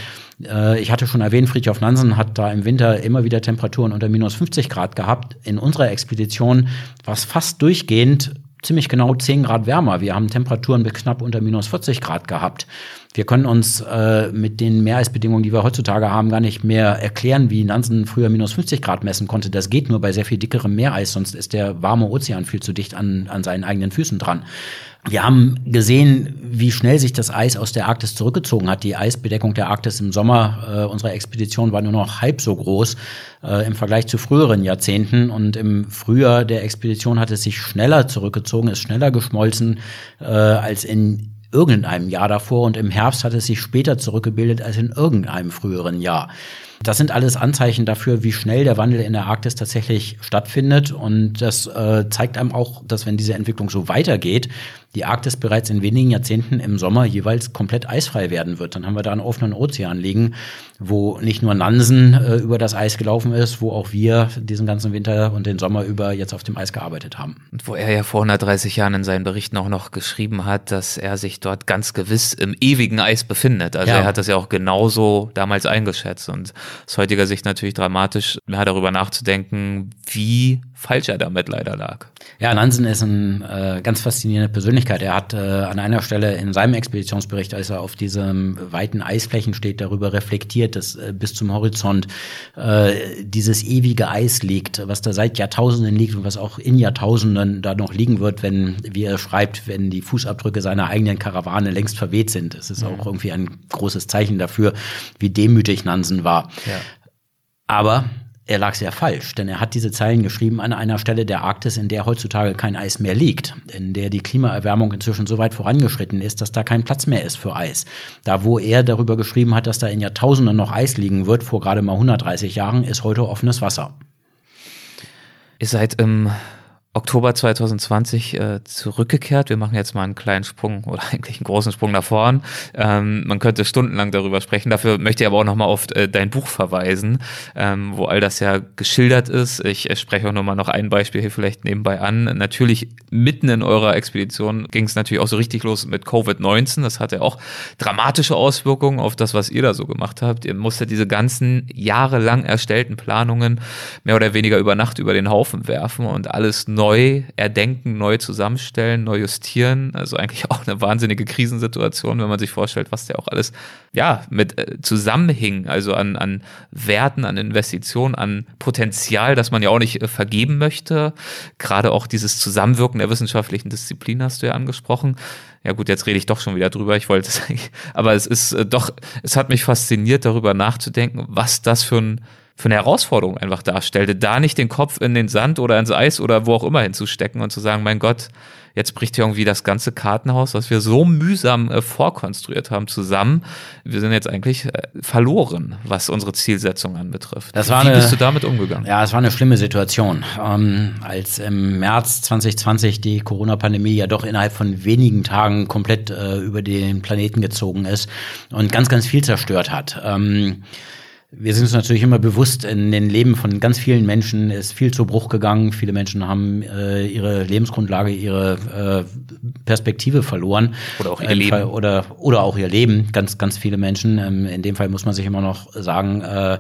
Äh, ich hatte schon erwähnt, Friedhof Nansen hat da im Winter immer wieder Temperaturen unter minus 50 Grad gehabt. In unserer Expedition war es fast durchgehend ziemlich genau 10 Grad wärmer. Wir haben Temperaturen bis knapp unter minus 40 Grad gehabt. Wir können uns äh, mit den Meereisbedingungen, die wir heutzutage haben, gar nicht mehr erklären, wie Nansen früher minus 50 Grad messen konnte. Das geht nur bei sehr viel dickerem Meereis, sonst ist der warme Ozean viel zu dicht an, an seinen eigenen Füßen dran. Wir haben gesehen, wie schnell sich das Eis aus der Arktis zurückgezogen hat. Die Eisbedeckung der Arktis im Sommer äh, unserer Expedition war nur noch halb so groß äh, im Vergleich zu früheren Jahrzehnten. Und im Frühjahr der Expedition hat es sich schneller zurückgezogen, ist schneller geschmolzen äh, als in irgendeinem Jahr davor. Und im Herbst hat es sich später zurückgebildet als in irgendeinem früheren Jahr. Das sind alles Anzeichen dafür, wie schnell der Wandel in der Arktis tatsächlich stattfindet. Und das äh, zeigt einem auch, dass wenn diese Entwicklung so weitergeht, die Arktis bereits in wenigen Jahrzehnten im Sommer jeweils komplett eisfrei werden wird. Dann haben wir da einen offenen Ozean liegen, wo nicht nur Nansen äh, über das Eis gelaufen ist, wo auch wir diesen ganzen Winter und den Sommer über jetzt auf dem Eis gearbeitet haben. Und wo er ja vor 130 Jahren in seinen Berichten auch noch geschrieben hat, dass er sich dort ganz gewiss im ewigen Eis befindet. Also ja. er hat das ja auch genauso damals eingeschätzt und aus heutiger Sicht natürlich dramatisch, mehr darüber nachzudenken, wie falsch er damit leider lag. Ja, Nansen ist eine äh, ganz faszinierende Persönlichkeit. Er hat äh, an einer Stelle in seinem Expeditionsbericht, als er auf diesem weiten Eisflächen steht, darüber reflektiert, dass äh, bis zum Horizont äh, dieses ewige Eis liegt, was da seit Jahrtausenden liegt und was auch in Jahrtausenden da noch liegen wird, wenn, wie er schreibt, wenn die Fußabdrücke seiner eigenen Karawane längst verweht sind. Es ist mhm. auch irgendwie ein großes Zeichen dafür, wie demütig Nansen war. Ja. Aber er lag sehr falsch, denn er hat diese Zeilen geschrieben an einer Stelle der Arktis, in der heutzutage kein Eis mehr liegt, in der die Klimaerwärmung inzwischen so weit vorangeschritten ist, dass da kein Platz mehr ist für Eis. Da, wo er darüber geschrieben hat, dass da in Jahrtausenden noch Eis liegen wird, vor gerade mal 130 Jahren, ist heute offenes Wasser. Ihr seid im Oktober 2020 äh, zurückgekehrt. Wir machen jetzt mal einen kleinen Sprung oder eigentlich einen großen Sprung nach vorn. Ähm, man könnte stundenlang darüber sprechen. Dafür möchte ich aber auch nochmal auf äh, dein Buch verweisen, ähm, wo all das ja geschildert ist. Ich äh, spreche auch nochmal noch ein Beispiel hier vielleicht nebenbei an. Natürlich mitten in eurer Expedition ging es natürlich auch so richtig los mit Covid-19. Das hatte auch dramatische Auswirkungen auf das, was ihr da so gemacht habt. Ihr musstet diese ganzen jahrelang erstellten Planungen mehr oder weniger über Nacht über den Haufen werfen und alles neu neu erdenken, neu zusammenstellen, neu justieren. Also eigentlich auch eine wahnsinnige Krisensituation, wenn man sich vorstellt, was der auch alles ja mit äh, zusammenhing, also an, an Werten, an Investitionen, an Potenzial, das man ja auch nicht äh, vergeben möchte. Gerade auch dieses Zusammenwirken der wissenschaftlichen Disziplin hast du ja angesprochen. Ja gut, jetzt rede ich doch schon wieder drüber. Ich wollte es eigentlich, aber es ist äh, doch, es hat mich fasziniert, darüber nachzudenken, was das für ein für eine Herausforderung einfach darstellte, da nicht den Kopf in den Sand oder ins Eis oder wo auch immer hinzustecken und zu sagen, mein Gott, jetzt bricht hier irgendwie das ganze Kartenhaus, was wir so mühsam äh, vorkonstruiert haben, zusammen. Wir sind jetzt eigentlich äh, verloren, was unsere Zielsetzung anbetrifft. Das war Wie eine, bist du damit umgegangen? Ja, es war eine schlimme Situation. Ähm, als im März 2020 die Corona-Pandemie ja doch innerhalb von wenigen Tagen komplett äh, über den Planeten gezogen ist und ganz, ganz viel zerstört hat. Ähm, wir sind uns natürlich immer bewusst, in den Leben von ganz vielen Menschen ist viel zu Bruch gegangen. Viele Menschen haben äh, ihre Lebensgrundlage, ihre äh, Perspektive verloren. Oder auch ihr Leben. Fall, oder, oder auch ihr Leben, ganz, ganz viele Menschen. Ähm, in dem Fall muss man sich immer noch sagen, äh,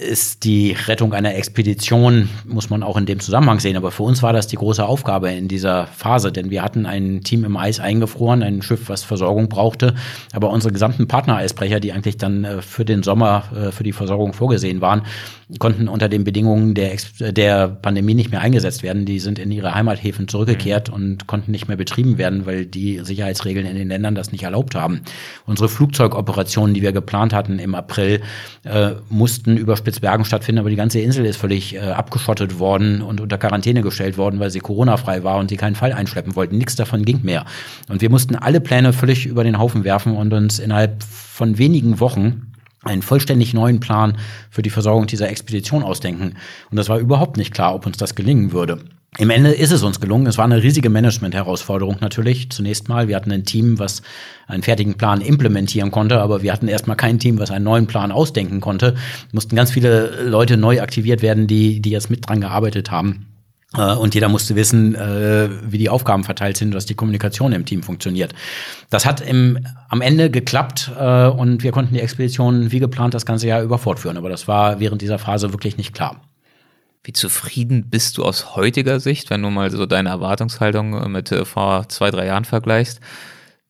ist die Rettung einer Expedition, muss man auch in dem Zusammenhang sehen. Aber für uns war das die große Aufgabe in dieser Phase, denn wir hatten ein Team im Eis eingefroren, ein Schiff, was Versorgung brauchte. Aber unsere gesamten Partnereisbrecher, die eigentlich dann äh, für den Sommer äh, für die Versorgung vorgesehen waren, konnten unter den Bedingungen der, der Pandemie nicht mehr eingesetzt werden. Die sind in ihre Heimathäfen zurückgekehrt mhm. und konnten nicht mehr betrieben werden, weil die Sicherheitsregeln in den Ländern das nicht erlaubt haben. Unsere Flugzeugoperationen, die wir geplant hatten im April, äh, mussten mussten über Spitzbergen stattfinden, aber die ganze Insel ist völlig äh, abgeschottet worden und unter Quarantäne gestellt worden, weil sie Corona-frei war und sie keinen Fall einschleppen wollten. Nichts davon ging mehr. Und wir mussten alle Pläne völlig über den Haufen werfen und uns innerhalb von wenigen Wochen einen vollständig neuen Plan für die Versorgung dieser Expedition ausdenken. Und das war überhaupt nicht klar, ob uns das gelingen würde. Im Ende ist es uns gelungen. Es war eine riesige Management-Herausforderung natürlich. Zunächst mal, wir hatten ein Team, was einen fertigen Plan implementieren konnte, aber wir hatten erstmal kein Team, was einen neuen Plan ausdenken konnte. Mussten ganz viele Leute neu aktiviert werden, die, die jetzt mit dran gearbeitet haben. Äh, und jeder musste wissen, äh, wie die Aufgaben verteilt sind, dass die Kommunikation im Team funktioniert. Das hat im, am Ende geklappt äh, und wir konnten die Expedition wie geplant das ganze Jahr über fortführen. Aber das war während dieser Phase wirklich nicht klar. Wie zufrieden bist du aus heutiger Sicht, wenn du mal so deine Erwartungshaltung mit äh, vor zwei, drei Jahren vergleichst,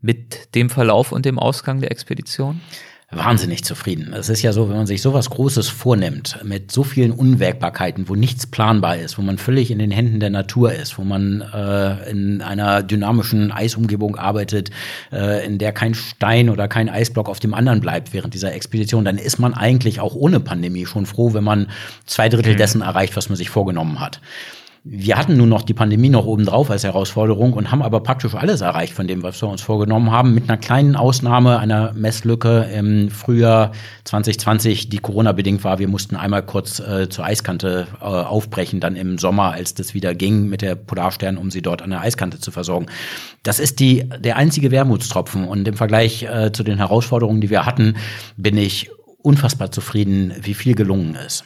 mit dem Verlauf und dem Ausgang der Expedition? Wahnsinnig zufrieden. Es ist ja so, wenn man sich sowas Großes vornimmt, mit so vielen Unwägbarkeiten, wo nichts planbar ist, wo man völlig in den Händen der Natur ist, wo man äh, in einer dynamischen Eisumgebung arbeitet, äh, in der kein Stein oder kein Eisblock auf dem anderen bleibt während dieser Expedition, dann ist man eigentlich auch ohne Pandemie schon froh, wenn man zwei Drittel mhm. dessen erreicht, was man sich vorgenommen hat. Wir hatten nun noch die Pandemie noch obendrauf als Herausforderung und haben aber praktisch alles erreicht von dem, was wir uns vorgenommen haben, mit einer kleinen Ausnahme einer Messlücke im Frühjahr 2020, die Corona-bedingt war. Wir mussten einmal kurz äh, zur Eiskante äh, aufbrechen, dann im Sommer, als das wieder ging mit der Polarstern, um sie dort an der Eiskante zu versorgen. Das ist die, der einzige Wermutstropfen und im Vergleich äh, zu den Herausforderungen, die wir hatten, bin ich unfassbar zufrieden, wie viel gelungen ist.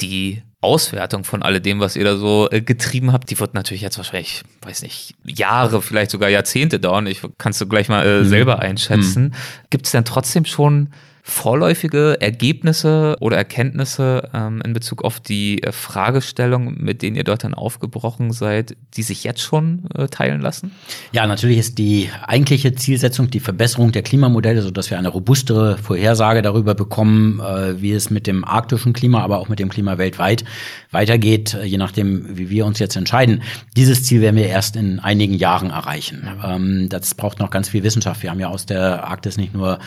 Die Auswertung von alledem, was ihr da so äh, getrieben habt, die wird natürlich jetzt wahrscheinlich, weiß nicht, Jahre, vielleicht sogar Jahrzehnte dauern. Ich kannst du gleich mal äh, mhm. selber einschätzen. Mhm. Gibt es denn trotzdem schon vorläufige Ergebnisse oder Erkenntnisse ähm, in Bezug auf die äh, Fragestellung, mit denen ihr dort dann aufgebrochen seid, die sich jetzt schon äh, teilen lassen? Ja, natürlich ist die eigentliche Zielsetzung die Verbesserung der Klimamodelle, sodass wir eine robustere Vorhersage darüber bekommen, äh, wie es mit dem arktischen Klima, aber auch mit dem Klima weltweit weitergeht, äh, je nachdem, wie wir uns jetzt entscheiden. Dieses Ziel werden wir erst in einigen Jahren erreichen. Ähm, das braucht noch ganz viel Wissenschaft. Wir haben ja aus der Arktis nicht nur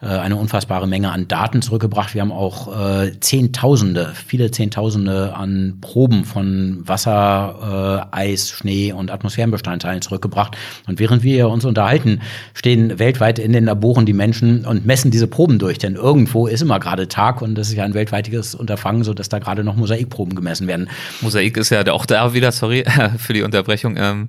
äh, eine unfassbare Menge an Daten zurückgebracht. Wir haben auch äh, Zehntausende, viele Zehntausende an Proben von Wasser, äh, Eis, Schnee und Atmosphärenbestandteilen zurückgebracht. Und während wir uns unterhalten, stehen weltweit in den Laboren die Menschen und messen diese Proben durch. Denn irgendwo ist immer gerade Tag und das ist ja ein weltweitiges Unterfangen, so dass da gerade noch Mosaikproben gemessen werden. Mosaik ist ja auch da wieder, sorry für die Unterbrechung. Ähm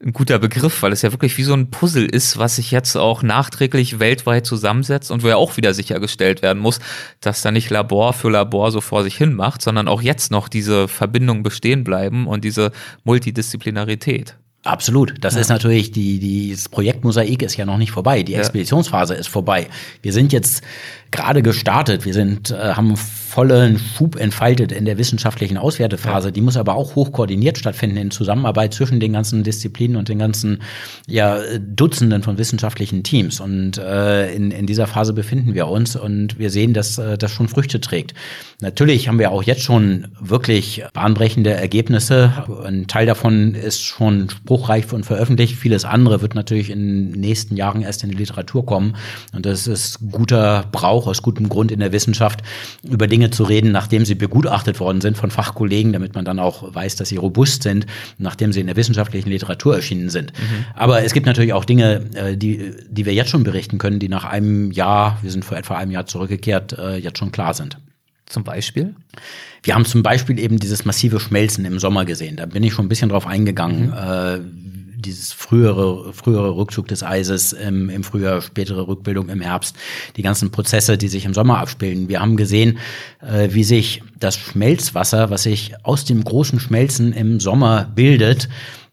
ein guter Begriff, weil es ja wirklich wie so ein Puzzle ist, was sich jetzt auch nachträglich weltweit zusammensetzt und wo ja auch wieder sichergestellt werden muss, dass da nicht Labor für Labor so vor sich hin macht, sondern auch jetzt noch diese Verbindungen bestehen bleiben und diese Multidisziplinarität. Absolut. Das ja. ist natürlich, die, die, das Projekt Mosaik ist ja noch nicht vorbei. Die Expeditionsphase ist vorbei. Wir sind jetzt gerade gestartet. Wir sind, äh, haben vollen Schub entfaltet in der wissenschaftlichen Auswertephase. Ja. Die muss aber auch hoch koordiniert stattfinden in Zusammenarbeit zwischen den ganzen Disziplinen und den ganzen ja, Dutzenden von wissenschaftlichen Teams. Und äh, in, in dieser Phase befinden wir uns und wir sehen, dass äh, das schon Früchte trägt. Natürlich haben wir auch jetzt schon wirklich bahnbrechende Ergebnisse. Ein Teil davon ist schon spruchreich und veröffentlicht. Vieles andere wird natürlich in den nächsten Jahren erst in die Literatur kommen. Und das ist guter Brauch auch aus gutem Grund in der Wissenschaft über Dinge zu reden, nachdem sie begutachtet worden sind von Fachkollegen, damit man dann auch weiß, dass sie robust sind, nachdem sie in der wissenschaftlichen Literatur erschienen sind. Mhm. Aber es gibt natürlich auch Dinge, äh, die, die wir jetzt schon berichten können, die nach einem Jahr, wir sind vor etwa einem Jahr zurückgekehrt, äh, jetzt schon klar sind. Zum Beispiel? Wir haben zum Beispiel eben dieses massive Schmelzen im Sommer gesehen. Da bin ich schon ein bisschen drauf eingegangen. Mhm. Äh, dieses frühere, frühere Rückzug des Eises im, im Frühjahr, spätere Rückbildung im Herbst, die ganzen Prozesse, die sich im Sommer abspielen. Wir haben gesehen, äh, wie sich das Schmelzwasser, was sich aus dem großen Schmelzen im Sommer bildet,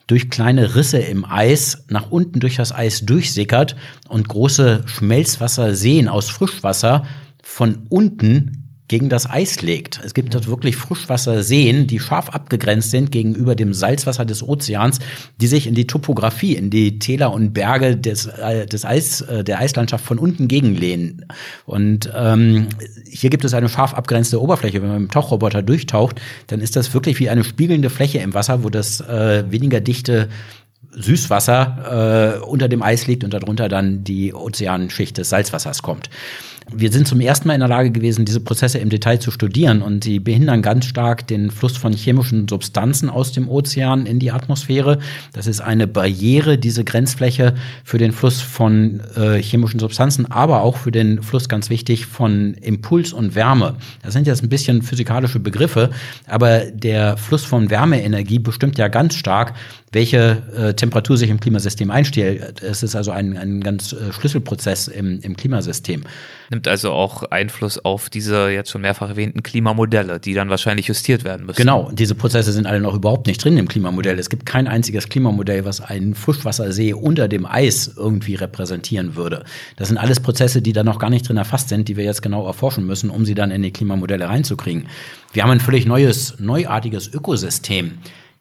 durch kleine Risse im Eis nach unten durch das Eis durchsickert und große Schmelzwasserseen aus Frischwasser von unten gegen das Eis legt. Es gibt dort wirklich Frischwasserseen, die scharf abgegrenzt sind gegenüber dem Salzwasser des Ozeans, die sich in die Topographie, in die Täler und Berge des, äh, des Eis, äh, der Eislandschaft von unten gegenlehnen. Und ähm, hier gibt es eine scharf abgrenzte Oberfläche. Wenn man mit dem Tauchroboter durchtaucht, dann ist das wirklich wie eine spiegelnde Fläche im Wasser, wo das äh, weniger dichte Süßwasser äh, unter dem Eis liegt und darunter dann die Ozeanschicht des Salzwassers kommt. Wir sind zum ersten Mal in der Lage gewesen, diese Prozesse im Detail zu studieren und sie behindern ganz stark den Fluss von chemischen Substanzen aus dem Ozean in die Atmosphäre. Das ist eine Barriere, diese Grenzfläche für den Fluss von äh, chemischen Substanzen, aber auch für den Fluss ganz wichtig von Impuls und Wärme. Das sind jetzt ein bisschen physikalische Begriffe, aber der Fluss von Wärmeenergie bestimmt ja ganz stark, welche äh, Temperatur sich im Klimasystem einstellt. Es ist also ein, ein ganz äh, Schlüsselprozess im, im Klimasystem. Nimmt also auch Einfluss auf diese jetzt schon mehrfach erwähnten Klimamodelle, die dann wahrscheinlich justiert werden müssen. Genau, diese Prozesse sind alle noch überhaupt nicht drin im Klimamodell. Es gibt kein einziges Klimamodell, was einen Frischwassersee unter dem Eis irgendwie repräsentieren würde. Das sind alles Prozesse, die da noch gar nicht drin erfasst sind, die wir jetzt genau erforschen müssen, um sie dann in die Klimamodelle reinzukriegen. Wir haben ein völlig neues, neuartiges Ökosystem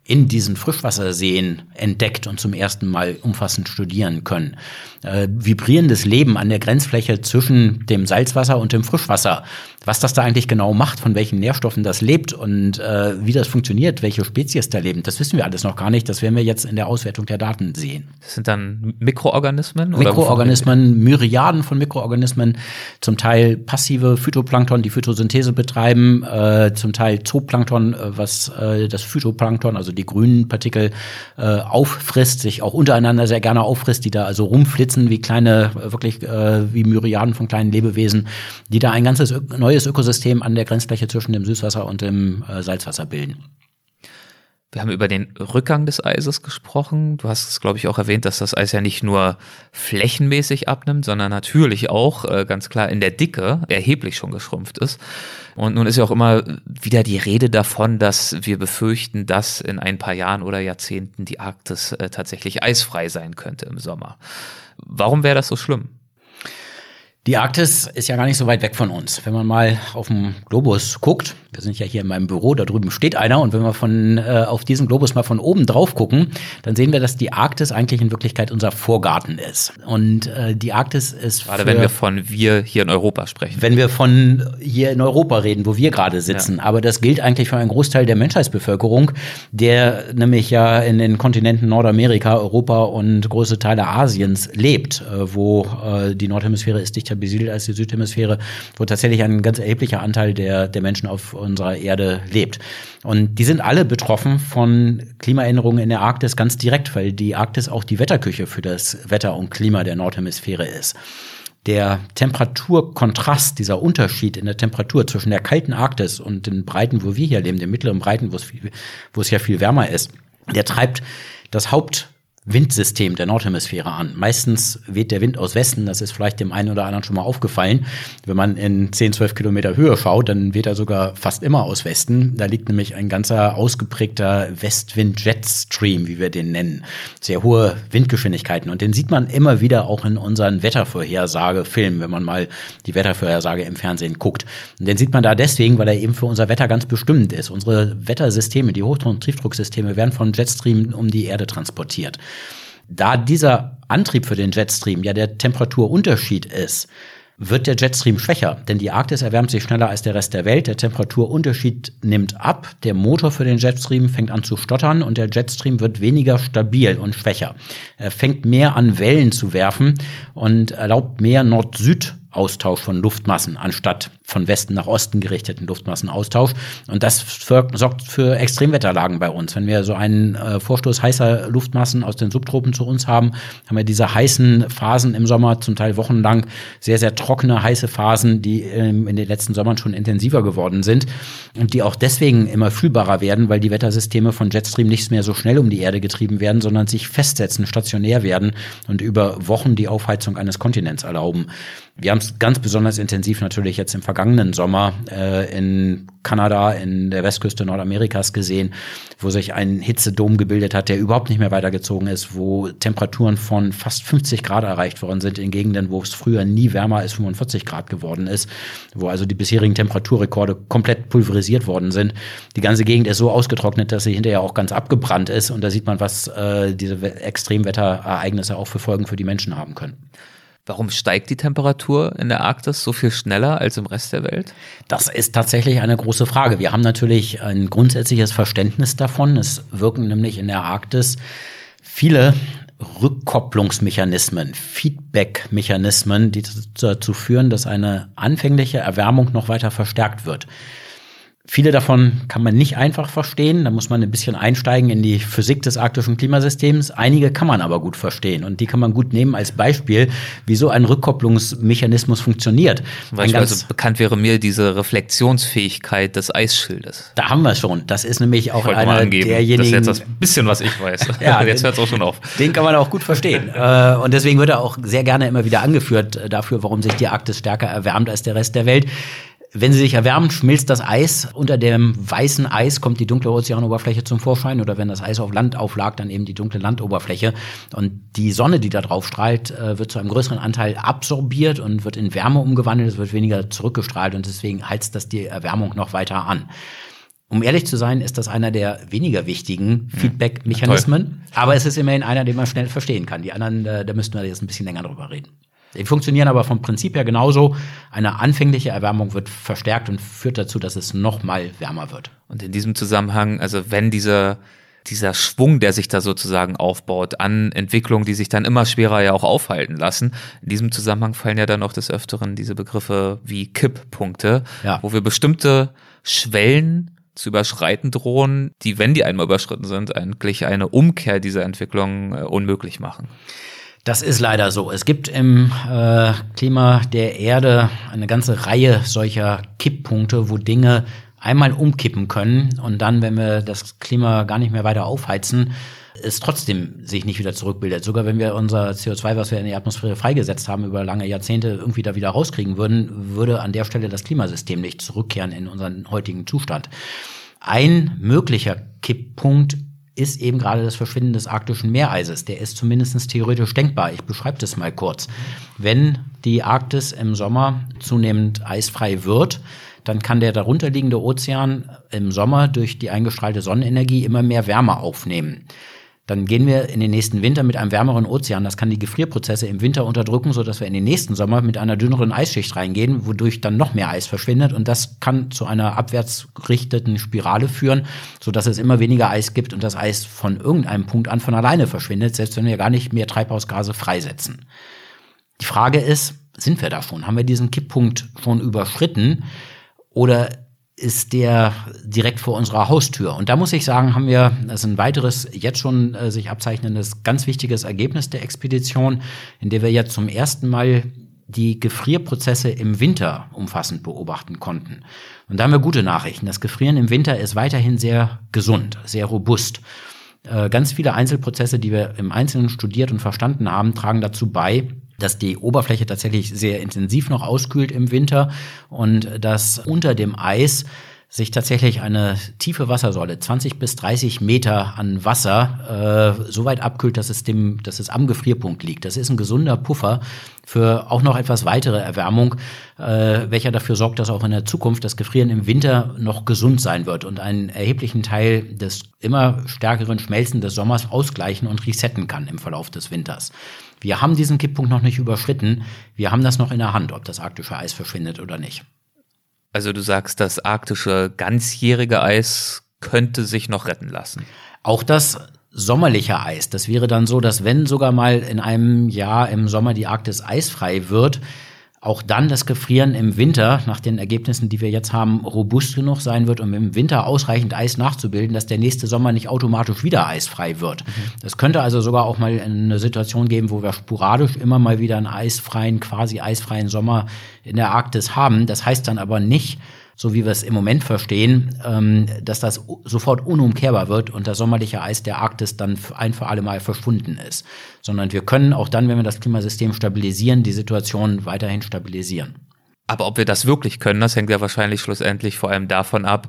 in diesen Frischwasserseen entdeckt und zum ersten Mal umfassend studieren können. Äh, vibrierendes Leben an der Grenzfläche zwischen dem Salzwasser und dem Frischwasser. Was das da eigentlich genau macht, von welchen Nährstoffen das lebt und äh, wie das funktioniert, welche Spezies da leben, das wissen wir alles noch gar nicht. Das werden wir jetzt in der Auswertung der Daten sehen. Das sind dann Mikroorganismen? Mikroorganismen, Myriaden von Mikroorganismen, zum Teil passive Phytoplankton, die Photosynthese betreiben, äh, zum Teil Zooplankton, äh, was äh, das Phytoplankton, also die grünen Partikel äh, auffrisst, sich auch untereinander sehr gerne auffrisst, die da also rumflitzen wie kleine, äh, wirklich äh, wie Myriaden von kleinen Lebewesen, die da ein ganzes neues Ökosystem an der Grenzfläche zwischen dem Süßwasser und dem äh, Salzwasser bilden. Wir haben über den Rückgang des Eises gesprochen. Du hast es, glaube ich, auch erwähnt, dass das Eis ja nicht nur flächenmäßig abnimmt, sondern natürlich auch äh, ganz klar in der Dicke erheblich schon geschrumpft ist. Und nun ist ja auch immer wieder die Rede davon, dass wir befürchten, dass in ein paar Jahren oder Jahrzehnten die Arktis äh, tatsächlich eisfrei sein könnte im Sommer. Warum wäre das so schlimm? Die Arktis ist ja gar nicht so weit weg von uns. Wenn man mal auf dem Globus guckt, wir sind ja hier in meinem Büro, da drüben steht einer und wenn wir von äh, auf diesen Globus mal von oben drauf gucken, dann sehen wir, dass die Arktis eigentlich in Wirklichkeit unser Vorgarten ist. Und äh, die Arktis ist gerade wenn wir von wir hier in Europa sprechen. Wenn wir von hier in Europa reden, wo wir gerade sitzen, ja. aber das gilt eigentlich für einen Großteil der Menschheitsbevölkerung, der nämlich ja in den Kontinenten Nordamerika, Europa und große Teile Asiens lebt, äh, wo äh, die Nordhemisphäre ist dichter besiedelt als die Südhemisphäre, wo tatsächlich ein ganz erheblicher Anteil der der Menschen auf unserer Erde lebt. Und die sind alle betroffen von Klimaänderungen in der Arktis ganz direkt, weil die Arktis auch die Wetterküche für das Wetter und Klima der Nordhemisphäre ist der Temperaturkontrast, dieser Unterschied in der Temperatur zwischen der kalten Arktis und den Breiten, wo wir hier leben, den mittleren Breiten, wo es, viel, wo es ja viel wärmer ist, der treibt das Haupt Windsystem der Nordhemisphäre an. Meistens weht der Wind aus Westen, das ist vielleicht dem einen oder anderen schon mal aufgefallen. Wenn man in 10, 12 Kilometer Höhe schaut, dann weht er sogar fast immer aus Westen. Da liegt nämlich ein ganzer ausgeprägter Westwind-Jetstream, wie wir den nennen. Sehr hohe Windgeschwindigkeiten. Und den sieht man immer wieder auch in unseren Wettervorhersagefilmen, wenn man mal die Wettervorhersage im Fernsehen guckt. Und den sieht man da deswegen, weil er eben für unser Wetter ganz bestimmend ist. Unsere Wettersysteme, die Hoch- und Tiefdrucksysteme werden von Jetstream um die Erde transportiert. Da dieser Antrieb für den Jetstream ja der Temperaturunterschied ist, wird der Jetstream schwächer, denn die Arktis erwärmt sich schneller als der Rest der Welt. Der Temperaturunterschied nimmt ab, der Motor für den Jetstream fängt an zu stottern und der Jetstream wird weniger stabil und schwächer. Er fängt mehr an Wellen zu werfen und erlaubt mehr Nord-Süd Austausch von Luftmassen anstatt von Westen nach Osten gerichteten Luftmassenaustausch. Und das für, sorgt für Extremwetterlagen bei uns. Wenn wir so einen äh, Vorstoß heißer Luftmassen aus den Subtropen zu uns haben, haben wir diese heißen Phasen im Sommer, zum Teil wochenlang, sehr, sehr trockene, heiße Phasen, die ähm, in den letzten Sommern schon intensiver geworden sind und die auch deswegen immer fühlbarer werden, weil die Wettersysteme von Jetstream nicht mehr so schnell um die Erde getrieben werden, sondern sich festsetzen, stationär werden und über Wochen die Aufheizung eines Kontinents erlauben. Wir haben es ganz besonders intensiv natürlich jetzt im vergangenen Sommer äh, in Kanada, in der Westküste Nordamerikas gesehen, wo sich ein Hitzedom gebildet hat, der überhaupt nicht mehr weitergezogen ist, wo Temperaturen von fast 50 Grad erreicht worden sind in Gegenden, wo es früher nie wärmer als 45 Grad geworden ist, wo also die bisherigen Temperaturrekorde komplett pulverisiert worden sind. Die ganze Gegend ist so ausgetrocknet, dass sie hinterher auch ganz abgebrannt ist und da sieht man, was äh, diese Extremwetterereignisse auch für Folgen für die Menschen haben können. Warum steigt die Temperatur in der Arktis so viel schneller als im Rest der Welt? Das ist tatsächlich eine große Frage. Wir haben natürlich ein grundsätzliches Verständnis davon. Es wirken nämlich in der Arktis viele Rückkopplungsmechanismen, Feedback-Mechanismen, die dazu führen, dass eine anfängliche Erwärmung noch weiter verstärkt wird. Viele davon kann man nicht einfach verstehen. Da muss man ein bisschen einsteigen in die Physik des arktischen Klimasystems. Einige kann man aber gut verstehen und die kann man gut nehmen als Beispiel, wie so ein Rückkopplungsmechanismus funktioniert. also bekannt wäre mir diese Reflexionsfähigkeit des Eisschildes. Da haben wir es schon. Das ist nämlich auch einer angeben. derjenigen. Das ist jetzt das bisschen, was ich weiß. ja, jetzt hört es auch schon auf. Den kann man auch gut verstehen. Äh, und deswegen wird er auch sehr gerne immer wieder angeführt äh, dafür, warum sich die Arktis stärker erwärmt als der Rest der Welt. Wenn sie sich erwärmen, schmilzt das Eis. Unter dem weißen Eis kommt die dunkle Ozeanoberfläche zum Vorschein. Oder wenn das Eis auf Land auflag, dann eben die dunkle Landoberfläche. Und die Sonne, die da drauf strahlt, äh, wird zu einem größeren Anteil absorbiert und wird in Wärme umgewandelt. Es wird weniger zurückgestrahlt und deswegen heizt das die Erwärmung noch weiter an. Um ehrlich zu sein, ist das einer der weniger wichtigen hm. Feedback-Mechanismen. Aber es ist immerhin einer, den man schnell verstehen kann. Die anderen, äh, da müssten wir jetzt ein bisschen länger drüber reden. Die funktionieren aber vom Prinzip her genauso. Eine anfängliche Erwärmung wird verstärkt und führt dazu, dass es noch mal wärmer wird. Und in diesem Zusammenhang, also wenn dieser dieser Schwung, der sich da sozusagen aufbaut an Entwicklungen, die sich dann immer schwerer ja auch aufhalten lassen. In diesem Zusammenhang fallen ja dann auch des Öfteren diese Begriffe wie Kipppunkte, ja. wo wir bestimmte Schwellen zu überschreiten drohen, die, wenn die einmal überschritten sind, eigentlich eine Umkehr dieser Entwicklung äh, unmöglich machen. Das ist leider so. Es gibt im äh, Klima der Erde eine ganze Reihe solcher Kipppunkte, wo Dinge einmal umkippen können und dann, wenn wir das Klima gar nicht mehr weiter aufheizen, es trotzdem sich nicht wieder zurückbildet. Sogar wenn wir unser CO2, was wir in die Atmosphäre freigesetzt haben, über lange Jahrzehnte irgendwie da wieder rauskriegen würden, würde an der Stelle das Klimasystem nicht zurückkehren in unseren heutigen Zustand. Ein möglicher Kipppunkt ist eben gerade das Verschwinden des arktischen Meereises. Der ist zumindest theoretisch denkbar. Ich beschreibe das mal kurz. Wenn die Arktis im Sommer zunehmend eisfrei wird, dann kann der darunterliegende Ozean im Sommer durch die eingestrahlte Sonnenenergie immer mehr Wärme aufnehmen. Dann gehen wir in den nächsten Winter mit einem wärmeren Ozean. Das kann die Gefrierprozesse im Winter unterdrücken, sodass wir in den nächsten Sommer mit einer dünneren Eisschicht reingehen, wodurch dann noch mehr Eis verschwindet. Und das kann zu einer abwärts gerichteten Spirale führen, sodass es immer weniger Eis gibt und das Eis von irgendeinem Punkt an von alleine verschwindet, selbst wenn wir gar nicht mehr Treibhausgase freisetzen. Die Frage ist, sind wir da schon? Haben wir diesen Kipppunkt schon überschritten? Oder ist der direkt vor unserer Haustür. Und da muss ich sagen, haben wir, das ist ein weiteres, jetzt schon äh, sich abzeichnendes, ganz wichtiges Ergebnis der Expedition, in der wir jetzt zum ersten Mal die Gefrierprozesse im Winter umfassend beobachten konnten. Und da haben wir gute Nachrichten. Das Gefrieren im Winter ist weiterhin sehr gesund, sehr robust. Äh, ganz viele Einzelprozesse, die wir im Einzelnen studiert und verstanden haben, tragen dazu bei, dass die Oberfläche tatsächlich sehr intensiv noch auskühlt im Winter und dass unter dem Eis sich tatsächlich eine tiefe Wassersäule, 20 bis 30 Meter an Wasser, äh, so weit abkühlt, dass es, dem, dass es am Gefrierpunkt liegt. Das ist ein gesunder Puffer für auch noch etwas weitere Erwärmung, äh, welcher dafür sorgt, dass auch in der Zukunft das Gefrieren im Winter noch gesund sein wird und einen erheblichen Teil des immer stärkeren Schmelzen des Sommers ausgleichen und resetten kann im Verlauf des Winters. Wir haben diesen Kipppunkt noch nicht überschritten. Wir haben das noch in der Hand, ob das arktische Eis verschwindet oder nicht. Also du sagst, das arktische ganzjährige Eis könnte sich noch retten lassen. Auch das sommerliche Eis. Das wäre dann so, dass wenn sogar mal in einem Jahr im Sommer die Arktis eisfrei wird, auch dann das Gefrieren im Winter, nach den Ergebnissen, die wir jetzt haben, robust genug sein wird, um im Winter ausreichend Eis nachzubilden, dass der nächste Sommer nicht automatisch wieder eisfrei wird. Mhm. Das könnte also sogar auch mal eine Situation geben, wo wir sporadisch immer mal wieder einen eisfreien, quasi eisfreien Sommer in der Arktis haben. Das heißt dann aber nicht, so wie wir es im Moment verstehen, ähm, dass das sofort unumkehrbar wird und das sommerliche Eis der Arktis dann ein für alle Mal verschwunden ist. Sondern wir können auch dann, wenn wir das Klimasystem stabilisieren, die Situation weiterhin stabilisieren. Aber ob wir das wirklich können, das hängt ja wahrscheinlich schlussendlich vor allem davon ab,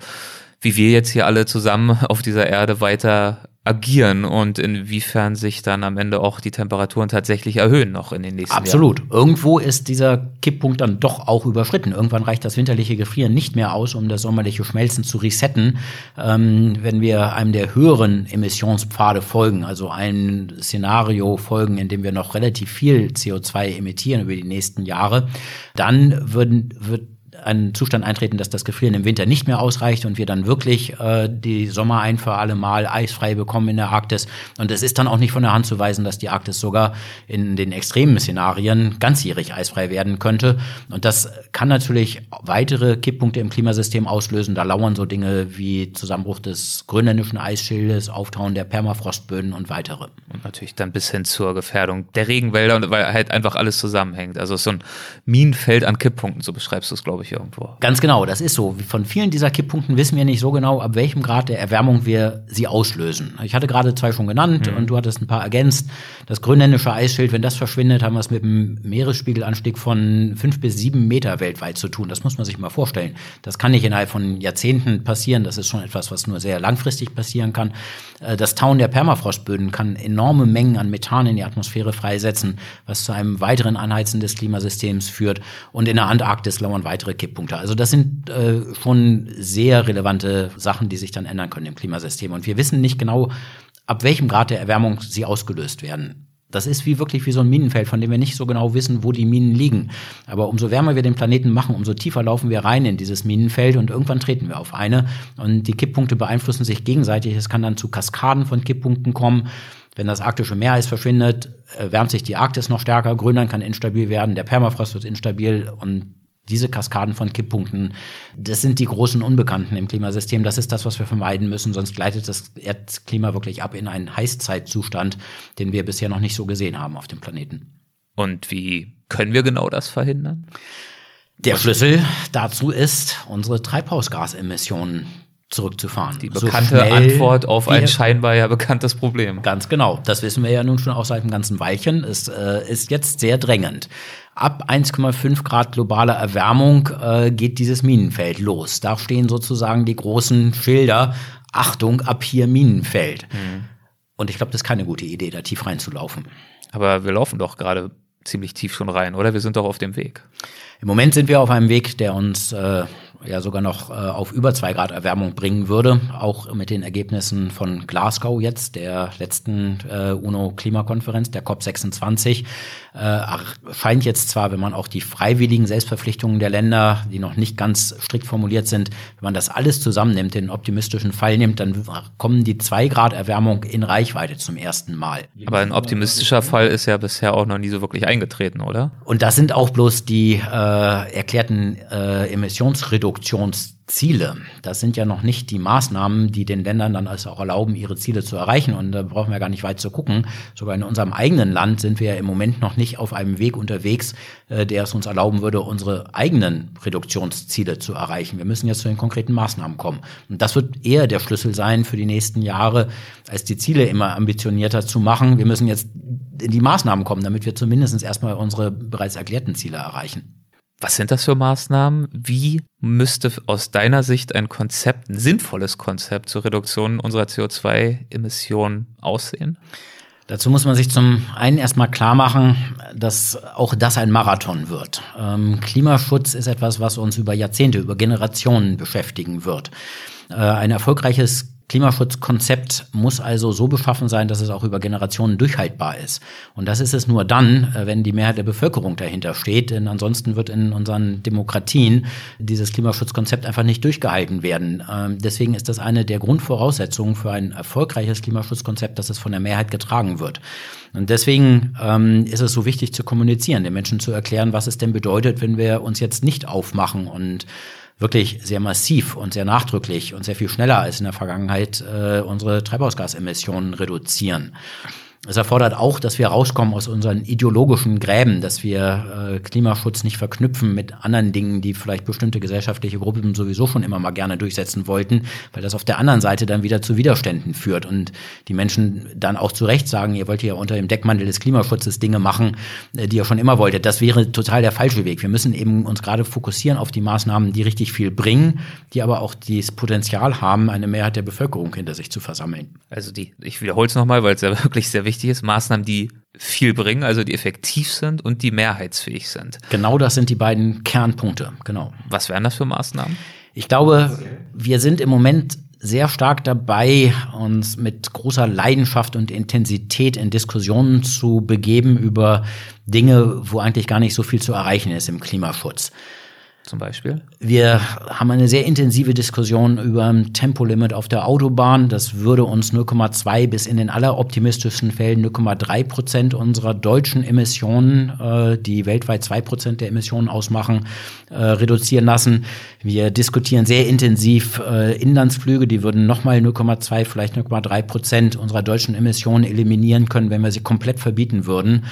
wie wir jetzt hier alle zusammen auf dieser Erde weiter agieren und inwiefern sich dann am Ende auch die Temperaturen tatsächlich erhöhen noch in den nächsten. Jahren. Absolut. Irgendwo ist dieser Kipppunkt dann doch auch überschritten. Irgendwann reicht das winterliche Gefrieren nicht mehr aus, um das sommerliche Schmelzen zu resetten. Ähm, wenn wir einem der höheren Emissionspfade folgen, also ein Szenario folgen, in dem wir noch relativ viel CO2 emittieren über die nächsten Jahre, dann würden, wird ein Zustand eintreten, dass das Gefrieren im Winter nicht mehr ausreicht und wir dann wirklich äh, die Sommer ein für alle Mal eisfrei bekommen in der Arktis. Und es ist dann auch nicht von der Hand zu weisen, dass die Arktis sogar in den extremen Szenarien ganzjährig eisfrei werden könnte. Und das kann natürlich weitere Kipppunkte im Klimasystem auslösen. Da lauern so Dinge wie Zusammenbruch des grönländischen Eisschildes, Auftauen der Permafrostböden und weitere. Und natürlich dann bis hin zur Gefährdung der Regenwälder, weil halt einfach alles zusammenhängt. Also so ein Minenfeld an Kipppunkten, so beschreibst du es, glaube ich, irgendwo. Ganz genau, das ist so. Von vielen dieser Kipppunkten wissen wir nicht so genau, ab welchem Grad der Erwärmung wir sie auslösen. Ich hatte gerade zwei schon genannt mhm. und du hattest ein paar ergänzt. Das grönländische Eisschild, wenn das verschwindet, haben wir es mit einem Meeresspiegelanstieg von fünf bis sieben Meter weltweit zu tun. Das muss man sich mal vorstellen. Das kann nicht innerhalb von Jahrzehnten passieren. Das ist schon etwas, was nur sehr langfristig passieren kann. Äh, das Tauen der Permafrostböden kann enorme Mengen an Methan in die Atmosphäre freisetzen, was zu einem weiteren Anheizen des Klimasystems führt. Und in der Antarktis lauern weitere Kipppunkte. Also das sind äh, schon sehr relevante Sachen, die sich dann ändern können im Klimasystem. Und wir wissen nicht genau, ab welchem Grad der Erwärmung sie ausgelöst werden. Das ist wie wirklich wie so ein Minenfeld, von dem wir nicht so genau wissen, wo die Minen liegen. Aber umso wärmer wir den Planeten machen, umso tiefer laufen wir rein in dieses Minenfeld und irgendwann treten wir auf eine. Und die Kipppunkte beeinflussen sich gegenseitig. Es kann dann zu Kaskaden von Kipppunkten kommen. Wenn das arktische Meereis verschwindet, wärmt sich die Arktis noch stärker. Grönland kann instabil werden, der Permafrost wird instabil und diese Kaskaden von Kipppunkten, das sind die großen Unbekannten im Klimasystem. Das ist das, was wir vermeiden müssen, sonst gleitet das Erdklima wirklich ab in einen Heißzeitzustand, den wir bisher noch nicht so gesehen haben auf dem Planeten. Und wie können wir genau das verhindern? Der Schlüssel dazu ist, unsere Treibhausgasemissionen zurückzufahren. Die bekannte so Antwort auf ein scheinbar ja bekanntes Problem. Ganz genau. Das wissen wir ja nun schon auch seit einem ganzen Weilchen. Es äh, ist jetzt sehr drängend. Ab 1,5 Grad globaler Erwärmung äh, geht dieses Minenfeld los. Da stehen sozusagen die großen Schilder. Achtung, ab hier Minenfeld. Mhm. Und ich glaube, das ist keine gute Idee, da tief reinzulaufen. Aber wir laufen doch gerade ziemlich tief schon rein, oder? Wir sind doch auf dem Weg. Im Moment sind wir auf einem Weg, der uns äh, ja sogar noch äh, auf über zwei Grad Erwärmung bringen würde, auch mit den Ergebnissen von Glasgow jetzt, der letzten äh, UNO-Klimakonferenz, der COP26, äh, scheint jetzt zwar, wenn man auch die freiwilligen Selbstverpflichtungen der Länder, die noch nicht ganz strikt formuliert sind, wenn man das alles zusammennimmt, den optimistischen Fall nimmt, dann kommen die zwei Grad Erwärmung in Reichweite zum ersten Mal. Aber ein optimistischer Fall ist ja bisher auch noch nie so wirklich eingetreten, oder? Und das sind auch bloß die äh, erklärten äh, Emissionsreduktions Ziele. Das sind ja noch nicht die Maßnahmen, die den Ländern dann also auch erlauben, ihre Ziele zu erreichen. Und da brauchen wir gar nicht weit zu gucken. Sogar in unserem eigenen Land sind wir ja im Moment noch nicht auf einem Weg unterwegs, äh, der es uns erlauben würde, unsere eigenen Reduktionsziele zu erreichen. Wir müssen jetzt zu den konkreten Maßnahmen kommen. Und das wird eher der Schlüssel sein für die nächsten Jahre, als die Ziele immer ambitionierter zu machen. Wir müssen jetzt in die Maßnahmen kommen, damit wir zumindest erstmal unsere bereits erklärten Ziele erreichen. Was sind das für Maßnahmen? Wie müsste aus deiner Sicht ein Konzept, ein sinnvolles Konzept zur Reduktion unserer CO2-Emissionen aussehen? Dazu muss man sich zum einen erstmal klar machen, dass auch das ein Marathon wird. Ähm, Klimaschutz ist etwas, was uns über Jahrzehnte, über Generationen beschäftigen wird. Äh, ein erfolgreiches Klimaschutzkonzept muss also so beschaffen sein, dass es auch über Generationen durchhaltbar ist. Und das ist es nur dann, äh, wenn die Mehrheit der Bevölkerung dahinter steht. Denn ansonsten wird in unseren Demokratien dieses Klimaschutzkonzept einfach nicht durchgehalten werden. Ähm, deswegen ist das eine der Grundvoraussetzungen für ein erfolgreiches Klimaschutzkonzept, dass es von der Mehrheit getragen wird. Und deswegen ähm, ist es so wichtig zu kommunizieren, den Menschen zu erklären, was es denn bedeutet, wenn wir uns jetzt nicht aufmachen und wirklich sehr massiv und sehr nachdrücklich und sehr viel schneller als in der Vergangenheit äh, unsere Treibhausgasemissionen reduzieren. Es erfordert auch, dass wir rauskommen aus unseren ideologischen Gräben, dass wir äh, Klimaschutz nicht verknüpfen mit anderen Dingen, die vielleicht bestimmte gesellschaftliche Gruppen sowieso schon immer mal gerne durchsetzen wollten, weil das auf der anderen Seite dann wieder zu Widerständen führt und die Menschen dann auch zu Recht sagen, ihr wollt ja unter dem Deckmantel des Klimaschutzes Dinge machen, äh, die ihr schon immer wolltet. Das wäre total der falsche Weg. Wir müssen eben uns gerade fokussieren auf die Maßnahmen, die richtig viel bringen, die aber auch das Potenzial haben, eine Mehrheit der Bevölkerung hinter sich zu versammeln. Also die, ich wiederhole es nochmal, weil es ja wirklich sehr wichtig wichtig ist, Maßnahmen, die viel bringen, also die effektiv sind und die mehrheitsfähig sind. Genau das sind die beiden Kernpunkte, genau. Was wären das für Maßnahmen? Ich glaube, wir sind im Moment sehr stark dabei, uns mit großer Leidenschaft und Intensität in Diskussionen zu begeben über Dinge, wo eigentlich gar nicht so viel zu erreichen ist im Klimaschutz zum Beispiel? Wir haben eine sehr intensive Diskussion über ein Tempolimit auf der Autobahn. Das würde uns 0,2 bis in den alleroptimistischsten Fällen 0,3 Prozent unserer deutschen Emissionen, äh, die weltweit zwei Prozent der Emissionen ausmachen, äh, reduzieren lassen. Wir diskutieren sehr intensiv äh, Inlandsflüge, die würden nochmal 0,2, vielleicht 0,3 Prozent unserer deutschen Emissionen eliminieren können, wenn wir sie komplett verbieten würden.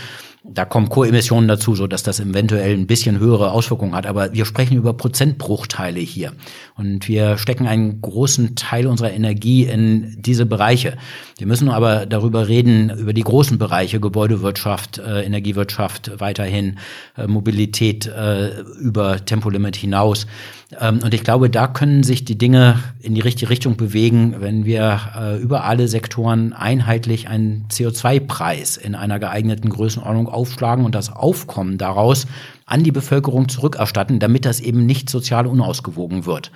Da kommen Co-Emissionen dazu, so dass das eventuell ein bisschen höhere Auswirkungen hat. Aber wir sprechen über Prozentbruchteile hier. Und wir stecken einen großen Teil unserer Energie in diese Bereiche. Wir müssen aber darüber reden, über die großen Bereiche, Gebäudewirtschaft, äh, Energiewirtschaft weiterhin, äh, Mobilität äh, über Tempolimit hinaus. Ähm, und ich glaube, da können sich die Dinge in die richtige Richtung bewegen, wenn wir äh, über alle Sektoren einheitlich einen CO2-Preis in einer geeigneten Größenordnung aufschlagen und das Aufkommen daraus an die Bevölkerung zurückerstatten, damit das eben nicht sozial unausgewogen wird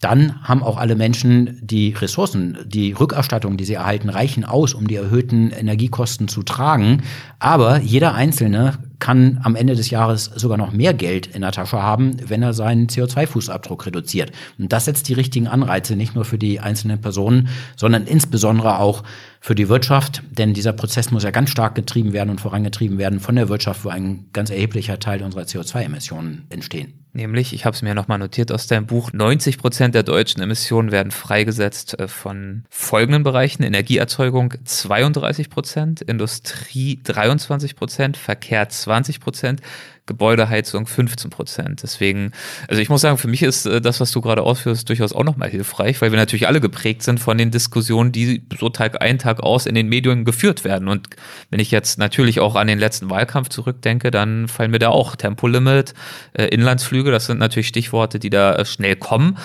dann haben auch alle Menschen die Ressourcen, die Rückerstattung, die sie erhalten, reichen aus, um die erhöhten Energiekosten zu tragen. Aber jeder Einzelne kann am Ende des Jahres sogar noch mehr Geld in der Tasche haben, wenn er seinen CO2-Fußabdruck reduziert. Und das setzt die richtigen Anreize nicht nur für die einzelnen Personen, sondern insbesondere auch für die Wirtschaft. Denn dieser Prozess muss ja ganz stark getrieben werden und vorangetrieben werden von der Wirtschaft, wo ein ganz erheblicher Teil unserer CO2-Emissionen entstehen. Nämlich, ich habe es mir nochmal notiert aus deinem Buch, 90 Prozent der deutschen Emissionen werden freigesetzt äh, von folgenden Bereichen. Energieerzeugung 32 Prozent, Industrie 23 Prozent, Verkehr 20 Prozent, Gebäudeheizung 15 Prozent. Deswegen, also ich muss sagen, für mich ist äh, das, was du gerade ausführst, durchaus auch nochmal hilfreich, weil wir natürlich alle geprägt sind von den Diskussionen, die so Tag ein, Tag aus in den Medien geführt werden. Und wenn ich jetzt natürlich auch an den letzten Wahlkampf zurückdenke, dann fallen mir da auch Tempolimit, äh, Inlandsflüge, das sind natürlich Stichworte, die da äh, schnell kommen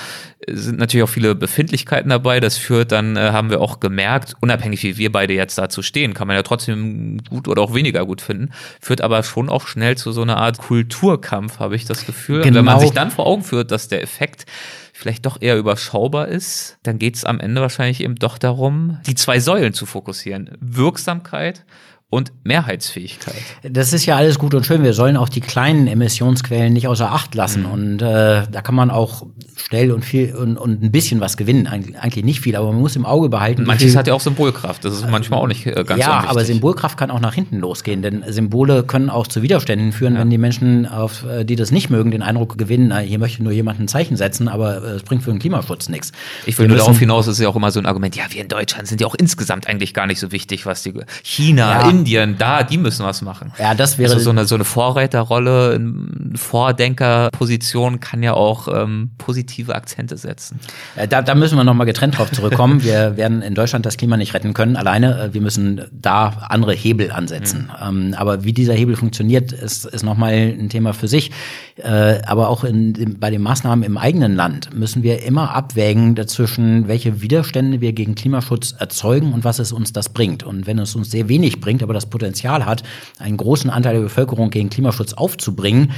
sind natürlich auch viele Befindlichkeiten dabei. Das führt dann, haben wir auch gemerkt, unabhängig wie wir beide jetzt dazu stehen, kann man ja trotzdem gut oder auch weniger gut finden, führt aber schon auch schnell zu so einer Art Kulturkampf, habe ich das Gefühl. Genau. Und wenn man genau. sich dann vor Augen führt, dass der Effekt vielleicht doch eher überschaubar ist, dann geht es am Ende wahrscheinlich eben doch darum, die zwei Säulen zu fokussieren. Wirksamkeit und Mehrheitsfähigkeit. Das ist ja alles gut und schön. Wir sollen auch die kleinen Emissionsquellen nicht außer Acht lassen. Mhm. Und äh, da kann man auch schnell und viel und, und ein bisschen was gewinnen. Eigentlich nicht viel, aber man muss im Auge behalten. Manches hat ja auch Symbolkraft. Das ist manchmal auch nicht äh, ganz Ja, unwichtig. aber Symbolkraft kann auch nach hinten losgehen, denn Symbole können auch zu Widerständen führen, ja. wenn die Menschen, auf, äh, die das nicht mögen, den Eindruck gewinnen, hier möchte nur jemand ein Zeichen setzen, aber äh, es bringt für den Klimaschutz nichts. Ich will nur darauf hinaus, das ist ja auch immer so ein Argument, ja, wir in Deutschland sind ja auch insgesamt eigentlich gar nicht so wichtig, was die China, ja. Indien, da, die müssen was machen. Ja, das wäre also so eine so eine Vorreiterrolle, Vordenkerposition kann ja auch ähm, positive Akzente setzen. Äh, da, da müssen wir nochmal getrennt drauf zurückkommen. wir werden in Deutschland das Klima nicht retten können alleine. Äh, wir müssen da andere Hebel ansetzen. Mhm. aber wie dieser Hebel funktioniert, ist, ist nochmal ein Thema für sich. Äh, aber auch in, bei den Maßnahmen im eigenen Land müssen wir immer abwägen dazwischen, welche Widerstände wir gegen Klimaschutz erzeugen und was es uns das bringt. Und wenn es uns sehr wenig bringt, aber das Potenzial hat, einen großen Anteil der Bevölkerung gegen Klimaschutz aufzubringen,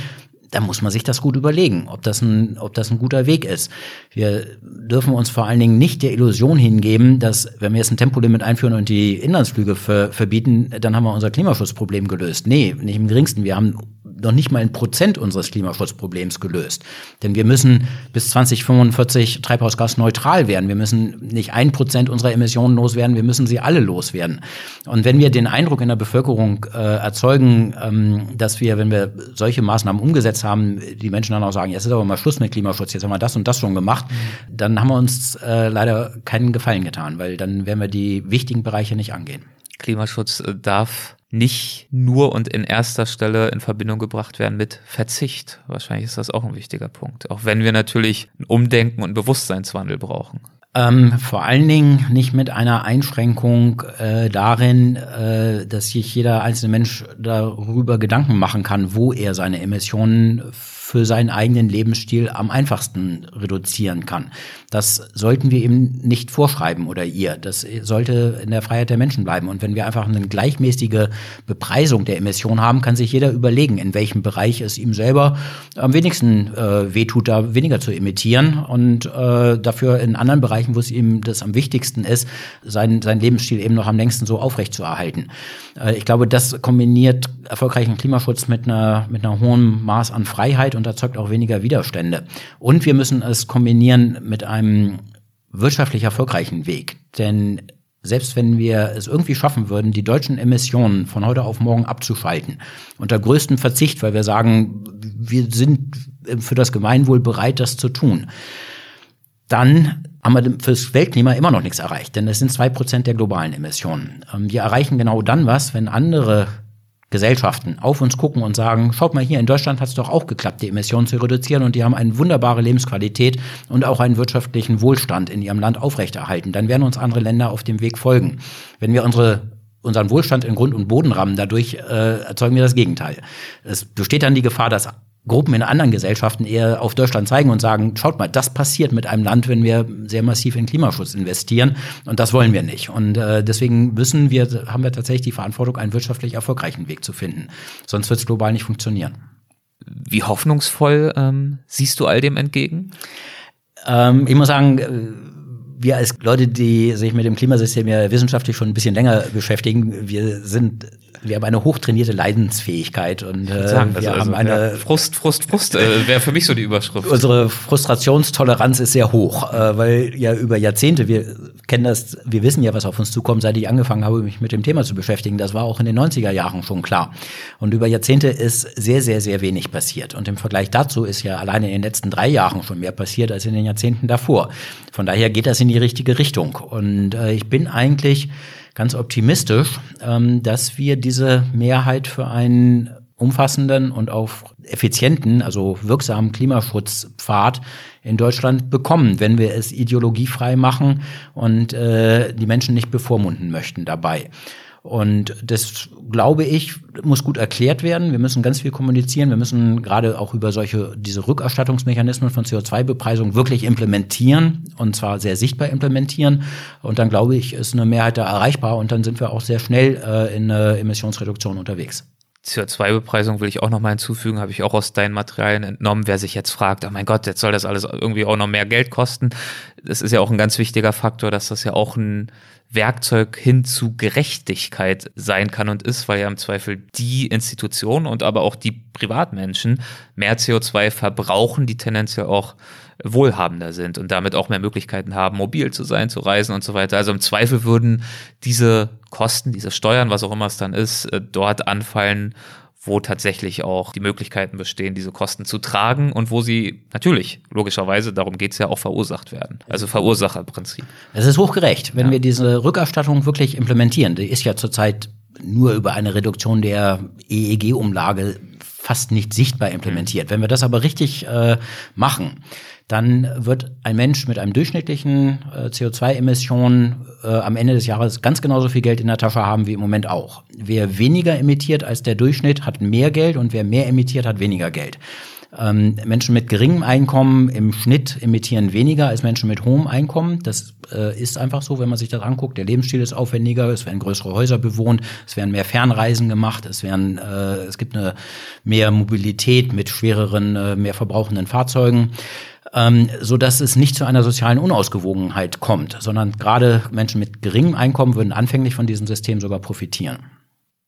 dann muss man sich das gut überlegen, ob das ein, ob das ein guter Weg ist. Wir dürfen uns vor allen Dingen nicht der Illusion hingeben, dass wenn wir jetzt ein Tempolimit einführen und die Inlandsflüge ver, verbieten, dann haben wir unser Klimaschutzproblem gelöst. Nee, nicht im geringsten. Wir haben noch nicht mal ein Prozent unseres Klimaschutzproblems gelöst. Denn wir müssen bis 2045 treibhausgasneutral werden. Wir müssen nicht ein Prozent unserer Emissionen loswerden, wir müssen sie alle loswerden. Und wenn wir den Eindruck in der Bevölkerung äh, erzeugen, ähm, dass wir, wenn wir solche Maßnahmen umgesetzt haben, die Menschen dann auch sagen, jetzt ist aber mal Schluss mit Klimaschutz, jetzt haben wir das und das schon gemacht, dann haben wir uns äh, leider keinen Gefallen getan, weil dann werden wir die wichtigen Bereiche nicht angehen. Klimaschutz äh, darf nicht nur und in erster Stelle in Verbindung gebracht werden mit Verzicht. Wahrscheinlich ist das auch ein wichtiger Punkt. Auch wenn wir natürlich ein Umdenken und Bewusstseinswandel brauchen. Ähm, vor allen Dingen nicht mit einer Einschränkung äh, darin, äh, dass sich jeder einzelne Mensch darüber Gedanken machen kann, wo er seine Emissionen für seinen eigenen Lebensstil am einfachsten reduzieren kann. Das sollten wir ihm nicht vorschreiben oder ihr. Das sollte in der Freiheit der Menschen bleiben. Und wenn wir einfach eine gleichmäßige Bepreisung der Emissionen haben, kann sich jeder überlegen, in welchem Bereich es ihm selber am wenigsten äh, wehtut, da weniger zu emittieren und äh, dafür in anderen Bereichen, wo es ihm das am wichtigsten ist, sein, sein Lebensstil eben noch am längsten so aufrecht zu erhalten. Äh, ich glaube, das kombiniert erfolgreichen Klimaschutz mit einer, mit einer hohen Maß an Freiheit und erzeugt auch weniger Widerstände. Und wir müssen es kombinieren mit einem wirtschaftlich erfolgreichen Weg. Denn selbst wenn wir es irgendwie schaffen würden, die deutschen Emissionen von heute auf morgen abzuschalten, unter größtem Verzicht, weil wir sagen, wir sind für das Gemeinwohl bereit, das zu tun, dann haben wir fürs Weltklima immer noch nichts erreicht, denn es sind zwei Prozent der globalen Emissionen. Ähm, wir erreichen genau dann was, wenn andere Gesellschaften auf uns gucken und sagen, schaut mal hier, in Deutschland hat es doch auch geklappt, die Emissionen zu reduzieren und die haben eine wunderbare Lebensqualität und auch einen wirtschaftlichen Wohlstand in ihrem Land aufrechterhalten. Dann werden uns andere Länder auf dem Weg folgen. Wenn wir unsere unseren Wohlstand in Grund und Boden rammen, dadurch äh, erzeugen wir das Gegenteil. Es besteht dann die Gefahr, dass Gruppen in anderen Gesellschaften eher auf Deutschland zeigen und sagen, schaut mal, das passiert mit einem Land, wenn wir sehr massiv in Klimaschutz investieren und das wollen wir nicht. Und äh, deswegen müssen wir, haben wir tatsächlich die Verantwortung, einen wirtschaftlich erfolgreichen Weg zu finden. Sonst wird es global nicht funktionieren. Wie hoffnungsvoll ähm, siehst du all dem entgegen? Ähm, ich muss sagen, äh, wir als Leute, die sich mit dem Klimasystem ja wissenschaftlich schon ein bisschen länger beschäftigen, wir sind wir haben eine hochtrainierte Leidensfähigkeit und äh, sagen, wir also, haben eine ja, Frust, Frust, Frust äh, wäre für mich so die Überschrift. Unsere Frustrationstoleranz ist sehr hoch, äh, weil ja über Jahrzehnte wir kennen das, wir wissen ja, was auf uns zukommt, seit ich angefangen habe, mich mit dem Thema zu beschäftigen. Das war auch in den 90er Jahren schon klar. Und über Jahrzehnte ist sehr, sehr, sehr wenig passiert. Und im Vergleich dazu ist ja alleine in den letzten drei Jahren schon mehr passiert als in den Jahrzehnten davor. Von daher geht das in die richtige Richtung. Und äh, ich bin eigentlich ganz optimistisch, ähm, dass wir diese Mehrheit für einen umfassenden und auf effizienten, also wirksamen Klimaschutzpfad in Deutschland bekommen, wenn wir es ideologiefrei machen und äh, die Menschen nicht bevormunden möchten dabei. Und das, glaube ich, muss gut erklärt werden. Wir müssen ganz viel kommunizieren. Wir müssen gerade auch über solche, diese Rückerstattungsmechanismen von CO2-Bepreisung wirklich implementieren und zwar sehr sichtbar implementieren. Und dann, glaube ich, ist eine Mehrheit da erreichbar und dann sind wir auch sehr schnell äh, in eine Emissionsreduktion unterwegs. CO2-Bepreisung will ich auch nochmal hinzufügen, habe ich auch aus deinen Materialien entnommen. Wer sich jetzt fragt, oh mein Gott, jetzt soll das alles irgendwie auch noch mehr Geld kosten. Das ist ja auch ein ganz wichtiger Faktor, dass das ja auch ein Werkzeug hin zu Gerechtigkeit sein kann und ist, weil ja im Zweifel die Institutionen und aber auch die Privatmenschen mehr CO2 verbrauchen, die tendenziell auch wohlhabender sind und damit auch mehr Möglichkeiten haben, mobil zu sein, zu reisen und so weiter. Also im Zweifel würden diese Kosten, diese Steuern, was auch immer es dann ist, äh, dort anfallen, wo tatsächlich auch die Möglichkeiten bestehen, diese Kosten zu tragen und wo sie natürlich, logischerweise, darum geht es ja auch verursacht werden. Also Verursacherprinzip. Es ist hochgerecht, wenn ja. wir diese Rückerstattung wirklich implementieren. Die ist ja zurzeit nur über eine Reduktion der EEG-Umlage fast nicht sichtbar implementiert. Wenn wir das aber richtig äh, machen, dann wird ein Mensch mit einem durchschnittlichen äh, CO2-Emissionen äh, am Ende des Jahres ganz genauso viel Geld in der Tasche haben wie im Moment auch. Wer weniger emittiert als der Durchschnitt, hat mehr Geld und wer mehr emittiert, hat weniger Geld. Ähm, Menschen mit geringem Einkommen im Schnitt emittieren weniger als Menschen mit hohem Einkommen. Das äh, ist einfach so, wenn man sich das anguckt. Der Lebensstil ist aufwendiger, es werden größere Häuser bewohnt, es werden mehr Fernreisen gemacht, es werden, äh, es gibt eine mehr Mobilität mit schwereren, äh, mehr verbrauchenden Fahrzeugen ähm, so dass es nicht zu einer sozialen Unausgewogenheit kommt, sondern gerade Menschen mit geringem Einkommen würden anfänglich von diesem System sogar profitieren.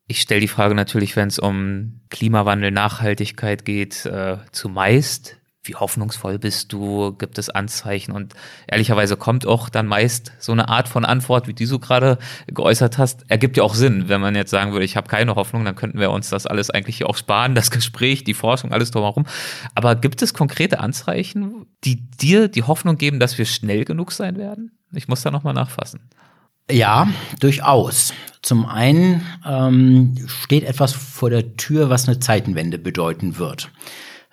Ich stelle die Frage natürlich, wenn es um Klimawandel, Nachhaltigkeit geht, äh, zumeist wie hoffnungsvoll bist du, gibt es Anzeichen und ehrlicherweise kommt auch dann meist so eine Art von Antwort, wie die du gerade geäußert hast, ergibt ja auch Sinn, wenn man jetzt sagen würde, ich habe keine Hoffnung, dann könnten wir uns das alles eigentlich auch sparen, das Gespräch, die Forschung, alles drumherum. Aber gibt es konkrete Anzeichen, die dir die Hoffnung geben, dass wir schnell genug sein werden? Ich muss da nochmal nachfassen. Ja, durchaus. Zum einen ähm, steht etwas vor der Tür, was eine Zeitenwende bedeuten wird.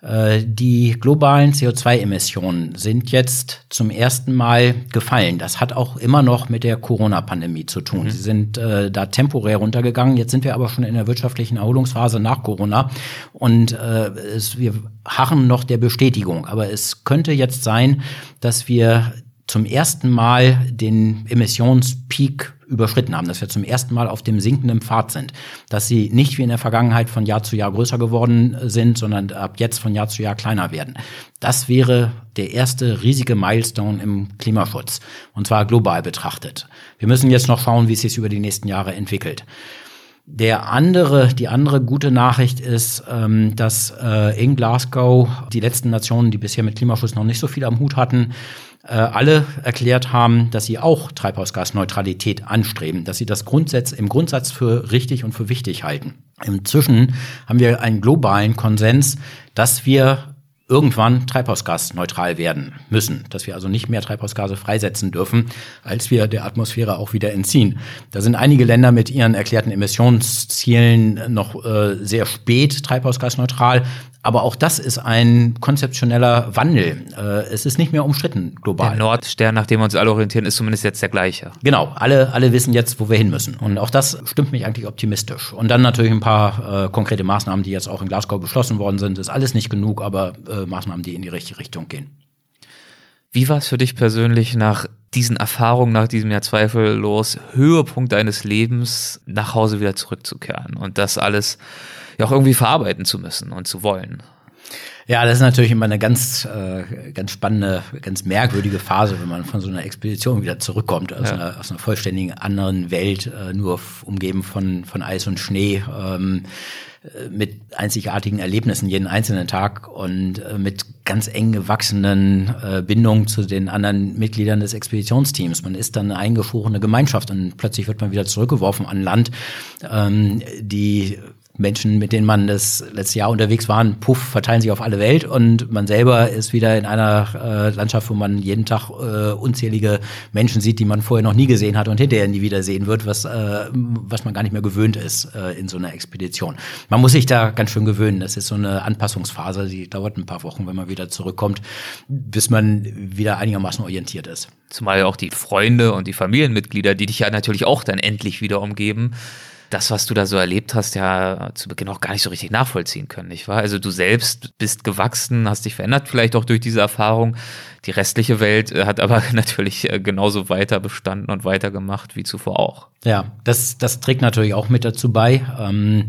Äh, die globalen CO2-Emissionen sind jetzt zum ersten Mal gefallen. Das hat auch immer noch mit der Corona-Pandemie zu tun. Mhm. Sie sind äh, da temporär runtergegangen. Jetzt sind wir aber schon in der wirtschaftlichen Erholungsphase nach Corona und äh, es, wir harren noch der Bestätigung. Aber es könnte jetzt sein, dass wir zum ersten Mal den Emissionspeak überschritten haben, dass wir zum ersten Mal auf dem sinkenden Pfad sind, dass sie nicht wie in der Vergangenheit von Jahr zu Jahr größer geworden sind, sondern ab jetzt von Jahr zu Jahr kleiner werden. Das wäre der erste riesige Milestone im Klimaschutz und zwar global betrachtet. Wir müssen jetzt noch schauen, wie es sich über die nächsten Jahre entwickelt. Der andere, die andere gute Nachricht ist, ähm, dass äh, in Glasgow die letzten Nationen, die bisher mit Klimaschutz noch nicht so viel am Hut hatten, äh, alle erklärt haben, dass sie auch Treibhausgasneutralität anstreben, dass sie das Grundsatz, im Grundsatz für richtig und für wichtig halten. Inzwischen haben wir einen globalen Konsens, dass wir irgendwann treibhausgasneutral werden müssen, dass wir also nicht mehr Treibhausgase freisetzen dürfen, als wir der Atmosphäre auch wieder entziehen. Da sind einige Länder mit ihren erklärten Emissionszielen noch äh, sehr spät treibhausgasneutral, aber auch das ist ein konzeptioneller Wandel. Äh, es ist nicht mehr umstritten global. Der Nordstern, nach dem wir uns alle orientieren, ist zumindest jetzt der gleiche. Genau, alle, alle wissen jetzt, wo wir hin müssen. Und auch das stimmt mich eigentlich optimistisch. Und dann natürlich ein paar äh, konkrete Maßnahmen, die jetzt auch in Glasgow beschlossen worden sind. Das ist alles nicht genug, aber äh, Maßnahmen, die in die richtige Richtung gehen. Wie war es für dich persönlich nach diesen Erfahrungen, nach diesem Jahr zweifellos Höhepunkt deines Lebens nach Hause wieder zurückzukehren und das alles ja auch irgendwie verarbeiten zu müssen und zu wollen. Ja, das ist natürlich immer eine ganz, äh, ganz spannende, ganz merkwürdige Phase, wenn man von so einer Expedition wieder zurückkommt, aus, ja. einer, aus einer vollständigen anderen Welt, äh, nur umgeben von, von Eis und Schnee. Ähm, äh, mit einzigartigen Erlebnissen jeden einzelnen Tag und äh, mit ganz eng gewachsenen äh, Bindungen zu den anderen Mitgliedern des Expeditionsteams. Man ist dann eine eingeschworene Gemeinschaft und plötzlich wird man wieder zurückgeworfen an Land. Ähm, die Menschen, mit denen man das letzte Jahr unterwegs waren, puff, verteilen sich auf alle Welt und man selber ist wieder in einer äh, Landschaft, wo man jeden Tag äh, unzählige Menschen sieht, die man vorher noch nie gesehen hat und hinterher nie wieder sehen wird, was, äh, was man gar nicht mehr gewöhnt ist äh, in so einer Expedition. Man muss sich da ganz schön gewöhnen. Das ist so eine Anpassungsphase, die dauert ein paar Wochen, wenn man wieder zurückkommt, bis man wieder einigermaßen orientiert ist. Zumal auch die Freunde und die Familienmitglieder, die dich ja natürlich auch dann endlich wieder umgeben, das, was du da so erlebt hast, ja zu Beginn auch gar nicht so richtig nachvollziehen können, nicht wahr? Also du selbst bist gewachsen, hast dich verändert, vielleicht auch durch diese Erfahrung. Die restliche Welt äh, hat aber natürlich äh, genauso weiter bestanden und weitergemacht wie zuvor auch. Ja, das, das trägt natürlich auch mit dazu bei. Ähm,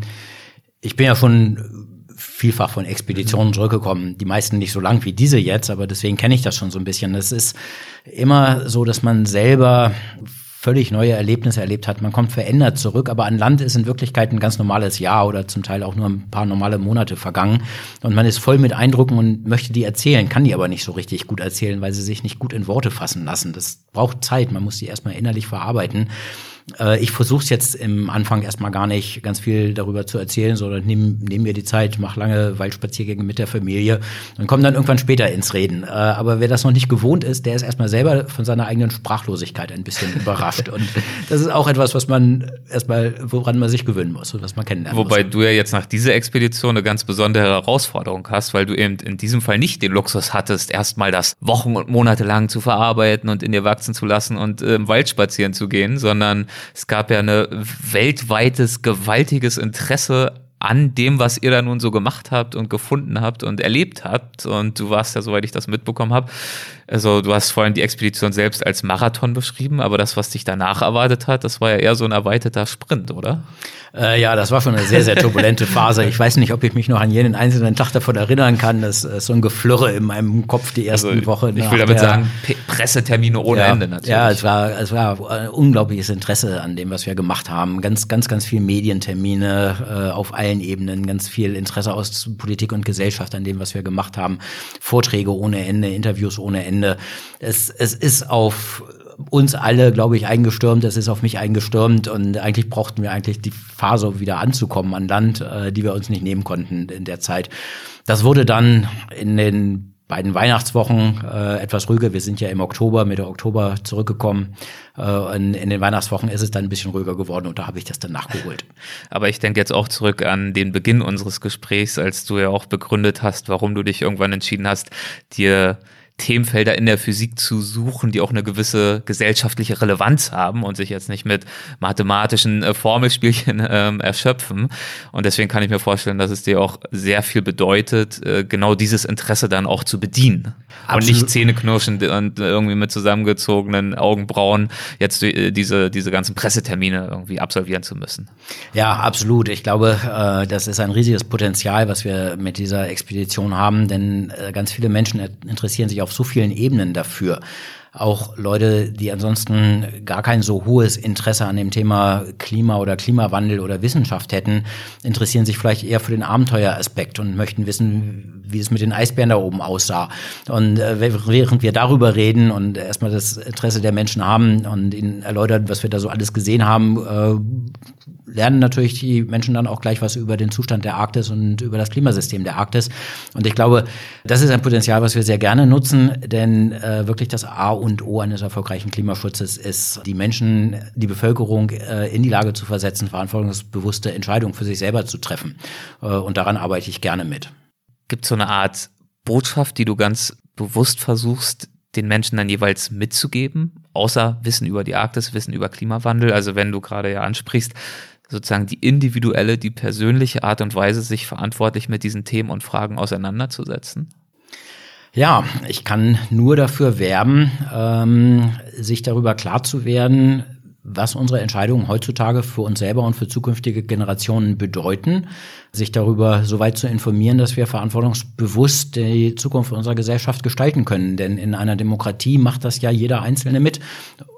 ich bin ja schon vielfach von Expeditionen zurückgekommen. Die meisten nicht so lang wie diese jetzt, aber deswegen kenne ich das schon so ein bisschen. Es ist immer so, dass man selber völlig neue Erlebnisse erlebt hat. Man kommt verändert zurück, aber an Land ist in Wirklichkeit ein ganz normales Jahr oder zum Teil auch nur ein paar normale Monate vergangen. Und man ist voll mit Eindrücken und möchte die erzählen, kann die aber nicht so richtig gut erzählen, weil sie sich nicht gut in Worte fassen lassen. Das braucht Zeit, man muss die erstmal innerlich verarbeiten. Äh, ich versuche es jetzt im Anfang erstmal gar nicht ganz viel darüber zu erzählen, sondern nehme nehm mir die Zeit, mache lange Waldspaziergänge mit der Familie und komme dann irgendwann später ins Reden. Äh, aber wer das noch nicht gewohnt ist, der ist erstmal selber von seiner eigenen Sprachlosigkeit ein bisschen überrascht. Und das ist auch etwas, was man erstmal, woran man sich gewöhnen muss und was man kennenlernen Wobei muss. du ja jetzt nach dieser Expedition eine ganz besondere Herausforderung hast, weil du eben in diesem Fall nicht den Luxus hattest, erstmal das Wochen und Monate lang zu verarbeiten und in dir wachsen zu lassen und äh, im Wald spazieren zu gehen, sondern es gab ja eine weltweites, gewaltiges Interesse an dem, was ihr da nun so gemacht habt und gefunden habt und erlebt habt. Und du warst ja, soweit ich das mitbekommen habe, also du hast vorhin die Expedition selbst als Marathon beschrieben, aber das, was dich danach erwartet hat, das war ja eher so ein erweiterter Sprint, oder? Äh, ja, das war schon eine sehr, sehr turbulente Phase. Ich weiß nicht, ob ich mich noch an jeden einzelnen Tag davon erinnern kann. Das ist so ein Geflirre in meinem Kopf die ersten also, Wochen. Ich will damit sagen, P Pressetermine ohne ja, Ende natürlich. Ja, es war, es war unglaubliches Interesse an dem, was wir gemacht haben. Ganz, ganz, ganz viel Medientermine äh, auf allen Ebenen, ganz viel Interesse aus Politik und Gesellschaft an dem, was wir gemacht haben. Vorträge ohne Ende, Interviews ohne Ende. Es, es ist auf uns alle, glaube ich, eingestürmt. Es ist auf mich eingestürmt und eigentlich brauchten wir eigentlich die Phase wieder anzukommen an Land, äh, die wir uns nicht nehmen konnten in der Zeit. Das wurde dann in den beiden Weihnachtswochen äh, etwas ruhiger. Wir sind ja im Oktober, Mitte Oktober zurückgekommen. Äh, in, in den Weihnachtswochen ist es dann ein bisschen ruhiger geworden und da habe ich das dann nachgeholt. Aber ich denke jetzt auch zurück an den Beginn unseres Gesprächs, als du ja auch begründet hast, warum du dich irgendwann entschieden hast, dir Themenfelder in der Physik zu suchen, die auch eine gewisse gesellschaftliche Relevanz haben und sich jetzt nicht mit mathematischen äh, Formelspielchen ähm, erschöpfen. Und deswegen kann ich mir vorstellen, dass es dir auch sehr viel bedeutet, äh, genau dieses Interesse dann auch zu bedienen. Absolut. Und nicht zähneknirschend und irgendwie mit zusammengezogenen Augenbrauen jetzt äh, diese, diese ganzen Pressetermine irgendwie absolvieren zu müssen. Ja, absolut. Ich glaube, äh, das ist ein riesiges Potenzial, was wir mit dieser Expedition haben, denn äh, ganz viele Menschen interessieren sich auf so vielen Ebenen dafür. Auch Leute, die ansonsten gar kein so hohes Interesse an dem Thema Klima oder Klimawandel oder Wissenschaft hätten, interessieren sich vielleicht eher für den Abenteueraspekt und möchten wissen, wie es mit den Eisbären da oben aussah. Und äh, während wir darüber reden und erstmal das Interesse der Menschen haben und ihnen erläutern, was wir da so alles gesehen haben, äh, lernen natürlich die Menschen dann auch gleich was über den Zustand der Arktis und über das Klimasystem der Arktis. Und ich glaube, das ist ein Potenzial, was wir sehr gerne nutzen, denn äh, wirklich das A und O eines erfolgreichen Klimaschutzes ist, die Menschen, die Bevölkerung äh, in die Lage zu versetzen, verantwortungsbewusste Entscheidungen für sich selber zu treffen. Äh, und daran arbeite ich gerne mit. Gibt es so eine Art Botschaft, die du ganz bewusst versuchst, den Menschen dann jeweils mitzugeben, außer Wissen über die Arktis, Wissen über Klimawandel. Also wenn du gerade ja ansprichst, sozusagen die individuelle, die persönliche Art und Weise, sich verantwortlich mit diesen Themen und Fragen auseinanderzusetzen? Ja, ich kann nur dafür werben, ähm, sich darüber klar zu werden, was unsere Entscheidungen heutzutage für uns selber und für zukünftige Generationen bedeuten, sich darüber so weit zu informieren, dass wir verantwortungsbewusst die Zukunft unserer Gesellschaft gestalten können. Denn in einer Demokratie macht das ja jeder Einzelne mit.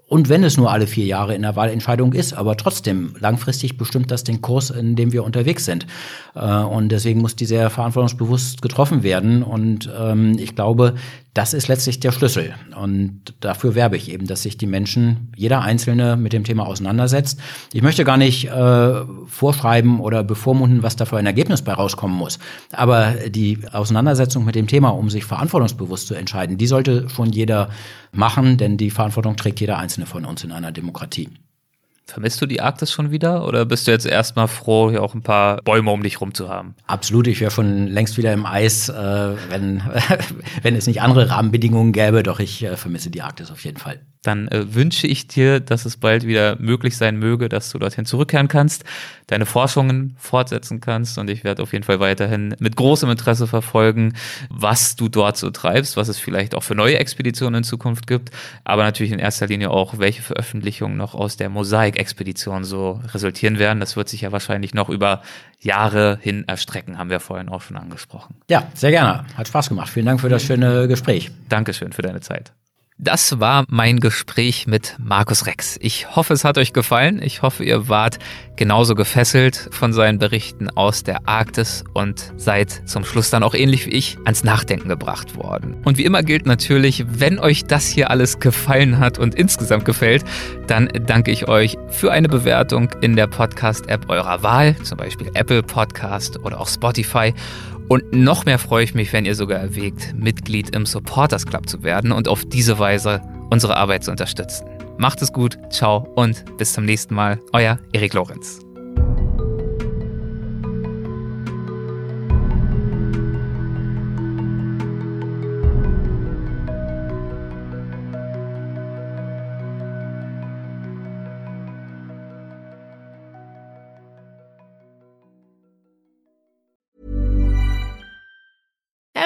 Und wenn es nur alle vier Jahre in der Wahlentscheidung ist, aber trotzdem langfristig bestimmt das den Kurs, in dem wir unterwegs sind. Äh, und deswegen muss die sehr verantwortungsbewusst getroffen werden. Und ähm, ich glaube, das ist letztlich der Schlüssel. Und dafür werbe ich eben, dass sich die Menschen, jeder Einzelne mit dem Thema auseinandersetzt. Ich möchte gar nicht äh, vorschreiben oder bevormunden, was da für ein Ergebnis bei rauskommen muss. Aber die Auseinandersetzung mit dem Thema, um sich verantwortungsbewusst zu entscheiden, die sollte schon jeder machen, denn die Verantwortung trägt jeder Einzelne von uns in einer Demokratie. Vermisst du die Arktis schon wieder? Oder bist du jetzt erstmal froh, hier auch ein paar Bäume um dich rum zu haben? Absolut, ich wäre schon längst wieder im Eis, äh, wenn, wenn es nicht andere Rahmenbedingungen gäbe, doch ich äh, vermisse die Arktis auf jeden Fall dann äh, wünsche ich dir, dass es bald wieder möglich sein möge, dass du dorthin zurückkehren kannst, deine Forschungen fortsetzen kannst und ich werde auf jeden Fall weiterhin mit großem Interesse verfolgen, was du dort so treibst, was es vielleicht auch für neue Expeditionen in Zukunft gibt, aber natürlich in erster Linie auch, welche Veröffentlichungen noch aus der Mosaik-Expedition so resultieren werden. Das wird sich ja wahrscheinlich noch über Jahre hin erstrecken, haben wir vorhin auch schon angesprochen. Ja, sehr gerne. Hat Spaß gemacht. Vielen Dank für das schöne Gespräch. Dankeschön für deine Zeit. Das war mein Gespräch mit Markus Rex. Ich hoffe, es hat euch gefallen. Ich hoffe, ihr wart genauso gefesselt von seinen Berichten aus der Arktis und seid zum Schluss dann auch ähnlich wie ich ans Nachdenken gebracht worden. Und wie immer gilt natürlich, wenn euch das hier alles gefallen hat und insgesamt gefällt, dann danke ich euch für eine Bewertung in der Podcast-App eurer Wahl, zum Beispiel Apple Podcast oder auch Spotify. Und noch mehr freue ich mich, wenn ihr sogar erwägt, Mitglied im Supporters Club zu werden und auf diese Weise unsere Arbeit zu unterstützen. Macht es gut, ciao und bis zum nächsten Mal. Euer Erik Lorenz.